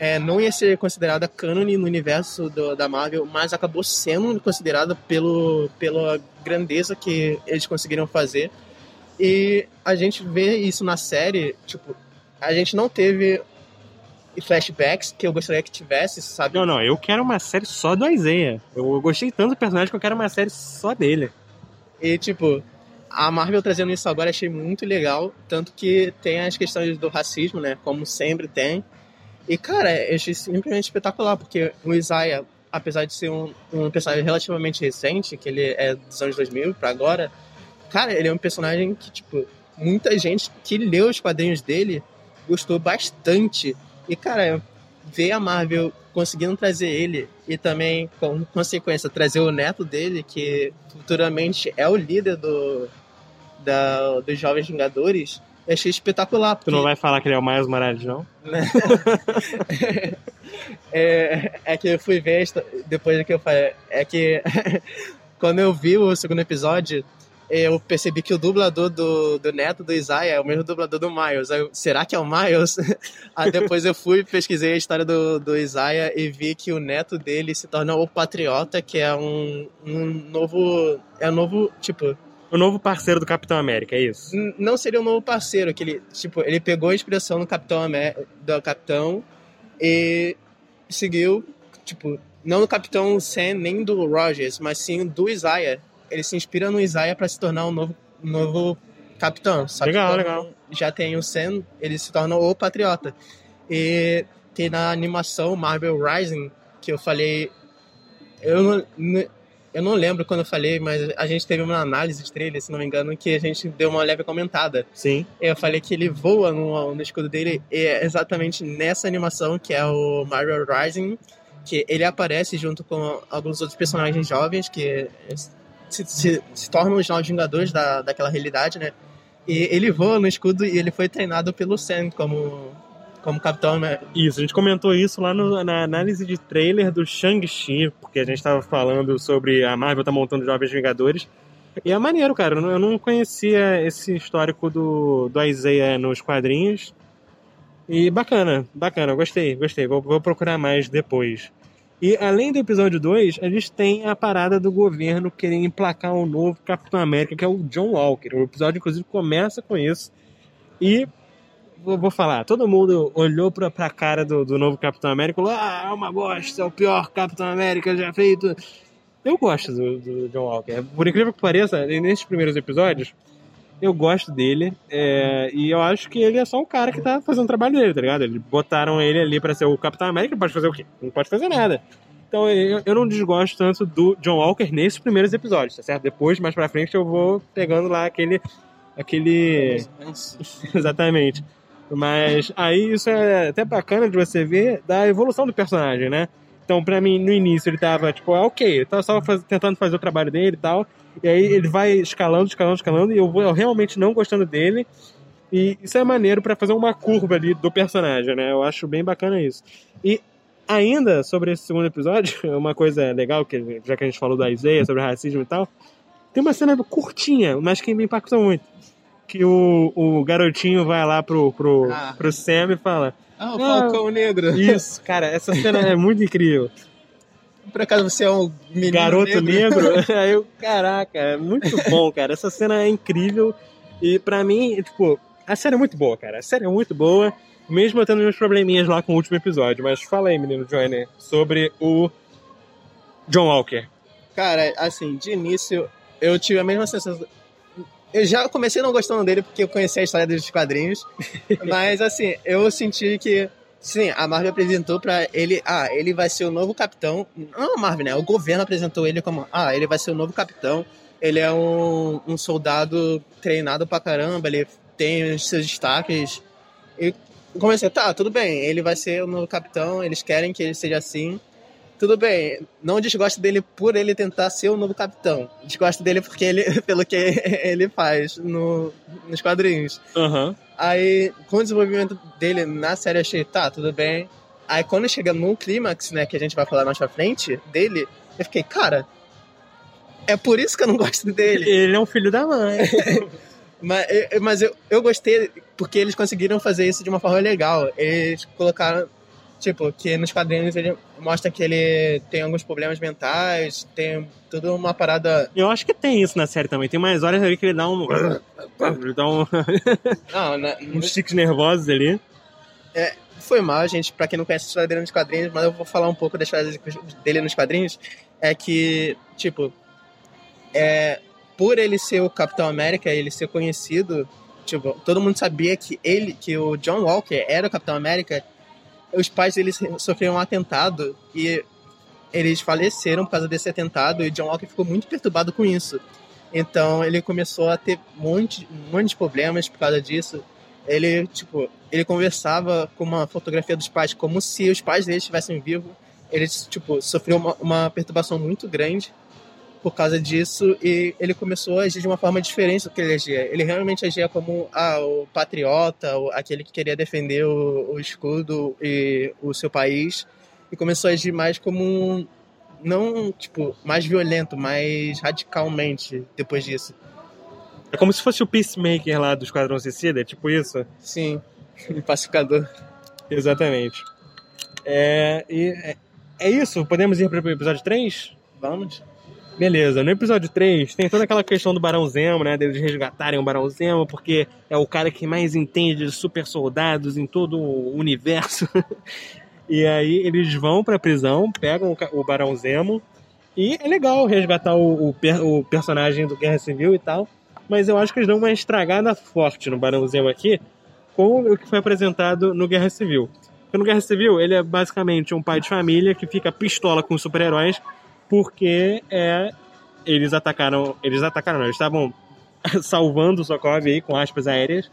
é, não ia ser considerada cânone no universo do, da Marvel, mas acabou sendo considerada pelo, pela grandeza que eles conseguiram fazer. E a gente vê isso na série, tipo, a gente não teve flashbacks que eu gostaria que tivesse, sabe? Não, não, eu quero uma série só do Isaiah. Eu gostei tanto do personagem que eu quero uma série só dele. E, tipo, a Marvel trazendo isso agora achei muito legal. Tanto que tem as questões do racismo, né? Como sempre tem. E, cara, eu achei simplesmente espetacular, porque o Isaiah, apesar de ser um, um personagem relativamente recente, que ele é dos anos 2000 para agora, Cara, ele é um personagem que, tipo, muita gente que leu os quadrinhos dele gostou bastante. E, cara, ver a Marvel conseguindo trazer ele e também, com consequência, trazer o neto dele, que futuramente é o líder do, da, dos Jovens Vingadores, eu achei espetacular. Porque... Tu não vai falar que ele é o Miles Morales, não? é, é que eu fui ver, depois que eu falei, é que quando eu vi o segundo episódio, eu percebi que o dublador do, do neto do Isaiah é o mesmo dublador do Miles. Aí, será que é o Miles? Aí depois eu fui, pesquisei a história do, do Isaiah e vi que o neto dele se torna o Patriota, que é um, um novo. É um novo, tipo. O novo parceiro do Capitão América, é isso? Não seria um novo parceiro, que ele, tipo, ele pegou a inspiração do Capitão América, do Capitão e seguiu, tipo, não do Capitão Sam nem do Rogers, mas sim do Isaiah ele se inspira no Isaiah para se tornar um novo, novo capitão. Só legal, legal. Já tem o Sam, ele se torna o patriota. E tem na animação Marvel Rising, que eu falei. Eu não, eu não lembro quando eu falei, mas a gente teve uma análise de trailer, se não me engano, que a gente deu uma leve comentada. Sim. Eu falei que ele voa no, no escudo dele, e é exatamente nessa animação, que é o Marvel Rising, que ele aparece junto com alguns outros personagens jovens, que se, se, se tornam os novos Vingadores da, daquela realidade, né? E ele voa no escudo e ele foi treinado pelo Sam como, como capitão, né? Isso, a gente comentou isso lá no, na análise de trailer do Shang-Chi, porque a gente estava falando sobre a Marvel tá montando Jovens Vingadores. E é maneiro, cara. Eu não conhecia esse histórico do, do Isaiah nos quadrinhos. E bacana, bacana, gostei, gostei. Vou, vou procurar mais depois. E além do episódio 2, a gente tem a parada do governo querendo emplacar um novo Capitão América, que é o John Walker. O episódio, inclusive, começa com isso. E vou, falar, todo mundo olhou pra, pra cara do, do novo Capitão América e falou: Ah, é uma bosta, é o pior Capitão América já feito. Eu gosto do, do John Walker. Por incrível que pareça, nesses primeiros episódios, eu gosto dele. É, e eu acho que ele é só um cara que tá fazendo o trabalho dele, tá ligado? Eles botaram ele ali para ser o Capitão América, pode fazer o quê? Não pode fazer nada. Então eu, eu não desgosto tanto do John Walker nesses primeiros episódios, tá certo? Depois, mais pra frente, eu vou pegando lá aquele. aquele. Exatamente. Mas aí isso é até bacana de você ver da evolução do personagem, né? Então, pra mim, no início ele tava, tipo, ah, ok, ele tava só faz, tentando fazer o trabalho dele e tal. E aí ele vai escalando, escalando, escalando, e eu vou realmente não gostando dele. E isso é maneiro para fazer uma curva ali do personagem, né? Eu acho bem bacana isso. E ainda sobre esse segundo episódio, uma coisa legal, que já que a gente falou da Isaiah, sobre racismo e tal, tem uma cena curtinha, mas que me impactou muito. Que o, o garotinho vai lá pro, pro, ah. pro Sam e fala: Ah, o Falcão ah, Negro. Isso, cara, essa cena é muito incrível por acaso você é um menino Garoto negro? negro? Aí eu, caraca, é muito bom, cara. Essa cena é incrível. E pra mim, tipo, a série é muito boa, cara. A série é muito boa. Mesmo eu tendo meus probleminhas lá com o último episódio. Mas fala aí, menino Johnny, sobre o John Walker. Cara, assim, de início eu tive a mesma sensação. Eu já comecei não gostando dele porque eu conheci a história dos quadrinhos. mas, assim, eu senti que. Sim, a Marvel apresentou pra ele. Ah, ele vai ser o novo capitão. Não a Marvel, né? O governo apresentou ele como. Ah, ele vai ser o novo capitão. Ele é um, um soldado treinado pra caramba. Ele tem os seus destaques. E comecei, tá, tudo bem. Ele vai ser o novo capitão. Eles querem que ele seja assim tudo bem, não desgosto dele por ele tentar ser o novo capitão. Desgosto dele porque ele, pelo que ele faz no, nos quadrinhos. Uhum. Aí, com o desenvolvimento dele na série, achei, tá, tudo bem. Aí, quando chega no clímax, né, que a gente vai falar mais pra frente, dele, eu fiquei, cara, é por isso que eu não gosto dele. Ele é um filho da mãe. mas mas eu, eu gostei porque eles conseguiram fazer isso de uma forma legal. Eles colocaram Tipo, que nos quadrinhos ele mostra que ele tem alguns problemas mentais, tem tudo uma parada. Eu acho que tem isso na série também. Tem mais horas ali que ele dá um. ele dá um. Não, na... uns tiques nervosos ali. É, foi mal, gente, pra quem não conhece a história dele nos quadrinhos, mas eu vou falar um pouco da história dele nos quadrinhos. É que, tipo, é, por ele ser o Capitão América, ele ser conhecido, tipo, todo mundo sabia que ele, que o John Walker era o Capitão América os pais eles sofreram um atentado e eles faleceram por causa desse atentado e John Walker ficou muito perturbado com isso. Então ele começou a ter um monte, um monte de problemas por causa disso. Ele, tipo, ele conversava com uma fotografia dos pais como se os pais dele estivessem vivos. Ele, tipo, sofreu uma, uma perturbação muito grande por causa disso e ele começou a agir de uma forma diferente do que ele agia. Ele realmente agia como ah, o patriota, aquele que queria defender o, o, escudo e o seu país e começou a agir mais como um, não tipo mais violento, mais radicalmente depois disso. É como se fosse o Peacemaker lá do Esquadrão Suicida, é tipo isso? Sim, o pacificador. Exatamente. É, e é, é isso, podemos ir para o episódio 3? Vamos. Beleza, no episódio 3 tem toda aquela questão do Barão Zemo, né? Deles resgatarem o Barão Zemo, porque é o cara que mais entende de super soldados em todo o universo. e aí eles vão pra prisão, pegam o Barão Zemo. E é legal resgatar o, o, o personagem do Guerra Civil e tal. Mas eu acho que eles dão uma estragada forte no Barão Zemo aqui, com o que foi apresentado no Guerra Civil. Porque no Guerra Civil ele é basicamente um pai de família que fica pistola com super-heróis porque é, eles atacaram. Eles atacaram, não, eles estavam salvando o Sokov aí com aspas aéreas,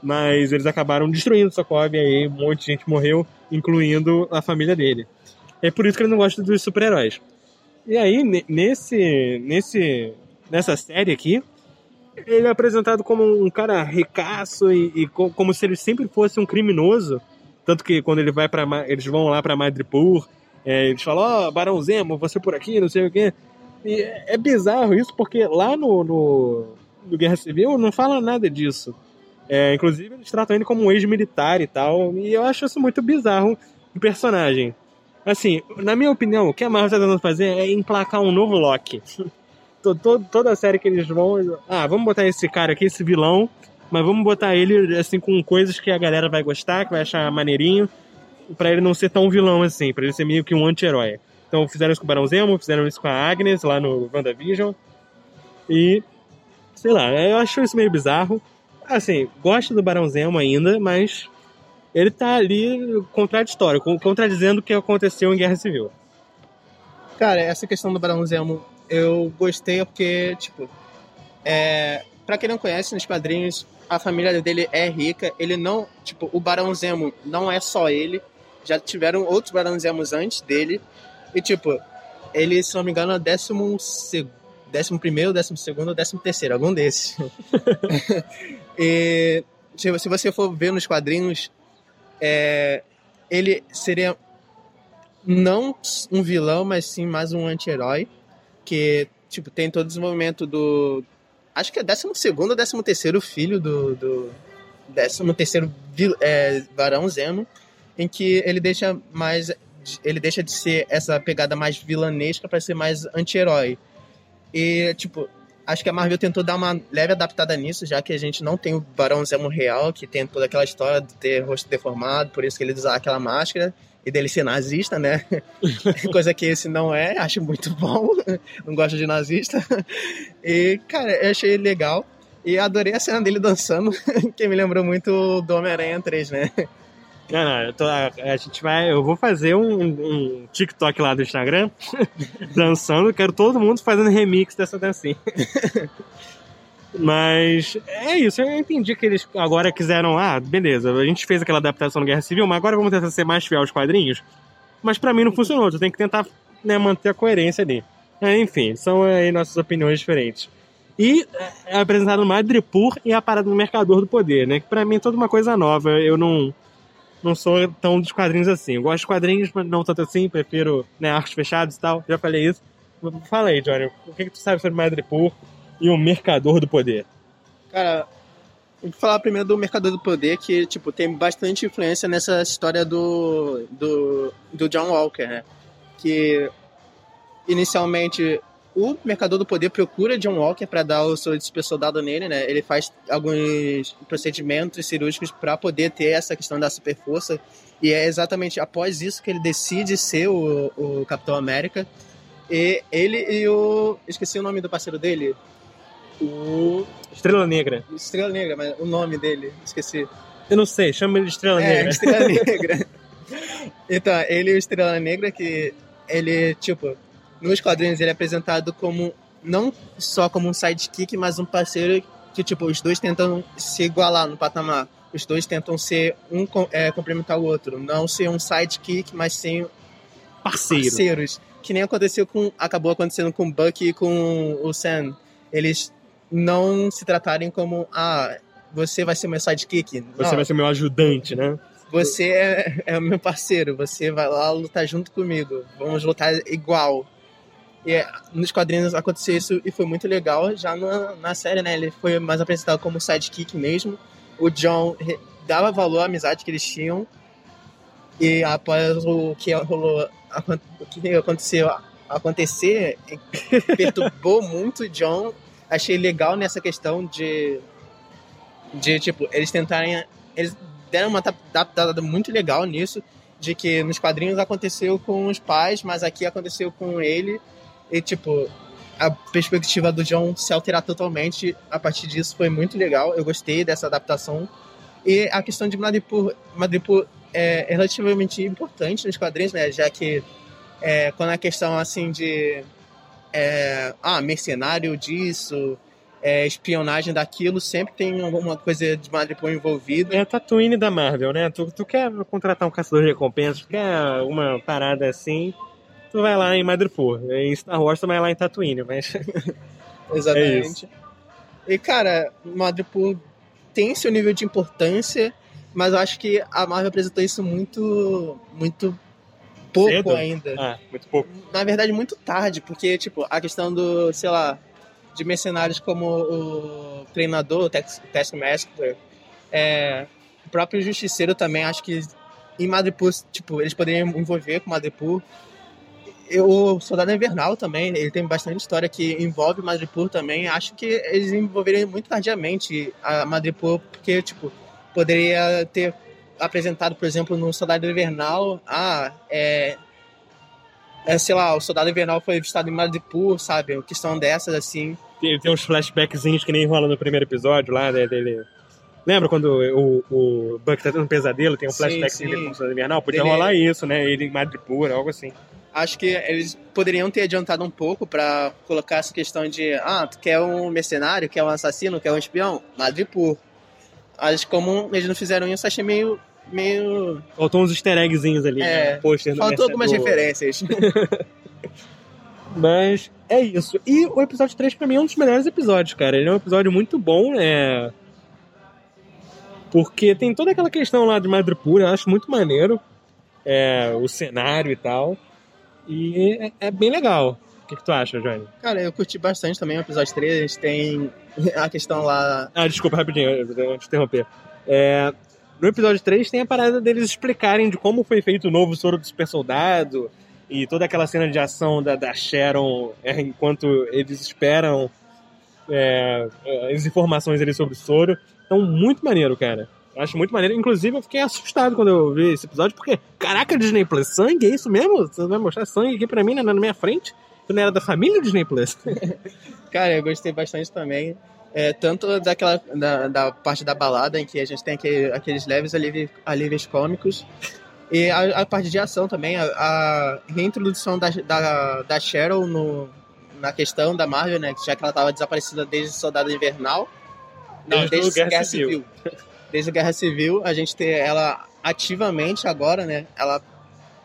mas eles acabaram destruindo o Sokov aí um monte de gente morreu, incluindo a família dele. É por isso que ele não gosta dos super-heróis. E aí, nesse, nesse, nessa série aqui, ele é apresentado como um cara ricaço e, e como se ele sempre fosse um criminoso. Tanto que quando ele vai para eles vão lá para Madripoor é, eles falam, ó, oh, Barão Zemo, você por aqui, não sei o quê. E é bizarro isso, porque lá no, no, no Guerra Civil não fala nada disso. É, inclusive, eles tratam ele como um ex-militar e tal. E eu acho isso muito bizarro do personagem. Assim, na minha opinião, o que a Marvel está tentando fazer é emplacar um novo Loki. Toda a série que eles vão. Ah, vamos botar esse cara aqui, esse vilão, mas vamos botar ele assim com coisas que a galera vai gostar, que vai achar maneirinho para ele não ser tão vilão assim, para ele ser meio que um anti-herói. Então fizeram isso com o Barão Zemo, fizeram isso com a Agnes lá no WandaVision. E sei lá, eu acho isso meio bizarro. Assim, gosto do Barão Zemo ainda, mas ele tá ali contraditório, contradizendo o que aconteceu em Guerra Civil. Cara, essa questão do Barão Zemo eu gostei porque, tipo, é, para quem não conhece nos quadrinhos, a família dele é rica, ele não, tipo, o Barão Zemo não é só ele, já tiveram outros Barões Zemos antes dele. E, tipo, ele, se não me engano, é décimo, décimo primeiro, décimo segundo, décimo terceiro, algum desses. e se você for ver nos quadrinhos, é, ele seria não um vilão, mas sim mais um anti-herói. Que, tipo, tem todo o desenvolvimento do. Acho que é décimo segundo ou décimo terceiro filho do. do décimo terceiro é, Barão Zemo em que ele deixa mais ele deixa de ser essa pegada mais vilanesca para ser mais anti-herói. E tipo, Acho que a Marvel tentou dar uma leve adaptada nisso, já que a gente não tem o Barão Zemo real, que tem toda aquela história de ter rosto deformado, por isso que ele usa aquela máscara e dele ser nazista, né? Coisa que esse não é, acho muito bom. não gosto de nazista. E, cara, eu achei legal. E adorei a cena dele dançando, que me lembrou muito do Homem-Aranha 3, né? Não, não, eu tô, a, a gente vai. Eu vou fazer um, um TikTok lá do Instagram dançando. Quero todo mundo fazendo remix dessa dancinha. Mas é isso, eu entendi que eles agora quiseram. Ah, beleza, a gente fez aquela adaptação no Guerra Civil, mas agora vamos tentar ser mais fiel aos quadrinhos. Mas para mim não funcionou, tu tem que tentar né, manter a coerência ali. É, enfim, são aí nossas opiniões diferentes. E é apresentado o Madripoor e a parada do Mercador do Poder, né? Que pra mim é toda uma coisa nova. Eu não não sou tão dos quadrinhos assim. Eu gosto de quadrinhos, mas não tanto assim, prefiro né, arcos fechados e tal. Já falei isso. Fala aí, Johnny, o que, que tu sabe sobre Madripoor e o Mercador do Poder? Cara, vou falar primeiro do Mercador do Poder, que tipo, tem bastante influência nessa história do, do, do John Walker, né? Que inicialmente o Mercador do Poder procura John Walker para dar o seu super soldado nele, né? Ele faz alguns procedimentos cirúrgicos para poder ter essa questão da super força. E é exatamente após isso que ele decide ser o, o Capitão América. E ele e o. Esqueci o nome do parceiro dele. O. Estrela Negra. Estrela Negra, mas o nome dele, esqueci. Eu não sei, chama ele de Estrela é, Negra. Estrela Negra. então, ele e o Estrela Negra, que ele, tipo, nos quadrinhos ele é apresentado como não só como um sidekick, mas um parceiro que tipo os dois tentam se igualar no patamar. Os dois tentam ser um é, complementar o outro, não ser um sidekick, mas sim Parceiro. parceiros. Que nem aconteceu com acabou acontecendo com o Bucky e com o Sam. Eles não se tratarem como ah, você vai ser meu sidekick. Você não. vai ser meu ajudante, né? Você é, é o meu parceiro, você vai lá lutar junto comigo. Vamos lutar igual. E é, nos quadrinhos aconteceu isso e foi muito legal. Já na, na série, né? Ele foi mais apresentado como sidekick mesmo. O John dava valor à amizade que eles tinham. E após o que rolou, o que aconteceu acontecer, perturbou muito o John. Achei legal nessa questão de. De, tipo, eles tentarem. Eles deram uma adaptada muito legal nisso. De que nos quadrinhos aconteceu com os pais, mas aqui aconteceu com ele e, tipo, a perspectiva do John se alterar totalmente a partir disso foi muito legal. Eu gostei dessa adaptação. E a questão de Madripoor, Madripoor é relativamente importante nos quadrinhos, né? Já que é, quando a questão assim de é, ah, mercenário disso, é, espionagem daquilo, sempre tem alguma coisa de Madripoor envolvida. É a Tatooine da Marvel, né? Tu, tu quer contratar um caçador de recompensas, quer uma parada assim, tu vai lá em Madripoor. Em Star Wars tu vai lá em Tatooine, mas... Exatamente. É e, cara, Madripoor tem seu nível de importância, mas eu acho que a Marvel apresentou isso muito, muito pouco Cedo? ainda. Ah, muito pouco. Na verdade, muito tarde, porque, tipo, a questão do, sei lá, de mercenários como o treinador, o Taskmaster, é, o próprio Justiceiro também, acho que em Madripoor, tipo, eles poderiam envolver com Madripoor, o Soldado Invernal também, ele tem bastante história que envolve Madripoor também. Acho que eles envolveriam muito tardiamente a Madripoor, porque, tipo, poderia ter apresentado, por exemplo, no Soldado Invernal, ah, é, é sei lá, o Soldado Invernal foi avistado em Madripoor, sabe? Uma questão dessas, assim. Tem, tem uns flashbackzinhos que nem rola no primeiro episódio lá, né, dele... Lembra quando o, o Buck tá tendo um pesadelo, tem um flashbackzinho dele com o Soldado Invernal? Podia Dele- rolar isso, né? Ele em Madripoor, algo assim. Acho que eles poderiam ter adiantado um pouco pra colocar essa questão de, ah, tu quer um mercenário, quer um assassino, quer um espião? Madripoor. Acho como eles não fizeram isso, achei meio meio. Faltou uns easter eggzinhos ali, É, né? Pôster do Faltou algumas referências. Mas é isso. E o episódio 3 pra mim é um dos melhores episódios, cara. Ele é um episódio muito bom, é. Porque tem toda aquela questão lá de Madripoor, eu acho muito maneiro. É, o cenário e tal. E é, é bem legal. O que, que tu acha, Johnny? Cara, eu curti bastante também o episódio 3. A gente tem a questão lá. Ah, desculpa, rapidinho, eu vou te interromper. É, no episódio 3 tem a parada deles explicarem de como foi feito o novo soro do super soldado e toda aquela cena de ação da, da Sharon é, enquanto eles esperam é, as informações ali sobre o soro. Então, muito maneiro, cara. Acho muito maneiro. Inclusive, eu fiquei assustado quando eu vi esse episódio, porque, caraca, Disney Plus, sangue, é isso mesmo? Você vai mostrar sangue aqui pra mim, né, na minha frente? Tu não era da família Disney Plus? Cara, eu gostei bastante também. É, tanto daquela da, da parte da balada em que a gente tem aquele- aqueles leves alívios, alívios cômicos e a, a parte de ação também a, a reintrodução da, da, da Cheryl no, na questão da Marvel né já que ela estava desaparecida desde Soldado Invernal não Desde desde, Guerra Guerra, Civil. Civil. desde a Guerra Civil a gente ter ela ativamente agora né ela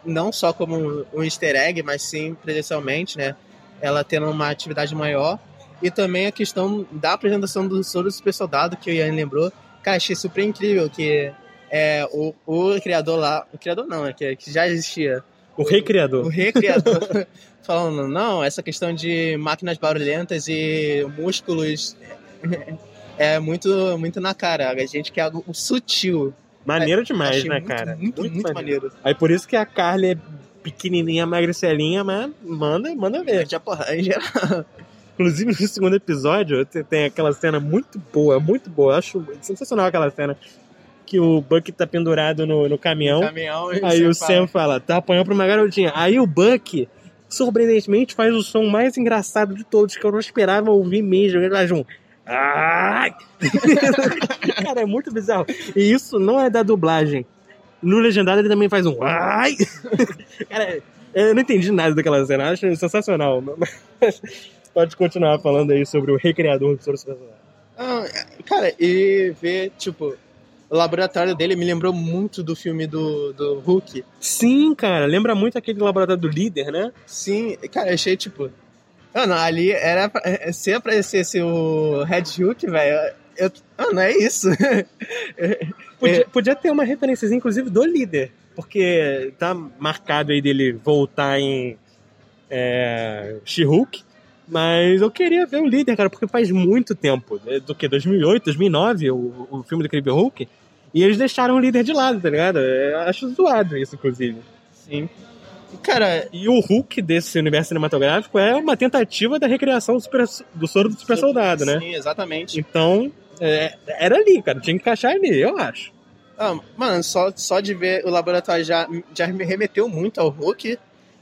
não só como um easter egg mas sim presencialmente né ela tendo uma atividade maior e também a questão da apresentação do soro super soldado, que o Ian lembrou. Cara, achei super incrível que é, o, o criador lá. O criador não, é que, que já existia. O recriador. O recriador falando, não, essa questão de máquinas barulhentas e músculos é muito, muito na cara. A gente quer algo sutil. Maneiro demais, Achei né, muito, cara? Muito, muito, maneiro. Aí por isso que a Carly é pequenininha, magricelinha, mas manda, manda ver. Já, porra, em geral. Inclusive, no segundo episódio, te- tem aquela cena muito boa, muito boa. Eu Acho sensacional aquela cena. Que o Buck tá pendurado no, no caminhão. Caminhão, e Aí o fala, Sam fala, tá apanhando pra uma garotinha. Aí o Buck, surpreendentemente, faz o som mais engraçado de todos, que eu não esperava ouvir mesmo. Ele faz um. Ai! Cara, é muito bizarro. E isso não é da dublagem. No legendado ele também faz um. Ai! Cara, eu não entendi nada daquela cena. Acho sensacional. Mas pode continuar falando aí sobre o recriador do Soro Soldado. Ah, cara, e ver, tipo, o laboratório dele me lembrou muito do filme do, do Hulk. Sim, cara. Lembra muito aquele laboratório do líder, né? Sim, cara, achei, tipo. Mano, ali era. pra- eh, Se aparecesse o Red Hulk, velho. Eu, mano, é isso. Podia, podia ter uma referência, inclusive, do líder. Porque tá marcado aí dele voltar em é, She-Hulk. Mas eu queria ver o líder, cara, porque faz muito tempo. né, Do que? 2008, 2009, o, o filme do Incrível Hulk. E eles deixaram o líder de lado, tá ligado? Eu acho zoado isso, inclusive. Sim. Cara, E o Hulk desse universo cinematográfico é uma tentativa da recriação do, super- do soro do super soldado, né? Sim, exatamente. Então, é, era ali, cara. Tinha que encaixar ali, eu acho. Ah, mano, só, só de ver o laboratório já, já me remeteu muito ao Hulk.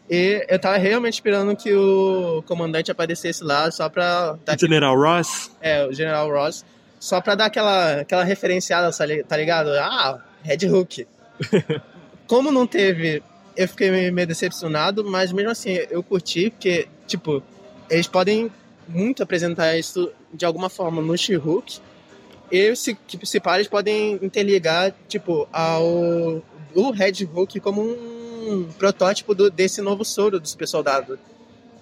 E eu tava realmente esperando que o comandante aparecesse lá só pra dar General Ross. É, o General Ross. Só pra dar aquela, aquela referenciada, tá li- tá ligado? Ah, Red Hook. Como não teve, eu fiquei meio decepcionado, mas mesmo assim eu curti, porque, tipo, eles podem muito apresentar isso de alguma forma no She-Hulk. E se, tipo, se pá, eles podem interligar, tipo, ao o Red Hulk como um protótipo do, desse novo soro do super soldado.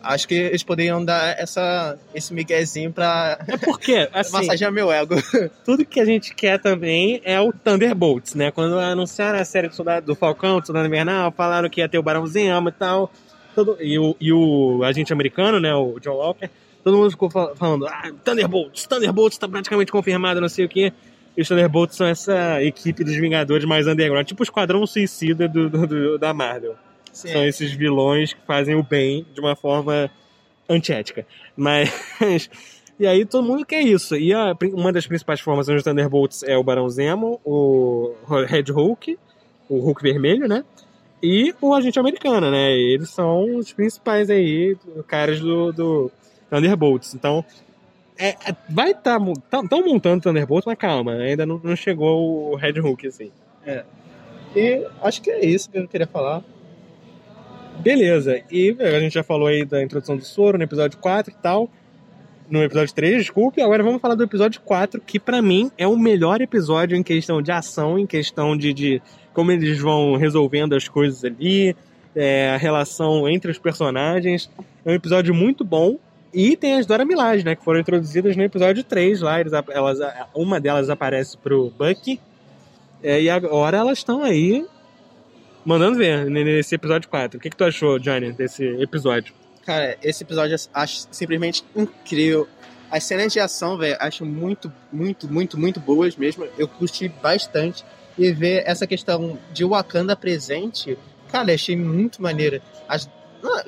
Acho que eles poderiam dar essa, esse miguezinho pra É porque, assim, massagear meu ego. tudo que a gente quer também é o Thunderbolts, né? Quando anunciaram a série do, Soldado, do Falcão, do Soldado Invernal, falaram que ia ter o Barão Zemo e tal. Todo, e, o, e o agente americano, né? O John Walker. Todo mundo ficou fal- falando, ah, Thunderbolts, Thunderbolts tá praticamente confirmado, não sei o quê. E os Thunderbolts são essa equipe dos Vingadores mais underground, tipo o Esquadrão Suicida do, do- do- da Marvel. São esses vilões que fazem o bem de uma forma antiética. Mas. E aí todo mundo quer isso. E a, uma das principais formações dos Thunderbolts é o Barão Zemo, o Red Hulk, o Hulk vermelho, né? E o agente americano, né? Eles são os principais aí, caras do, do Thunderbolts. Então, é, é- vai estar. Tá, Estão montando Thunderbolts, mas calma, ainda não, não chegou o Red Hulk, assim. E acho que é isso que eu queria falar. Beleza, e a gente já falou aí da introdução do soro no episódio 4 e tal. No episódio 3, desculpe. Agora vamos falar do episódio 4, que pra mim é o melhor episódio em questão de ação, em questão de, de como eles vão resolvendo as coisas ali, é, a relação entre os personagens. É um episódio muito bom. E tem as Dora Milaje, né? Que foram introduzidas no episódio 3 lá. Eles, elas, uma delas aparece pro Bucky. é, e agora elas estão aí mandando ver nesse episódio 4. O que, que tu achou, Johnny, desse episódio? Cara, esse episódio eu acho simplesmente incrível. As cenas de ação, velho, acho muito, muito, muito, muito boas mesmo. Eu curti bastante. E ver essa questão de Wakanda presente, cara, achei muito maneira. As,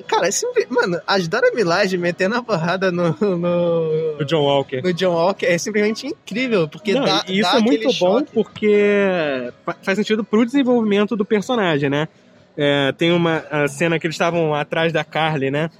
Cara, esse, mano, as Dora Milaje metendo a porrada no, no, O John Walker. no John Walker é simplesmente incrível, porque Não, dá, e isso dá é muito bom choque. porque fa- faz sentido pro desenvolvimento do personagem, né? É, tem uma cena que eles estavam atrás da Carly, né?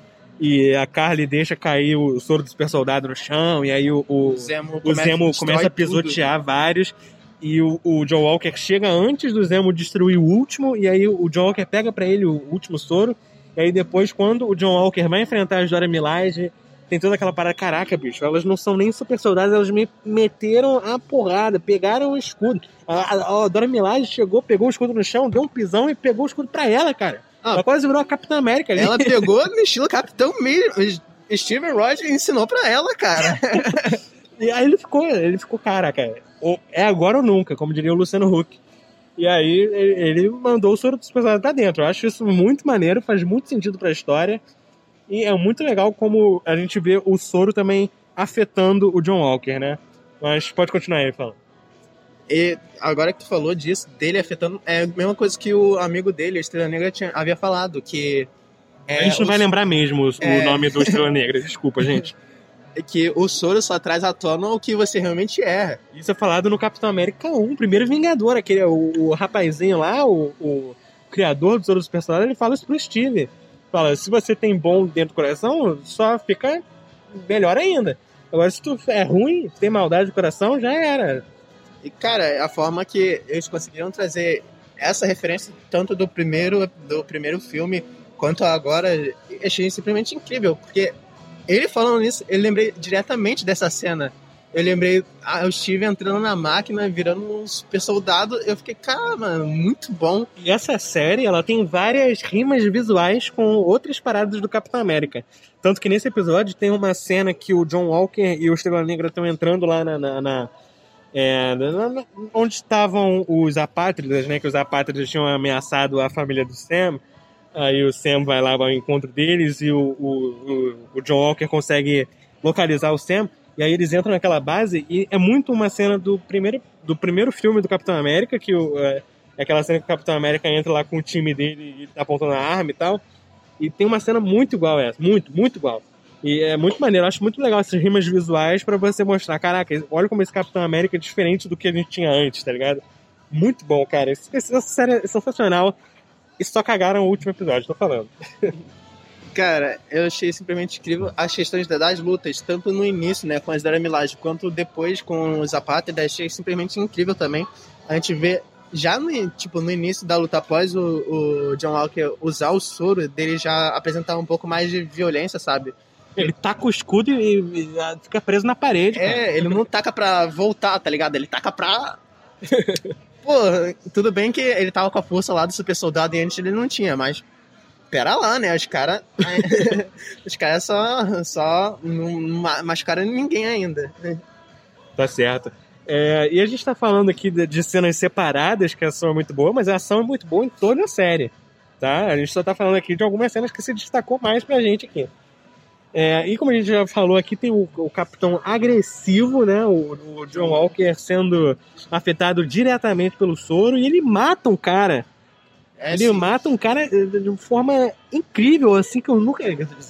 E a Carly deixa cair o soro do super soldado no chão, e aí o, o, O Zemo, o Zemo começa a tudo. pisotear vários. E o, o John Walker chega antes do Zemo destruir o último, e aí o John Walker pega pra ele o último soro. E aí depois, quando o John Walker vai enfrentar a Dora Milaje, tem toda aquela parada, caraca, bicho, elas não são nem super soldados, elas me meteram a porrada, pegaram o escudo. A, a, a Dora Milaje chegou, pegou o escudo no chão, deu um pisão e pegou o escudo pra ela, cara. Ah. ela quase virou a Capitã América ali. Ela pegou no estilo Capitão mesmo. Steven Rogers ensinou pra ela, cara. E aí ele ficou, ele ficou, caraca, é agora ou nunca, como diria o Luciano Huck. E aí ele mandou o soro dos personagens pra dentro. Eu acho isso muito maneiro, faz muito sentido pra história. E é muito legal como a gente vê o soro também afetando o John Walker, né? Mas pode continuar aí falando. E agora que tu falou disso, dele afetando, é a mesma coisa que o amigo dele, a Estrela Negra, tinha, havia falado, que... é, a gente não o- vai lembrar mesmo o, o é. nome do Estrela Negra, desculpa, gente. que o soro só traz à tona o que você realmente é. Isso é falado no Capitão América 1, primeiro Vingador, aquele, o, o rapazinho lá, o, o criador dos outros personagens, ele fala isso pro Steve. Fala, se você tem bom dentro do coração, só fica melhor ainda. Agora, se tu é ruim, tem maldade no coração, já era. E, cara, a forma que eles conseguiram trazer essa referência tanto do primeiro, do primeiro filme quanto agora, achei simplesmente incrível, porque ele falando nisso, eu lembrei diretamente dessa cena. Eu lembrei ah, o Steve entrando na máquina, virando um super soldado. Eu fiquei, cara, mano, muito bom. E essa série, ela tem várias rimas visuais com outras paradas do Capitão América. Tanto que nesse episódio tem uma cena que o John Walker e o Estrela Negra estão entrando lá na... na- na- é, onde estavam os apátridas, né? Que os apátridas tinham ameaçado a família do Sam. Aí o Sam vai lá ao encontro deles e o, o, o, John Walker consegue localizar o Sam. E aí eles entram naquela base e é muito uma cena do primeiro, do primeiro filme do Capitão América, que o, é, é aquela cena que o Capitão América entra lá com o time dele e tá apontando a arma e tal. E tem uma cena muito igual essa, muito, muito igual. E é muito maneiro, eu acho muito legal essas rimas visuais pra você mostrar, caraca, olha como esse Capitão América é diferente do que a gente tinha antes, tá ligado? Muito bom, cara. Essa série é sensacional. E só cagaram o último episódio, tô falando. Cara, eu achei simplesmente incrível as questões das lutas, tanto no início, né, com as Dora Milaje, quanto depois com os Apátridas, achei simplesmente incrível também. A gente vê já no, tipo, no início da luta, após o, o John Walker usar o soro, dele já apresentar um pouco mais de violência, sabe? Ele taca o escudo e, e- e fica preso na parede. cara. É, ele não taca pra voltar, tá ligado? Ele taca pra. Pô, tudo bem que ele tava com a força lá do super soldado e antes ele não tinha, mas. Pera lá, né? Os caras. os caras só. só não ma- machucaram ninguém ainda. Tá certo. É, e a gente tá falando aqui de, de cenas separadas, que a ação é muito boa, mas a ação é muito boa em toda a série. Tá? A gente só tá falando aqui de algumas cenas que se destacou mais pra gente aqui. É, e como a gente já falou aqui, tem o, o capitão agressivo, né? O, o John Walker sendo afetado diretamente pelo soro e ele mata um cara. É, ele sim. mata um cara de de forma incrível, assim, que eu nunca.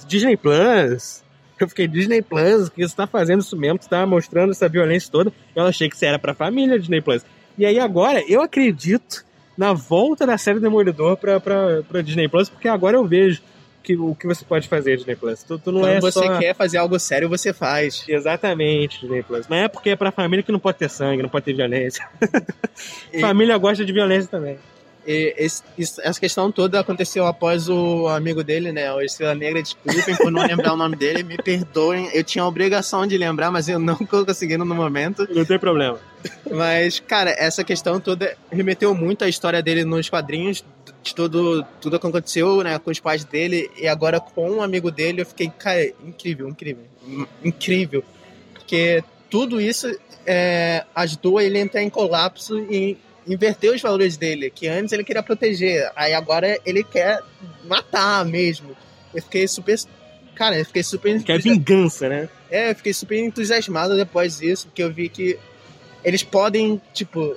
Disney Plus. Eu fiquei, Disney Plus, que você tá fazendo isso mesmo, você tá mostrando essa violência toda. Eu achei que isso era pra família, Disney Plus. E aí agora, eu acredito na volta da série Demolidor pra, pra, pra Disney Plus, porque agora eu vejo que, o que você pode fazer, Disney Plus. Tu, tu não Quando é você só... quer fazer algo sério, você faz. Exatamente, Disney Plus. Mas é porque é pra família que não pode ter sangue, não pode ter violência. E- família gosta de violência também. Esse- essa questão toda aconteceu após o amigo dele, né? O Estrela Negra, desculpem por não lembrar o nome dele, me perdoem. Eu tinha a obrigação de lembrar, mas eu não tô conseguindo no momento. Não tem problema. Mas, cara, essa questão toda remeteu muito à história dele nos quadrinhos, de tudo, tudo que aconteceu, né, com os pais dele, e agora com um amigo dele, eu fiquei, cara, incrível, incrível, in- incrível. Porque tudo isso é, ajudou ele a entrar em colapso e inverter os valores dele, que antes ele queria proteger, aí agora ele quer matar mesmo. Eu fiquei super. Cara, eu fiquei super. Que é vingança, né? É, eu fiquei super entusiasmado depois disso, porque eu vi que eles podem, tipo,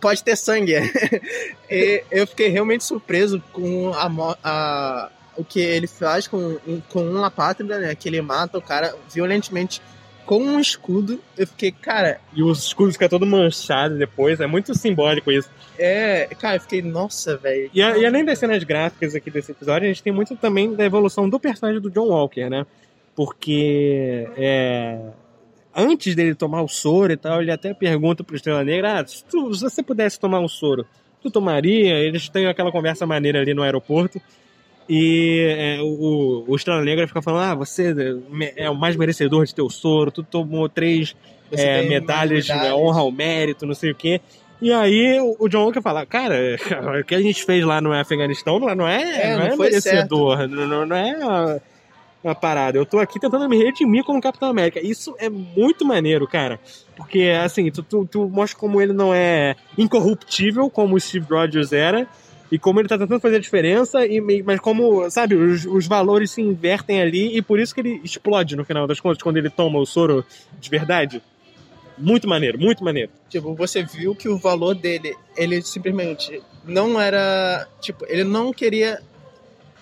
pode ter sangue. e eu fiquei realmente surpreso com a, a- o que ele faz com, com uma pátria, né? Que ele mata o cara violentamente com um escudo. Eu fiquei, cara. E o escudo fica todo manchado depois, é muito simbólico isso. É, cara, eu fiquei, nossa, velho. E, e, além das cenas gráficas aqui desse episódio, a gente tem muito também da evolução do personagem do John Walker, né? Porque é, antes dele tomar o soro e tal, ele até pergunta pro Estrela Negra: ah, se, tu, se você pudesse tomar um soro, tu tomaria? Eles têm aquela conversa maneira ali no aeroporto. E é, o, o Estrela Negra fica falando: ah, você é o mais merecedor de ter o soro, tu tomou três é, medalhas de honra ao mérito, não sei o quê. E aí o John Walker fala, cara, o que a gente fez lá no Afeganistão não, não é, é, não, não é merecedor, não, não, é uma, parada. Eu tô aqui tentando me redimir como Capitão América. Isso é muito maneiro, cara. Porque, assim, tu, tu, tu mostra como ele não é incorruptível, como o Steve Rogers era, e como ele tá tentando fazer a diferença, e, mas como, sabe, os, os valores se invertem ali e por isso que ele explode no final das contas, quando ele toma o soro de verdade. Muito maneiro, muito maneiro. Tipo, você viu que o valor dele, ele simplesmente não era. Tipo, ele não queria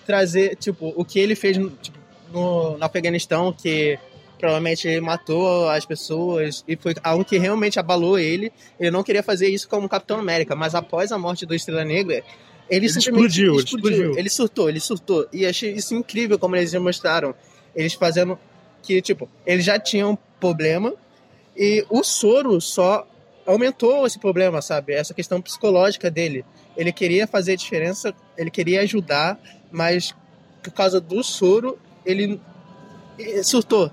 trazer, tipo, o que ele fez tipo, no, no Afeganistão, que provavelmente ele matou as pessoas e foi algo que realmente abalou ele. Ele não queria fazer isso como Capitão América, mas após a morte do Estrela Negra, ele, ele explodiu, explodiu, explodiu. Ele surtou, ele surtou. E achei isso incrível como eles demonstraram. Eles fazendo que, tipo, eles já tinham um problema e o soro só aumentou esse problema, sabe? Essa questão psicológica dele. Ele queria fazer diferença, ele queria ajudar, mas por causa do soro, ele surtou.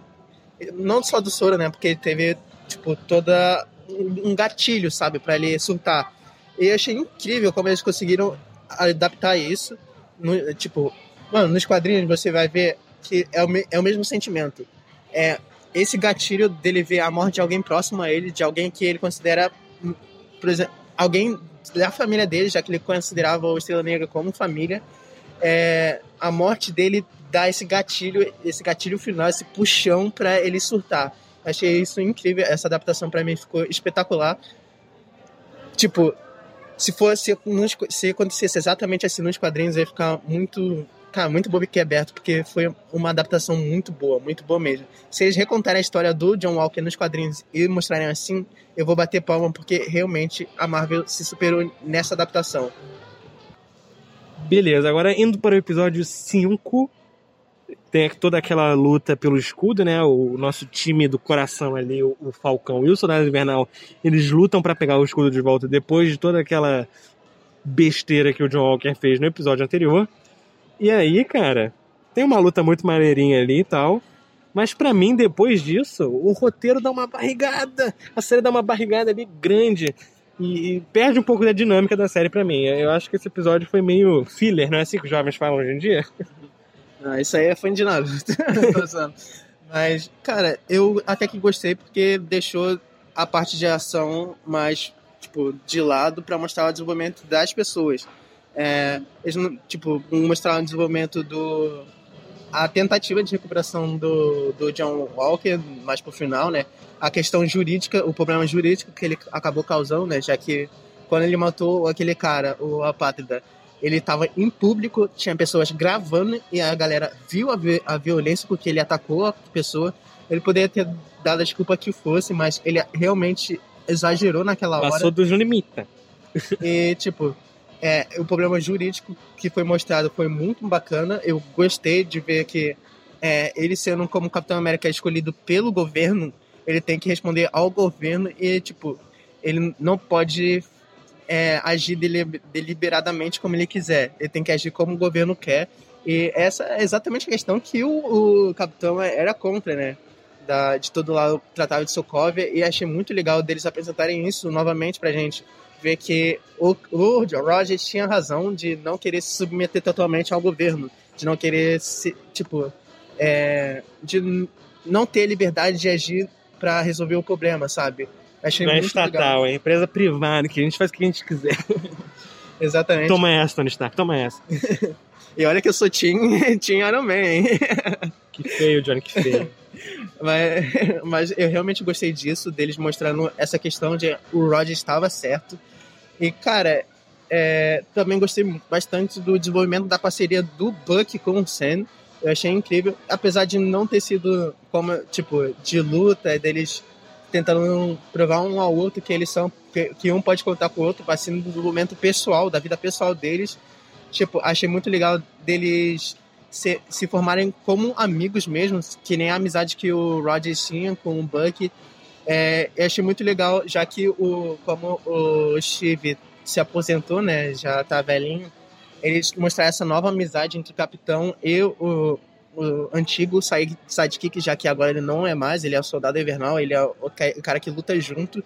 Não só do soro, né? Porque ele teve, tipo, toda um gatilho, sabe? para ele surtar. E eu achei incrível como eles conseguiram adaptar isso. No, tipo, mano, nos quadrinhos você vai ver que é o, é o mesmo sentimento. É esse gatilho dele ver a morte de alguém próximo a ele, de alguém que ele considera, por exemplo, alguém da família dele, já que ele considerava o Estrela Negra como família, é, a morte dele dá esse gatilho, esse gatilho final, esse puxão para ele surtar. Achei isso incrível, essa adaptação para mim ficou espetacular. Tipo, se fosse se acontecesse exatamente assim nos quadrinhos, ia ficar muito, cara, muito aberto porque foi uma adaptação muito boa, muito boa mesmo. Se eles recontarem a história do John Walker nos quadrinhos e mostrarem assim, eu vou bater palma porque realmente a Marvel se superou nessa adaptação. Beleza, agora indo para o episódio 5, tem toda aquela luta pelo escudo, né? O nosso time do coração ali, o, Falcão e o Soldado Invernal, eles lutam para pegar o escudo de volta depois de toda aquela besteira que o John Walker fez no episódio anterior. E aí, cara, tem uma luta muito maneirinha ali e tal. Mas para mim, depois disso, o roteiro dá uma barrigada. A série dá uma barrigada ali grande. E, perde um pouco da dinâmica da série para mim. Eu acho que esse episódio foi meio filler, não é assim que os jovens falam hoje em dia? Ah, isso aí é fã de nada. Mas, cara, eu até que gostei porque deixou a parte de ação mais, tipo, de lado para mostrar o desenvolvimento das pessoas. É, eles, tipo, mostrar o desenvolvimento do... A tentativa de recuperação do, do John Walker, mais pro final, né? A questão jurídica, o problema jurídico que ele acabou causando, né? Já que quando ele matou aquele cara, o Apátrida, ele estava em público, tinha pessoas gravando e a galera viu a, vi a violência porque ele atacou a pessoa. Ele poderia ter dado a desculpa que fosse, mas ele realmente exagerou naquela Passou hora. Passou dos limites. E, tipo, é, o problema jurídico que foi mostrado foi muito bacana. Eu gostei de ver que é, ele sendo como Capitão América escolhido pelo governo, ele tem que responder ao governo e, tipo, ele não pode é, agir deliberadamente como ele quiser. Ele tem que agir como o governo quer. E essa é exatamente a questão que o, o capitão era contra, né? Da, de todo lado o Tratado de Sokovia. E achei muito legal deles apresentarem isso novamente pra gente. Ver que o, o Rogers tinha razão de não querer se submeter totalmente ao governo. De não querer se, tipo, é, de não ter liberdade de agir para resolver o problema, sabe? Achei não é estatal, legal. é empresa privada, que a gente faz o que a gente quiser. Exatamente. Toma essa, Tony Stark, toma essa. e olha que eu sou Team, team Iron Man, hein? que feio, Johnny, que feio. Mas, mas eu realmente gostei disso, deles mostrando essa questão de o Roger estava certo. E, cara, é, também gostei bastante do desenvolvimento da parceria do Buck com o Sam. Eu achei incrível, apesar de não ter sido como, tipo, de luta, deles tentando provar um ao outro que eles são, que, que um pode contar com o outro, vai ser um desenvolvimento pessoal, da vida pessoal deles. Tipo, achei muito legal deles se, se formarem como amigos mesmo, que nem a amizade que o Rogers tinha com o Buck. É, eu achei muito legal, já que o, como o Steve se aposentou, né, já tá velhinho, eles mostraram essa nova amizade entre o capitão e o, o antigo sidekick, já que agora ele não é mais, ele é o soldado invernal, ele é o cara que luta junto.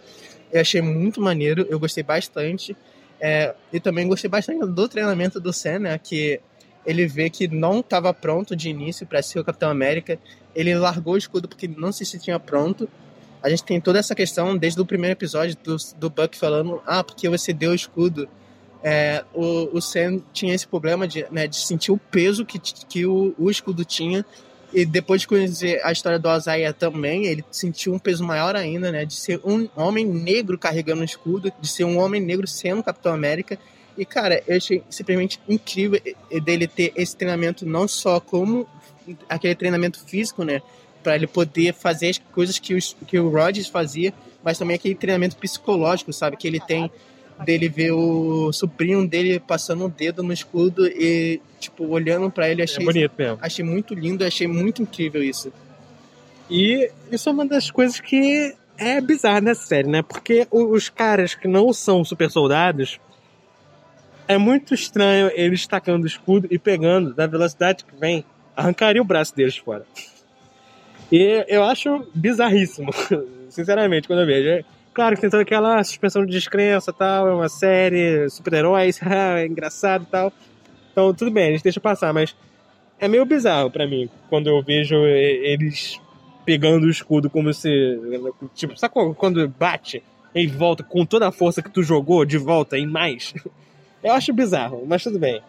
Eu achei muito maneiro, eu gostei bastante. É, e também gostei bastante do treinamento do né, que ele vê que não estava pronto de início para ser o Capitão América. Ele largou o escudo porque não se sentia pronto. A gente tem toda essa questão desde o primeiro episódio do, do Buck falando: ah, porque você deu o escudo. É, o, o Sam tinha esse problema de, né, de sentir o peso que, que o, o escudo tinha. E depois de conhecer a história do Azaia também, ele sentiu um peso maior ainda, né? De ser um homem negro carregando o escudo, de ser um homem negro sendo Capitão América. E, cara, eu achei simplesmente incrível dele ter esse treinamento não só como aquele treinamento físico, né? Para ele poder fazer as coisas que, os, que o Rogers fazia, mas também aquele treinamento psicológico, sabe? Que ele tem dele ver o sobrinho dele passando o um dedo no escudo e, tipo, olhando para ele. Achei, é bonito mesmo. Achei muito lindo, achei muito incrível isso. E isso é uma das coisas que é bizarra nessa série, né? Porque os caras que não são super soldados, é muito estranho eles tacando o escudo e pegando da velocidade que vem, arrancaria o braço deles fora. E eu acho bizarríssimo, sinceramente, quando eu vejo. É, claro que tem toda aquela suspensão de descrença tal, é uma série, super-heróis, é engraçado tal. Então, tudo bem, a gente deixa passar, mas é meio bizarro para mim quando eu vejo eles pegando o escudo como se. Tipo, sabe quando bate e volta com toda a força que tu jogou de volta e mais? Eu acho bizarro, mas tudo bem.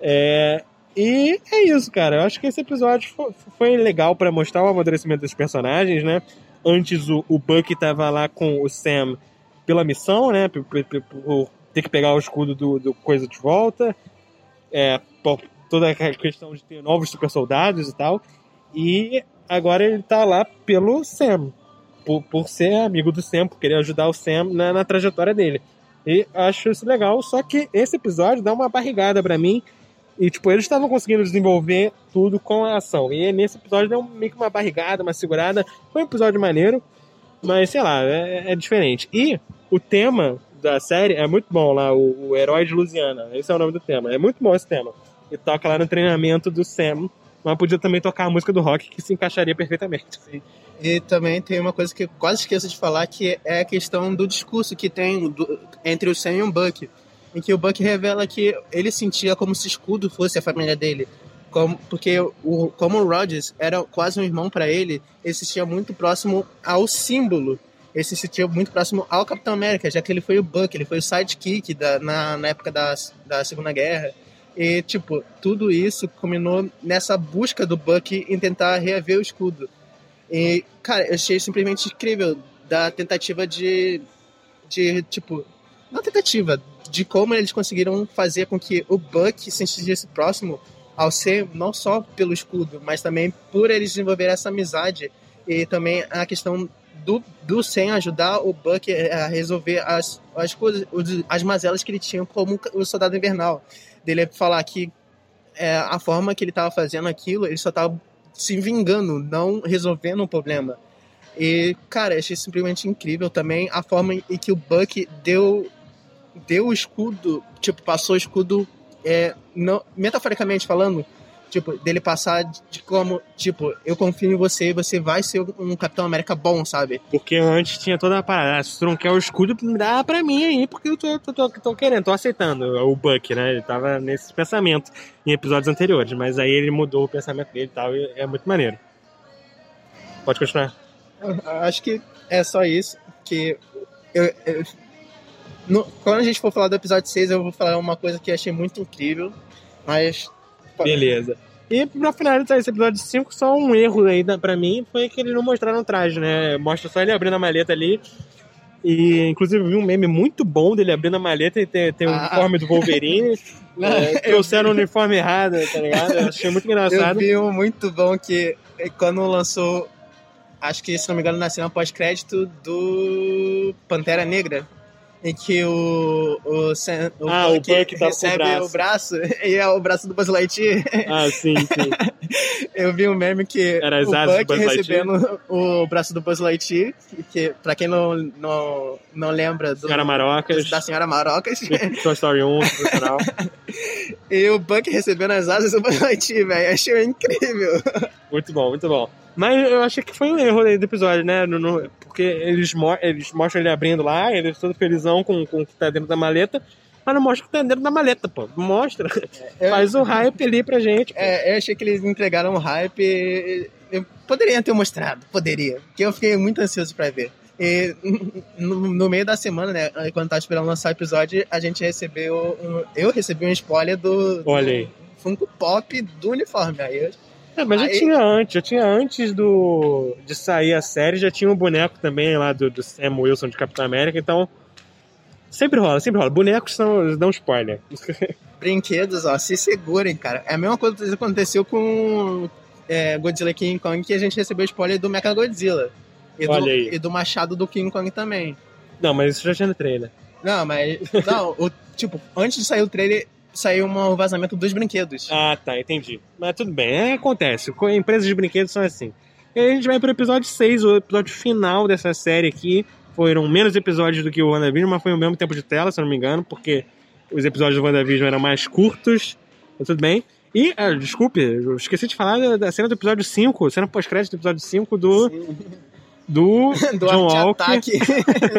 É, e é isso, cara. Eu acho que esse episódio foi, foi legal para mostrar o amadurecimento dos personagens, né? Antes o, o Buck tava lá com o Sam pela missão, né? Por, por, ter que pegar o escudo do, do coisa de volta. É, por toda a questão de ter novos super soldados e tal. E agora ele tá lá pelo Sam. Por, por ser amigo do Sam, por querer ajudar o Sam na, na trajetória dele. E acho isso legal, só que esse episódio dá uma barrigada para mim. E, tipo, eles estavam conseguindo desenvolver tudo com a ação. E nesse episódio deu meio que uma barrigada, uma segurada. Foi um episódio maneiro, mas sei lá, é, é diferente. E o tema da série é muito bom lá, o, o, Herói de Louisiana. Esse é o nome do tema. É muito bom esse tema. E toca lá no treinamento do Sam. Mas podia também tocar a música do rock que se encaixaria perfeitamente. E também tem uma coisa que eu quase esqueço de falar, que é a questão do discurso que tem do, entre o Sam e o Buck. Em que o Buck revela que ele sentia como se escudo fosse a família dele. Como, porque o, como o Rogers era quase um irmão para ele, ele se sentia muito próximo ao símbolo. Ele se sentia muito próximo ao Capitão América, já que ele foi o Buck, ele foi o sidekick da, na, na época da, da Segunda Guerra. E, tipo, tudo isso culminou nessa busca do Buck em tentar reaver o escudo. E, cara, eu achei simplesmente incrível da tentativa de. de, tipo. Não tentativa, de como eles conseguiram fazer com que o Buck se sentisse próximo ao ser, não só pelo escudo, mas também por eles desenvolver essa amizade e também a questão do, do Sam ajudar o Buck a resolver as, as coisas, as mazelas que ele tinha como o soldado invernal. Dele falar que é, a forma que ele estava fazendo aquilo, ele só estava se vingando, não resolvendo o problema. E, cara, achei simplesmente incrível também a forma em que o Buck deu, deu o escudo, tipo, passou o escudo, é, não, metaforicamente falando, tipo, dele passar de como, tipo, eu confio em você e você vai ser um Capitão América bom, sabe? Porque antes tinha toda a parada, ah, se tu não quer o escudo, dá pra mim aí, porque eu tô, tô, tô, tô querendo, tô aceitando o Buck, né? Ele tava nesse pensamento em episódios anteriores, mas aí ele mudou o pensamento dele e tal, e é muito maneiro. Pode continuar. Acho que é só isso, que eu, eu no, quando a gente for falar do episódio 6, eu vou falar uma coisa que achei muito incrível, mas Beleza. E pra finalizar esse episódio 5, só um erro aí pra mim foi que eles não mostraram o traje, né? Mostra só ele abrindo a maleta ali. E, inclusive, eu vi um meme muito bom dele abrindo a maleta e ter, ter o Ah. uniforme do Wolverine. Não, é, eu trouxeram o uniforme errado, tá ligado? Eu achei muito Eu engraçado. vi um muito bom que é, quando lançou, acho que se não me engano, na cena pós-crédito do Pantera Negra, em que o, o, Sam- o Ah, o Buck Buck tá com o recebe braço. o braço e é o braço do Buzz Lightyear. Ah, sim, sim. Eu vi um meme que Era as o asas do Buck Buzz recebendo o braço do Buzz Lightyear, que pra quem não, não, não lembra do, Senhora Marocas, da Senhora Marocas, Toy Story 1, no final. e o Buck recebendo as asas do Buzz Lightyear, velho. Achei incrível. Muito bom, muito bom. Mas eu achei que foi um erro aí do episódio, né? No- no- porque eles, mo- eles mostram ele abrindo lá, ele todo felizão com, com o que tá dentro da maleta, mas não mostra o que tá dentro da maleta, pô. Mostra. Eu- Faz o hype ali pra gente. pô. É, eu achei que eles entregaram um hype. Eu poderia ter mostrado, poderia. Porque eu fiquei muito ansioso pra ver. E no, no meio da semana, né, quando tava esperando lançar o episódio, a gente recebeu. Um, eu recebi um spoiler do, do Olha aí. Funko Pop do uniforme. Aí eu, É, mas já Aí- tinha antes, já tinha antes do de sair a série, já tinha um boneco também lá do, do Sam Wilson de Capitão América, então sempre rola, sempre rola. Bonecos são, dão spoiler. brinquedos, ó, se segurem, cara. É a mesma coisa que aconteceu com é, Godzilla King Kong, que a gente recebeu spoiler do Mecha Godzilla. E do, Olha aí. e do machado do King Kong também. Não, mas isso já tinha no trailer. Não, mas. Não, o, tipo, antes de sair o trailer, saiu um vazamento dos brinquedos. Ah, tá, entendi. Mas tudo bem, é, acontece. Co- Empresas de brinquedos são assim. E aí a gente vai pro episódio 6, o episódio final dessa série aqui. Foram menos episódios do que o WandaVision, mas foi o mesmo tempo de tela, se eu não me engano, porque os episódios do WandaVision eram mais curtos. Mas tudo bem. E, ah, desculpe, eu esqueci de falar da, da cena do episódio 5, cena pós-crédito do episódio 5 do, do, do John Walker.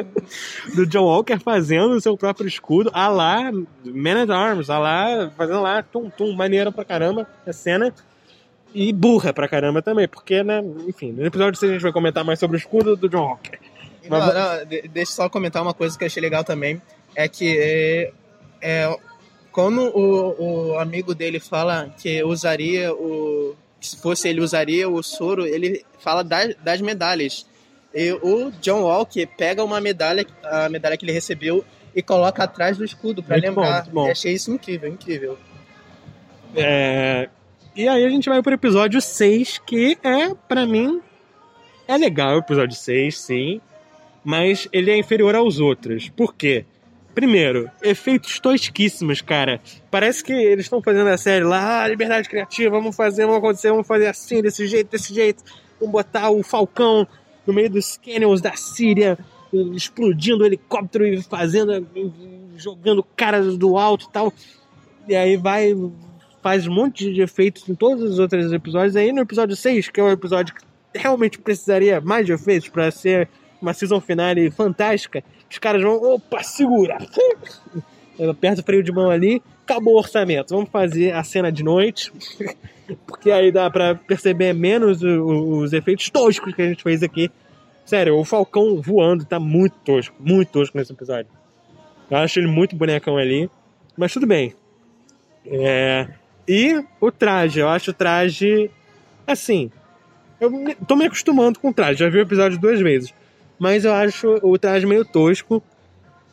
do John Walker fazendo o seu próprio escudo, a lá Man at Arms, a lá fazendo lá tum tum, maneira pra caramba a cena. E burra pra caramba também, porque, né, enfim, no episódio 6 a gente vai comentar mais sobre o escudo do John Walker. Não, Mas- não, de- deixa eu só comentar uma coisa que eu achei legal também. É que é, é, quando o, o amigo dele fala que usaria o. Se fosse ele usaria o soro, ele fala das, das medalhas. E o John Walker pega uma medalha, a medalha que ele recebeu, e coloca atrás do escudo bom, lembrar. bom. E achei isso incrível, incrível. É, E aí a gente vai pro episódio 6, que é, pra mim, é legal o episódio 6, sim, mas ele é inferior aos outros. Por quê? Primeiro, efeitos tosquíssimos, cara. Parece que eles estão fazendo a série lá, ah, liberdade criativa, vamos fazer, vamos acontecer, vamos fazer assim, desse jeito, desse jeito. Vamos botar o Falcão no meio dos canyons da Síria, explodindo o helicóptero e fazendo, jogando caras do alto e tal. E aí vai, faz um monte de efeitos em todos os outros episódios. Aí no episódio 6, que é o episódio que realmente precisaria mais de efeitos para ser uma season finale fantástica, os caras vão, opa, segura! Aperta o freio de mão ali, acabou o orçamento. Vamos fazer a cena de noite, porque aí dá pra perceber menos o- o- os efeitos toscos que a gente fez aqui. Sério, o Falcão voando tá muito tosco, muito tosco nesse episódio. Eu acho ele muito bonecão ali, mas tudo bem. É, E o traje, eu acho o traje. Assim. Eu tô me acostumando com o traje, já vi o episódio duas vezes. Mas eu acho o traje meio tosco,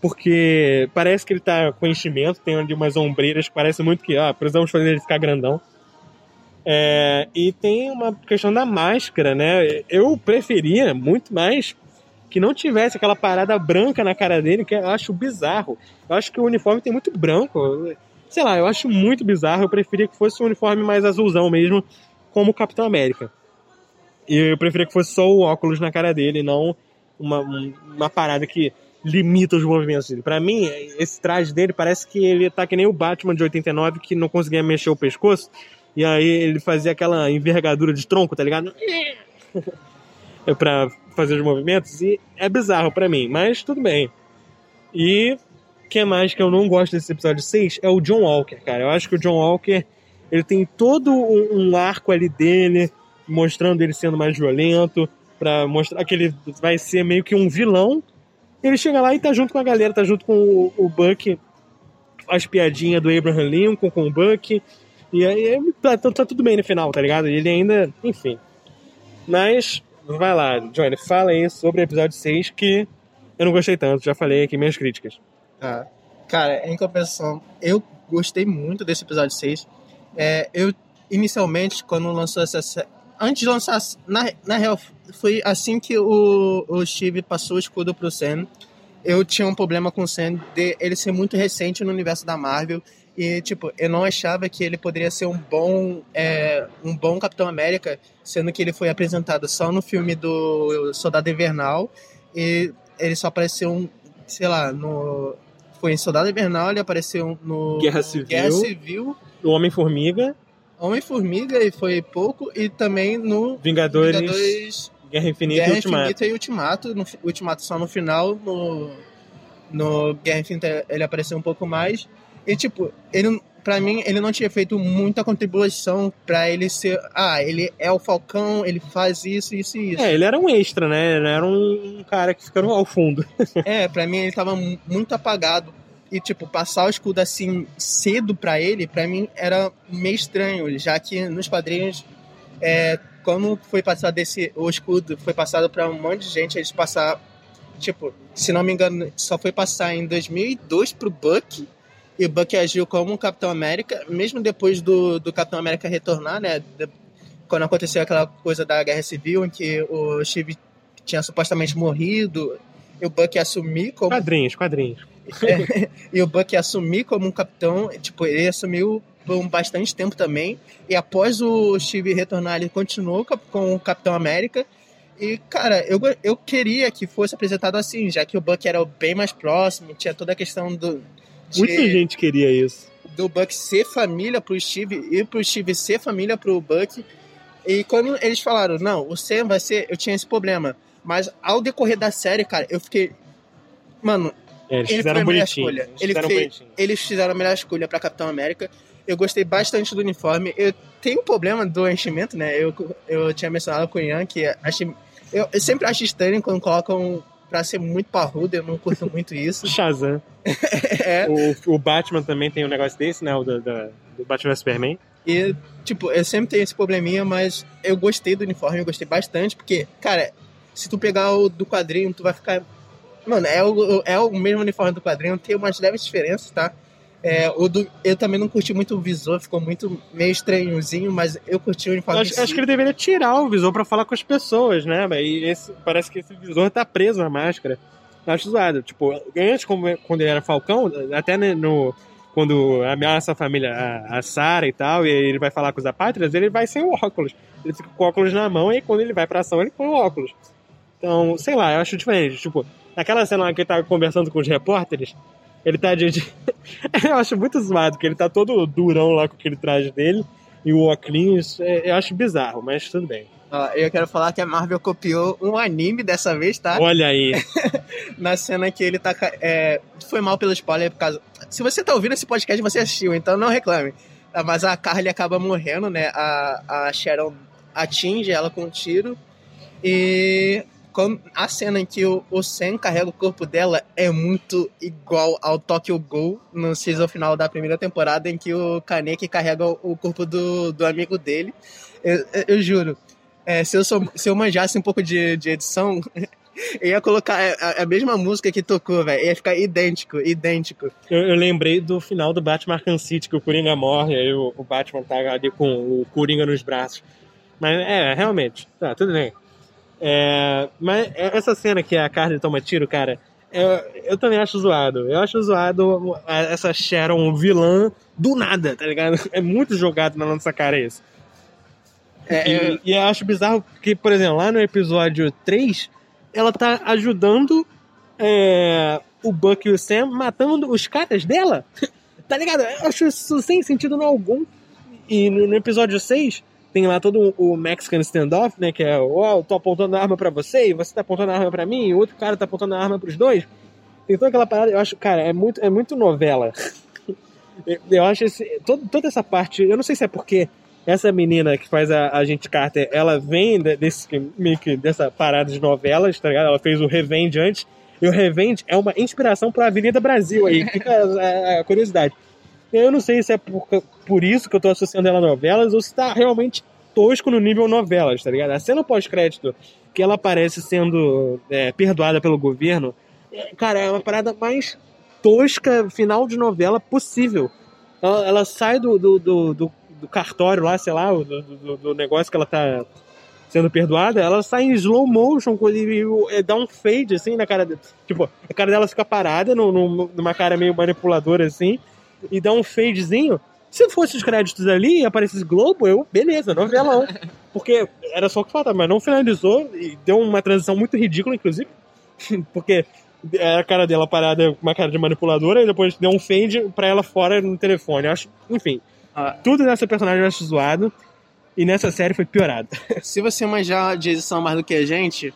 porque parece que ele tá com enchimento, tem ali umas ombreiras que parece muito que, ah, precisamos fazer ele ficar grandão. É, e tem uma questão da máscara, né? Eu preferia muito mais que não tivesse aquela parada branca na cara dele, que eu acho bizarro. Eu acho que o uniforme tem muito branco. Sei lá, eu acho muito bizarro. Eu preferia que fosse um uniforme mais azulzão mesmo, como o Capitão América. E eu preferia que fosse só o óculos na cara dele, não uma, um- uma parada que limita os movimentos dele. Pra mim, esse traje dele parece que ele tá que nem o Batman de 89 que não conseguia mexer o pescoço. E aí ele fazia aquela envergadura de tronco, tá ligado? É pra fazer os movimentos. E é bizarro pra mim, mas tudo bem. E o que mais que eu não gosto desse episódio 6 é o John Walker, cara. Eu acho que o John Walker ele tem todo um, um arco ali dele, mostrando ele sendo mais violento, pra mostrar que ele vai ser meio que um vilão. Ele chega lá e tá junto com a galera, tá junto com o, o Buck, as piadinhas do Abraham Lincoln com o Buck. E aí tá, tá- tá tudo bem no final, tá ligado? Ele ainda, enfim. Mas, vai lá, Johnny, fala aí sobre o episódio 6 que eu não gostei tanto, já falei aqui minhas críticas. Tá. Cara, em compensação, eu gostei muito desse episódio 6. É, eu, inicialmente, quando lançou essa. Antes de lançar. Na, na real, foi assim que o, o Steve passou o escudo pro Sam. Eu tinha um problema com o Sam de ele ser muito recente no universo da Marvel. E, tipo, eu não achava que ele poderia ser um bom, é, um bom Capitão América, sendo que ele foi apresentado só no filme do Soldado Invernal. E ele só apareceu, sei lá, no. Foi em Soldado Invernal, ele apareceu no. Guerra Civil. Guerra Civil. O Homem-Formiga. Homem-Formiga e foi pouco, e também no Vingadores, Vingadores Guerra Infinita Guerra e Ultimato. Infinita e Ultimato. No, Ultimato só no final, no, no Guerra Infinita ele apareceu um pouco mais. E tipo, ele, pra mim, ele não tinha feito muita contribuição pra ele ser. Ah, ele é o Falcão, ele faz isso, isso e isso. É, ele era um extra, né? Ele era um cara que fica no- ao fundo. É, pra mim ele tava mu- muito apagado. E, tipo, passar o escudo assim cedo pra ele, pra mim era meio estranho, já que nos quadrinhos, é, quando foi passado esse, o escudo, foi passado pra um monte de gente, eles passaram, tipo, se não me engano, só foi passar em 2002 pro Buck, e o Buck agiu como um Capitão América, mesmo depois do, do Capitão América retornar, né, de- quando aconteceu aquela coisa da Guerra Civil, em que o Steve tinha supostamente morrido, e o Buck assumir como Quadrinhos, quadrinhos. é, e o Buck assumir como um capitão, tipo, ele assumiu por um bastante tempo também. E após o Steve retornar, ele continuou com o Capitão América. E, cara, eu, eu queria que fosse apresentado assim, já que o Buck era bem mais próximo, tinha toda a questão do. de- Muita gente queria isso. do Buck ser família pro Steve e pro Steve ser família pro Buck. E quando eles falaram, não, o Sam vai ser. Eu tinha esse problema. Mas ao decorrer da série, cara, eu fiquei. Mano, É, eles Ele fizeram foi a melhor escolha. Eles Ele fizeram fez- bonitinho. eles fizeram a melhor escolha pra Capitão América. Eu gostei bastante do uniforme. Eu tenho um problema do enchimento, né? Eu, eu tinha mencionado com o Ian que achei, eu, eu sempre acho estranho quando colocam pra ser muito parrudo. Eu não curto muito isso. Shazam. É, O, o Batman também tem um negócio desse, né? O do, do, do Batman Superman. e, tipo, eu sempre tenho esse probleminha, mas eu gostei do uniforme, eu gostei bastante, porque, cara, se tu pegar o do quadrinho, tu vai ficar. Mano, é o, é o mesmo uniforme do quadrinho, tem umas leves diferenças, tá? É, o do, eu também não curti muito o visor, ficou muito meio estranhozinho, mas eu curti o uniforme. acho, acho que ele deveria tirar o visor pra falar com as pessoas, né? E esse, parece que esse visor tá preso na máscara. Eu acho zoado. Tipo, antes, como- quando ele era Falcão, até no. Quando ameaça a família, a, a Sarah e tal, e ele vai falar com os apátridas, ele vai sem o óculos. Ele fica com o óculos na mão e quando ele vai pra ação, ele põe o óculos. Então, sei lá, eu acho diferente. Tipo, naquela cena lá que ele tá conversando com os repórteres, ele tá de. de- eu acho muito zoado, porque ele tá todo durão lá com aquele traje dele e o óculos. é, Eu acho bizarro, mas tudo bem. Ó, eu quero falar que a Marvel copiou um anime dessa vez, tá? Olha aí. Na cena que ele tá. É, foi mal pelo spoiler por causa. Se você tá ouvindo esse podcast, você assistiu, então não reclame. Ah, Mas a Carly acaba morrendo, né? A, a Sharon atinge ela com um tiro. E com- a cena em que o, o Sam carrega o corpo dela é muito igual ao Tokyo Ghoul no season final da primeira temporada, em que o Kaneki carrega o, o corpo do, do amigo dele. Eu, eu- eu juro. é, se, eu sou- se eu manjasse um pouco de, de edição, eu ia colocar a, a mesma música que tocou, velho. Ia ficar idêntico, idêntico. Eu, eu lembrei do final do Batman Arkham City, que o Coringa morre, aí o, o Batman tá ali com o Coringa nos braços. Mas é, realmente, tá, tudo bem. É, mas essa cena que a Carly toma tiro, cara, eu, eu também acho zoado. Eu acho zoado essa Sharon vilã do nada, tá ligado? É muito jogado na nossa cara isso. É, E, é, e eu acho bizarro que, por exemplo, lá no episódio 3, ela tá ajudando é, o Buck e o Sam matando os caras dela. tá ligado? Eu acho isso sem sentido algum. E no, no episódio 6, tem lá todo o Mexican standoff, né? Que é, ó, eu tô apontando a arma pra você, e você tá apontando a arma pra mim, e o outro cara tá apontando a arma pros dois. Tem toda aquela parada, eu acho, cara, é muito, é muito novela. Eu- acho esse, todo, toda essa parte, eu não sei se é porque essa menina que faz a, a gente Carter, ela vem de- desse, meio que dessa parada de novelas, tá ligado? Ela fez o Revenge antes, e o Revenge é uma inspiração pra Avenida Brasil aí, fica a, a curiosidade. Eu não sei se é por, por isso que eu tô associando ela a novelas, ou se tá realmente tosco no nível novelas, tá ligado? A cena pós-crédito, que ela aparece sendo é, perdoada pelo governo, é, cara, é uma parada mais tosca final de novela possível. Ela, ela sai do, do, do, do, cartório lá, sei lá, do, do, negócio que ela tá sendo perdoada, ela sai em slow motion e, e, dá um fade assim na cara dela. Tipo, a cara dela fica parada no, no, numa cara meio manipuladora assim, e dá um fadezinho. Se fosse os créditos ali e aparecesse Globo, eu, beleza, novelão. Porque era só o que faltava, mas não finalizou e deu uma transição muito ridícula, inclusive. Porque era a cara dela parada com uma cara de manipuladora e depois deu um fade pra ela fora no telefone. Eu acho, enfim, ah. tudo nessa personagem eu acho zoado. E nessa série foi piorado. Se você manjar de edição mais do que a gente,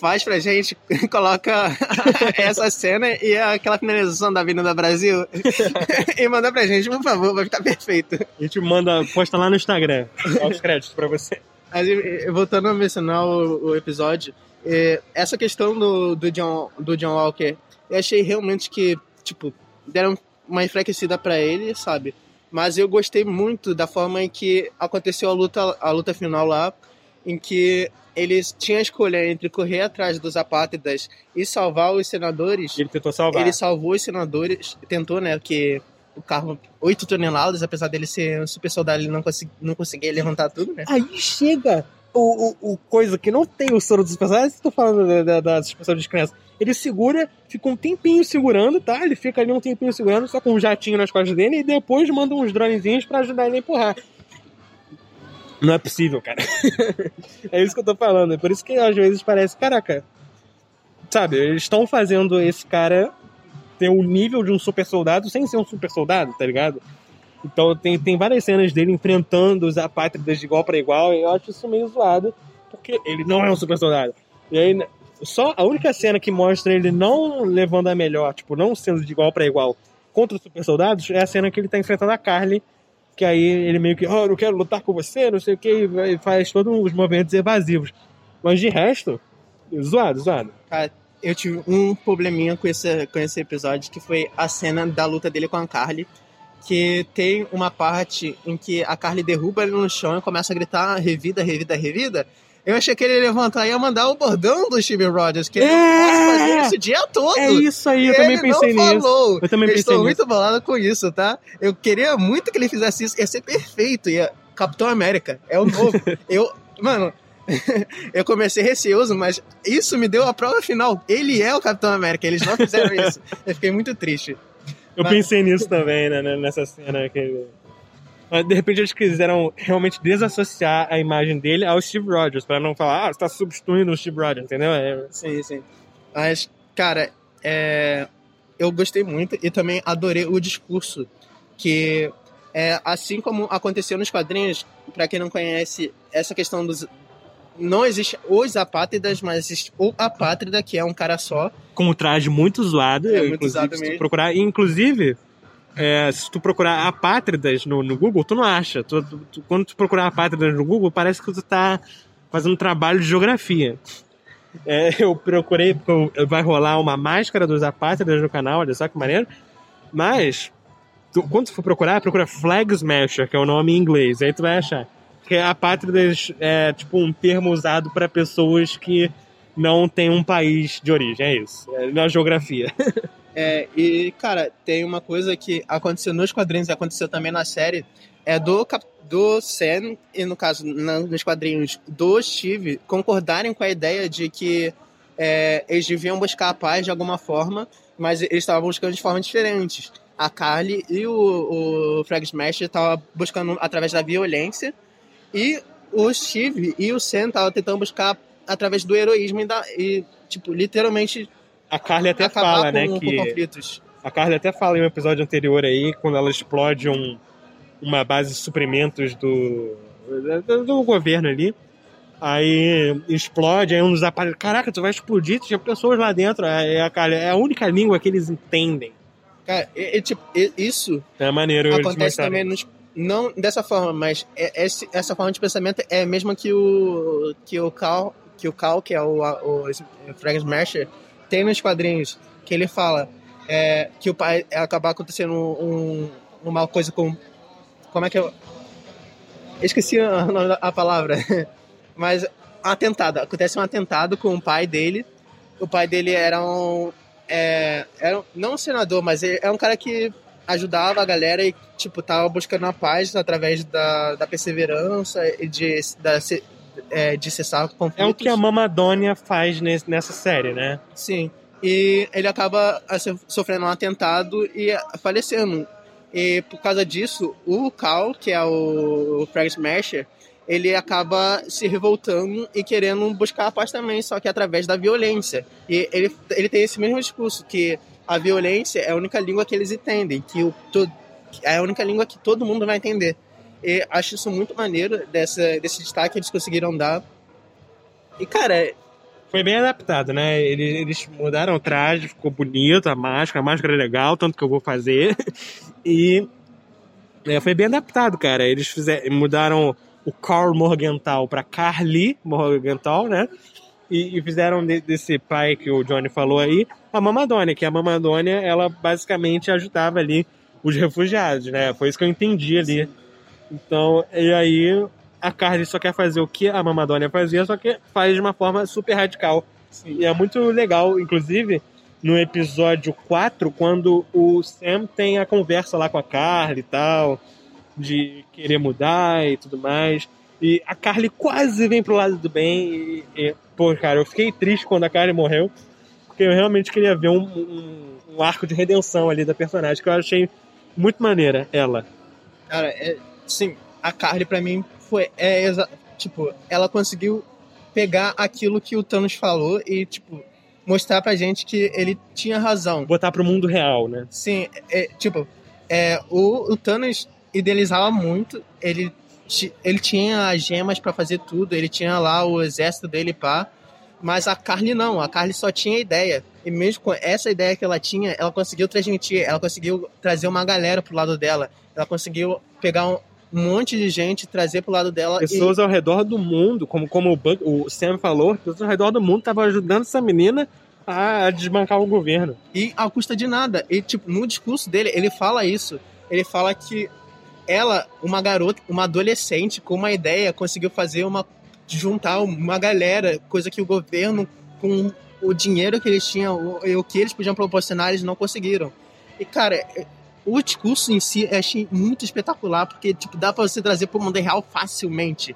faz pra gente, coloca essa cena e aquela finalização da Avenida Brasil e manda pra gente, por favor, vai ficar perfeito. A gente manda, posta lá no Instagram, os créditos pra você. Mas, voltando a mencionar o, o episódio, essa questão do, do, John, do John Walker, eu achei realmente que, tipo, deram uma enfraquecida para ele, sabe? Mas eu gostei muito da forma em que aconteceu a luta, a luta final lá, em que eles tinham a escolha entre correr atrás dos apátridas e salvar os senadores. Ele tentou salvar. Ele salvou os senadores, tentou, né, que o carro 8 toneladas, apesar dele ser um super soldado, ele não, consegui, não conseguia levantar tudo, né? Aí chega o, o, o coisa que não tem o soro dos personagens, estou falando da, da, da suspensão de criança. Ele segura, fica um tempinho segurando, tá? Ele fica ali um tempinho segurando, só com um jatinho nas costas dele, e depois manda uns dronezinhos para ajudar ele a empurrar. Não é possível, cara. é isso que eu tô falando. É por isso que às vezes parece, caraca, sabe, eles estão fazendo esse cara ter o nível de um super soldado sem ser um super soldado, tá ligado? Então tem, tem várias cenas dele enfrentando os apátridas de igual para igual, e eu acho isso meio zoado, porque ele não é um super soldado. E aí, só a única cena que mostra ele não levando a melhor, tipo, não sendo de igual para igual contra os super soldados, é a cena que ele tá enfrentando a Carly, que aí ele meio que, oh, não quero lutar com você, não sei o que, e faz todos os movimentos evasivos. Mas de resto, zoado, zoado. Cara, eu tive um probleminha com esse, com esse episódio, que foi a cena da luta dele com a Carly que tem uma parte em que a Carly derruba ele no chão e começa a gritar revida, revida, revida. Eu achei que ele ia levantar e ia mandar o bordão do Steve Rogers, que ele é... pode fazer isso o dia todo. É isso aí, eu também pensei não nisso. Falou. Eu também eu pensei estou nisso. muito bolado com isso, tá? Eu queria muito que ele fizesse isso, ia ser perfeito. Ia... Capitão América, é o novo. eu, mano, eu comecei receoso, mas isso me deu a prova final. Ele é o Capitão América, eles não fizeram isso. Eu fiquei muito triste. Eu Mas... pensei nisso também, né, nessa cena. Que... De repente eles quiseram realmente desassociar a imagem dele ao Steve Rogers, para não falar, ah, você tá substituindo o Steve Rogers, entendeu? É... Sim, sim. Mas, cara, é... eu gostei muito e também adorei o discurso que é, assim como aconteceu nos quadrinhos, para quem não conhece, essa questão dos, não existe os apátridas, mas existe o apátrida, que é um cara só. Com um traje muito zoado. É, muito zoado mesmo. Procurar, inclusive, é, se tu procurar apátridas no, no Google, tu não acha. Tu, tu, quando tu procurar apátridas no Google, parece que tu tá fazendo um trabalho de geografia. É, eu procurei, porque vai rolar uma máscara dos apátridas no canal, olha só que maneiro. Mas, tu, quando tu for procurar, procura Flag Smasher, que é o nome em inglês, aí tu vai achar que apátridas é tipo um termo usado para pessoas que não têm um país de origem, é isso, é na geografia. É, e, cara, tem uma coisa que aconteceu nos quadrinhos e aconteceu também na série, é do, do Sam, e no caso, nos quadrinhos do Steve, concordarem com a ideia de que é, eles deviam buscar a paz de alguma forma, mas eles estavam buscando de formas diferentes. A Carly e o, o Frag Smash estavam buscando através da violência, e o Steve e o Sam estavam tentando buscar através do heroísmo e, da, e tipo, literalmente. A Carly até fala, né, com, né? que conflitos. A Carly até fala em um episódio anterior aí, quando ela explode um, uma base de suprimentos do, do, governo ali. Aí explode, aí um dos aparelhos. Caraca, tu vai explodir, tinha pessoas lá dentro. É, a, é a única língua que eles entendem. Cara, e, e, tipo, isso é maneiro acontece também nos, não dessa forma, mas é, esse, essa forma de pensamento é a mesma que o que o Cal, que o Cal, que é o, o, o Frank Smasher, tem nos quadrinhos, que ele fala é, que o pai acabar acontecendo um, uma coisa com como é que eu esqueci a, a palavra, mas atentado, acontece um atentado com o pai dele. O pai dele era um é, era não um senador, mas ele é um cara que ajudava a galera e, tipo, tava buscando a paz através da, da perseverança e de, da, é, de cessar conflitos. É o que a Mamadônia faz nesse, nessa série, né? Sim. E ele acaba assim, sofrendo um atentado e falecendo. E por causa disso, o Cal, que é o Frag Smasher, ele acaba se revoltando e querendo buscar a paz também, só que através da violência. E ele, ele tem esse mesmo discurso, que a violência é a única língua que eles entendem, que o, to, é a única língua que todo mundo vai entender. E acho isso muito maneiro, dessa, desse destaque que eles conseguiram dar. E, cara... Foi bem adaptado, né? Eles, eles mudaram o traje, ficou bonito, a máscara, a máscara é legal, tanto que eu vou fazer. E é, foi bem adaptado, cara. Eles fizeram, mudaram o Carl Morgenthau para Carly Morgenthau, né? E, e fizeram de, desse pai que o Johnny falou aí a Mamadônia, que a Mamadônia, ela basicamente ajudava ali os refugiados, né? Foi isso que eu entendi ali. Então, e aí a Carly só quer fazer o que a Mamadônia fazia, só que faz de uma forma super radical. Sim. E é muito legal, inclusive, no episódio 4, quando o Sam tem a conversa lá com a Carly e tal, de querer mudar e tudo mais. E a Carly quase vem pro lado do bem. E, e pô, cara, eu fiquei triste quando a Carly morreu. Porque eu realmente queria ver um, um, um arco de redenção ali da personagem, que eu achei muito maneira, ela. Cara, é, sim, a Carly pra mim foi. É, tipo, ela conseguiu pegar aquilo que o Thanos falou e, tipo, mostrar pra gente que ele tinha razão. Botar pro mundo real, né? Sim, é, tipo, é, o, o Thanos idealizava muito, ele, ele tinha as gemas para fazer tudo, ele tinha lá o exército dele pá, mas a Carly não, a Carly só tinha ideia. E mesmo com essa ideia que ela tinha, ela conseguiu transmitir, ela conseguiu trazer uma galera pro lado dela, ela conseguiu pegar um, um monte de gente, trazer pro lado dela. Pessoas e... ao redor do mundo, como, como o, o Sam falou, pessoas ao redor do mundo estavam ajudando essa menina a desbancar o governo. E à custa de nada. E, tipo, no discurso dele, ele fala isso. Ele fala que ela, uma garota, uma adolescente com uma ideia, conseguiu fazer uma juntar uma galera, coisa que o governo com o dinheiro que eles tinham e o que eles podiam proporcionar, eles não conseguiram. E cara, o discurso em si achei muito espetacular, porque tipo, dá para você trazer para o mundo real facilmente.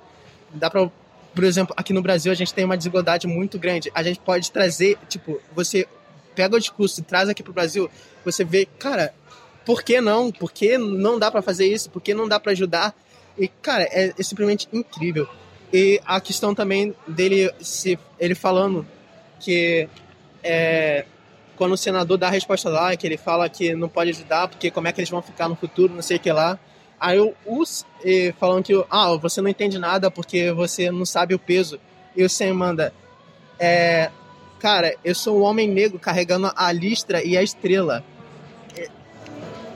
Dá para por exemplo, aqui no Brasil a gente tem uma desigualdade muito grande. A gente pode trazer, tipo, você pega o discurso e traz aqui pro Brasil, você vê, cara, por que não? Por que não dá para fazer isso? Por que não dá para ajudar? E, cara, é, é, simplesmente incrível. E a questão também dele, se, ele falando que é, quando o senador dá a resposta lá, que ele fala que não pode ajudar, porque como é que eles vão ficar no futuro, não sei o que lá. Aí o Us falando que, ah, você não entende nada porque você não sabe o peso. E o Sam manda, é, cara, eu sou um homem negro carregando a listra e a estrela.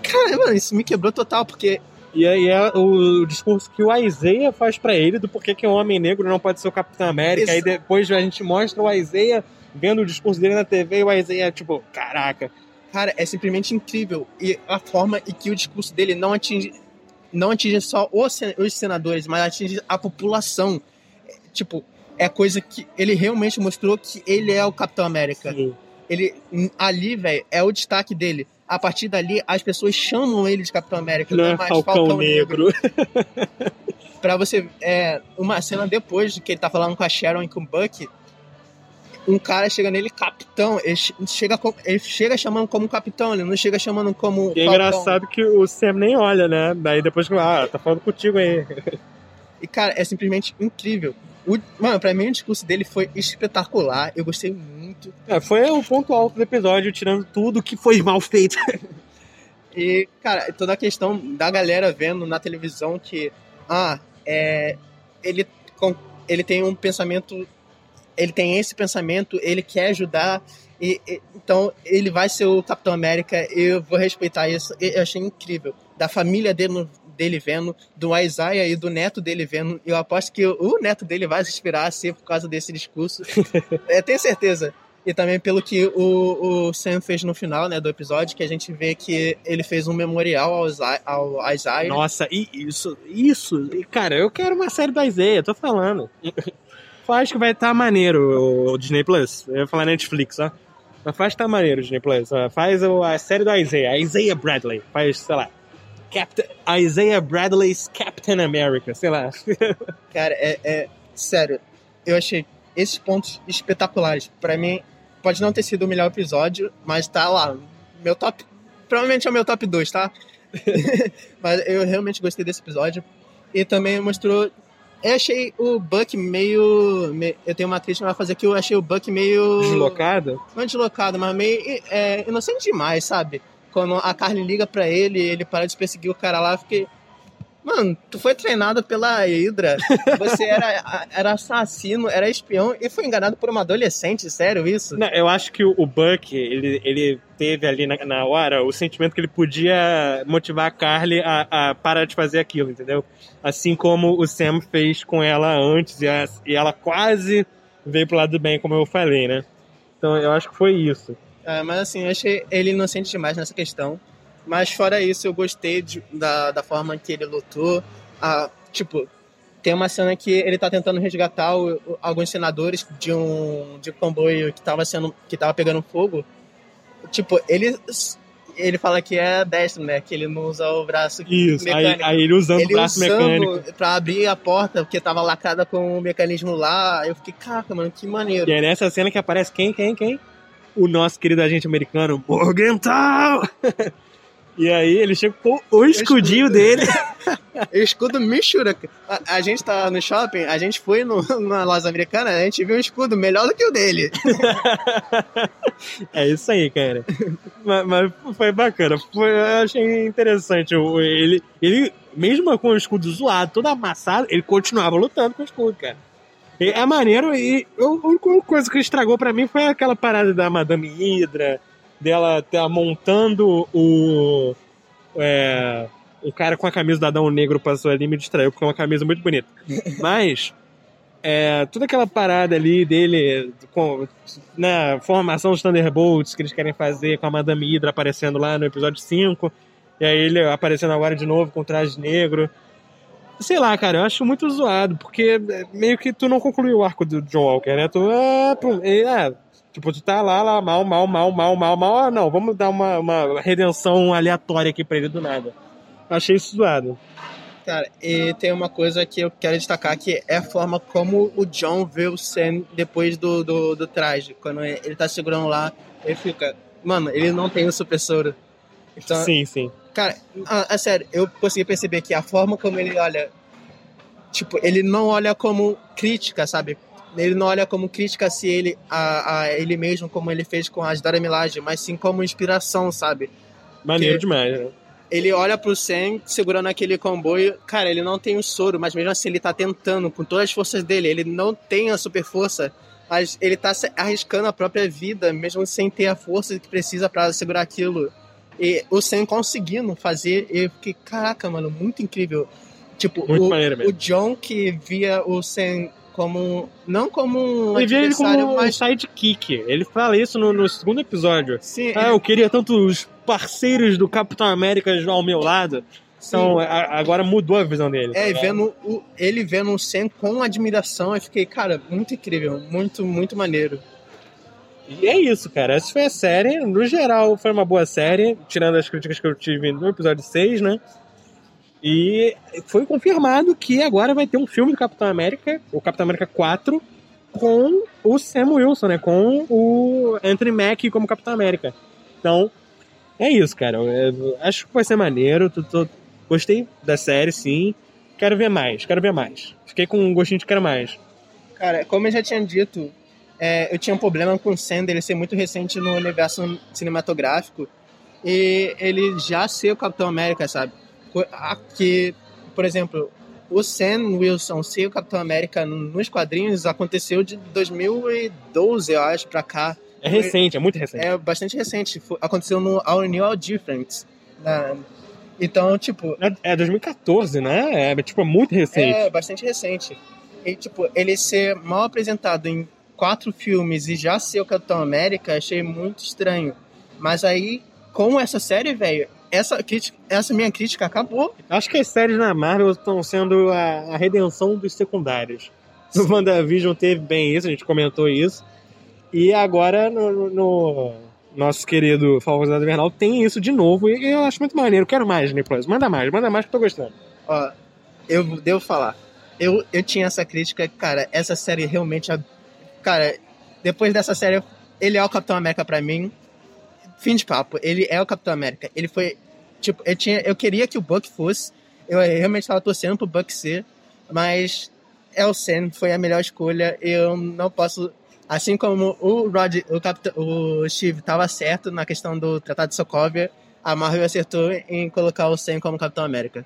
Cara, mano, isso me quebrou total, porque. E aí é o discurso que o Isaiah faz para ele do porquê que um homem negro não pode ser o Capitão América. Aí depois a gente mostra o Isaiah vendo o discurso dele na TV e o Isaiah, tipo, caraca. Cara, é simplesmente incrível. E a forma em que o discurso dele não atinge, não atinge só os senadores, mas atinge a população. Tipo, é coisa que ele realmente mostrou que ele é o Capitão América. Sim. Ele ali, velho, é o destaque dele a partir dali as pessoas chamam ele de Capitão América, não, é mais Falcão, Falcão Negro. Negro. pra você. É, uma cena depois de que ele tá falando com a Sharon e com o Buck, um cara chega nele, capitão. Ele chega, ele chega chamando como capitão, ele não chega chamando como. E é engraçado que o Sam nem olha, né? Daí depois que. Ah, tá falando contigo aí. E, cara, é simplesmente incrível. O, mano, pra mim o discurso dele foi espetacular. Eu gostei muito. É, foi o ponto alto do episódio, tirando tudo que foi mal feito. e, cara, toda a questão da galera vendo na televisão que, ah, é, ele, ele tem um pensamento. Ele tem esse pensamento, ele quer ajudar. E, e, então ele vai ser o Capitão América. Eu vou respeitar isso. Eu achei incrível. Da família dele no, dele vendo, do Isaiah e do neto dele vendo. Eu aposto que o neto dele vai se inspirar a ser por causa desse discurso. é, tenho certeza. E também pelo que o, o Sam fez no final né, do episódio, que a gente vê que ele fez um memorial ao, ao Isaiah. Nossa, e isso, isso. Cara, eu quero uma série do Isaiah, tô falando. Acho que vai estar tá maneiro o Disney Plus. Eu ia falar Netflix, ó. Mas faz tá maneiro, Disney Plus. Faz o- a série do Isaiah, Isaiah Bradley. Faz, sei lá, Captain, Isaiah Bradley's Captain America, sei lá. Cara, é, é- sério, eu achei esses pontos espetaculares. Pra mim, pode não ter sido o melhor episódio, mas tá lá. Meu top. Provavelmente é o meu top 2, tá? mas eu realmente gostei desse episódio. E também mostrou. Eu achei o Buck meio. me- Eu tenho uma crítica pra fazer aqui, eu achei o Buck meio. Deslocado. Não deslocado, mas meio é, inocente demais, sabe? Quando a Carly liga pra ele, ele para de perseguir o cara lá, eu fiquei. Mano, tu foi treinado pela Hydra. Você era, era assassino, era espião e foi enganado por uma adolescente, sério isso? Não, eu acho que o, o Buck, ele, ele teve ali na, na hora o sentimento que ele podia motivar a Carly a, a parar de fazer aquilo, entendeu? Assim como o Sam fez com ela antes e, a- e ela quase veio pro lado do bem, como eu falei, né? Então eu acho que foi isso. É, mas assim, eu achei ele inocente demais nessa questão. Mas fora isso, eu gostei de- da, da forma que ele lutou. Ah, tipo, tem uma cena que ele tá tentando resgatar o- o- alguns senadores de um, de um comboio que tava, sendo, que tava pegando fogo. Tipo, ele, ele fala que é destro, né? Que ele não usa o braço Isso, aí, mecânico. aí ele usando o ele braço usando mecânico. pra abrir a porta, porque tava lacrada com o mecanismo lá. Eu fiquei, caraca, mano, que maneiro. E é nessa cena que aparece quem, quem, quem? O nosso querido agente americano, Morgenthau! e aí ele chega com o escudinho dele. O escudo Michura. A, a gente tá no shopping, a gente foi no, na loja americana, a gente viu um escudo melhor do que o dele. É isso aí, cara. mas, mas foi bacana. Foi, eu achei interessante. Ele, ele, mesmo com o escudo zoado, todo amassado, ele continuava lutando com o escudo, cara. É maneiro e a única coisa que estragou pra mim foi aquela parada da Madame Hydra, dela tá montando o. É, o cara com a camisa do Adão Negro passou ali e me distraiu, porque é uma camisa muito bonita. Mas. É, toda aquela parada ali dele com, na formação dos Thunderbolts que eles querem fazer com a Madame Hydra aparecendo lá no episódio 5 e aí ele aparecendo agora de novo com o traje negro sei lá, cara, eu acho muito zoado porque é, meio que tu não concluiu o arco do John Walker, né? Tu, ah, e, ah, tipo, tu tá lá, lá, mal, mal, mal, mal, mal, mal, ah, não, vamos dar uma, uma redenção aleatória aqui pra ele do nada. Achei isso zoado. Cara, e tem uma coisa que eu quero destacar que é a forma como o John vê o Sam depois do, do, do traje. Quando ele tá segurando lá, ele fica. Mano, ele não tem o super soro. Então, Sim, sim. Cara, a, a sério, eu consegui perceber que a forma como ele olha. Tipo, ele não olha como crítica, sabe? Ele não olha como crítica se ele a, a ele mesmo, como ele fez com a Dora Milaje, mas sim como inspiração, sabe? Maneiro Que- demais, né? Ele olha pro Sam segurando aquele comboio. Cara, ele não tem o soro, mas mesmo assim ele tá tentando com todas as forças dele. Ele não tem a super força, mas ele tá arriscando a própria vida, mesmo sem ter a força que precisa pra segurar aquilo. E o Sam conseguindo fazer, eu fiquei, caraca, mano, muito incrível. Tipo, Muito o, o John que via o Sam como. Não como um Ele vê ele como um mas. sidekick. Ele fala isso no, no segundo episódio. Sim, Ah, eu queria tantos parceiros do Capitão América ao meu lado. Então, a- agora mudou a visão dele. É, e tá vendo o, ele vendo o Sam com admiração, eu fiquei, cara, muito incrível, muito, muito maneiro. E é isso, cara. Essa foi a série. No geral, foi uma boa série, tirando as críticas que eu tive no episódio 6, né? E foi confirmado que agora vai ter um filme do Capitão América, o Capitão América 4, com o Sam Wilson, né? Com o Anthony Mackie como Capitão América. Então, é isso, cara. Eu acho que vai ser maneiro. Tô- tô- Gostei da série, sim. Quero ver mais, quero ver mais. Fiquei com um gostinho de quero mais. Cara, como eu já tinha dito, é, eu tinha um problema com o Sam dele ser muito recente no universo cinematográfico e ele já ser o Capitão América, sabe? Aqui, por exemplo, o Sam Wilson ser o Capitão América nos quadrinhos aconteceu de 2012, eu acho, pra cá. É recente, é muito recente. É bastante recente. Aconteceu no All New All Different. né? Então, tipo, É, é 2014, né? É tipo muito recente. é bastante recente. E, tipo, ele ser mal apresentado em quatro filmes e já ser o Capitão América, achei muito estranho. Mas aí, com essa série, velho, essa, crítica, essa minha crítica acabou. Acho que as séries na Marvel estão sendo a, a redenção dos secundários. No WandaVision teve bem isso, a gente comentou isso. E agora no, no- no nosso querido Falcão Invernal tem isso de novo e eu acho muito maneiro. Quero mais, Plus. Manda mais, manda mais que eu tô gostando. Ó, eu devo falar. Eu, eu tinha essa crítica, cara, essa série realmente. é- Cara, depois dessa série, ele é o Capitão América pra mim. Fim de papo, ele é o Capitão América. Ele foi. Tipo, eu, tinha, eu queria que o Buck fosse. Eu realmente estava torcendo pro Buck ser. Mas Sam, foi a melhor escolha. Eu não posso. Assim como o Rod, o, Capitão, o Steve estava certo na questão do Tratado de Sokovia, a Marvel acertou em colocar o Sam como Capitão América.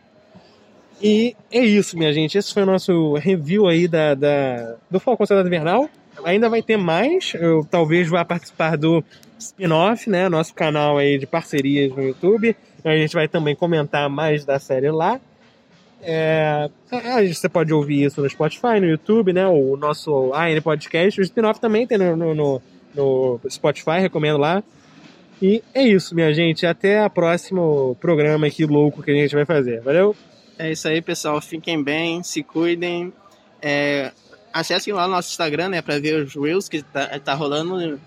E é isso, minha gente. Esse foi o nosso review aí da, da, do Falcão Soldado Invernal. Ainda vai ter mais. Eu talvez vá participar do spin-off, né? Nosso canal aí de parcerias no YouTube. A gente vai também comentar mais da série lá. É, você pode ouvir isso no Spotify, no YouTube, né? O nosso AN Podcast. O spin-off também tem no, no- no Spotify, recomendo lá. E é isso, minha gente. Até o próximo programa aqui louco que a gente vai fazer. Valeu? É isso aí, pessoal. Fiquem bem, se cuidem. É, acessem lá o nosso Instagram, né, pra ver os Reels que tá, tá rolando.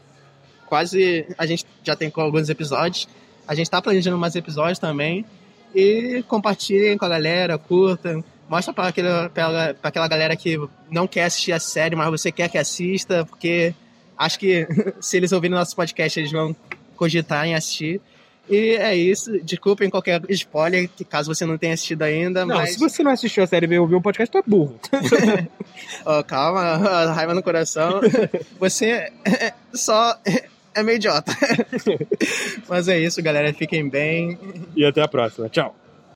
Quase. A gente já tem com alguns episódios. A gente tá planejando mais episódios também. E compartilhem com a galera, curtam. Mostra pra aquela, pra, aquela galera que não quer assistir a série, mas você quer que assista, porque acho que se eles ouvirem nosso podcast, eles vão cogitar em assistir. E é isso. Desculpem qualquer spoiler, que caso você não tenha assistido ainda, Não, mas. se você não assistiu a série e veio ouvir um podcast, tu é burro. Ó, calma, raiva no coração. Você só é meio idiota. Mas é isso, galera. Fiquem bem. E até a próxima. Tchau.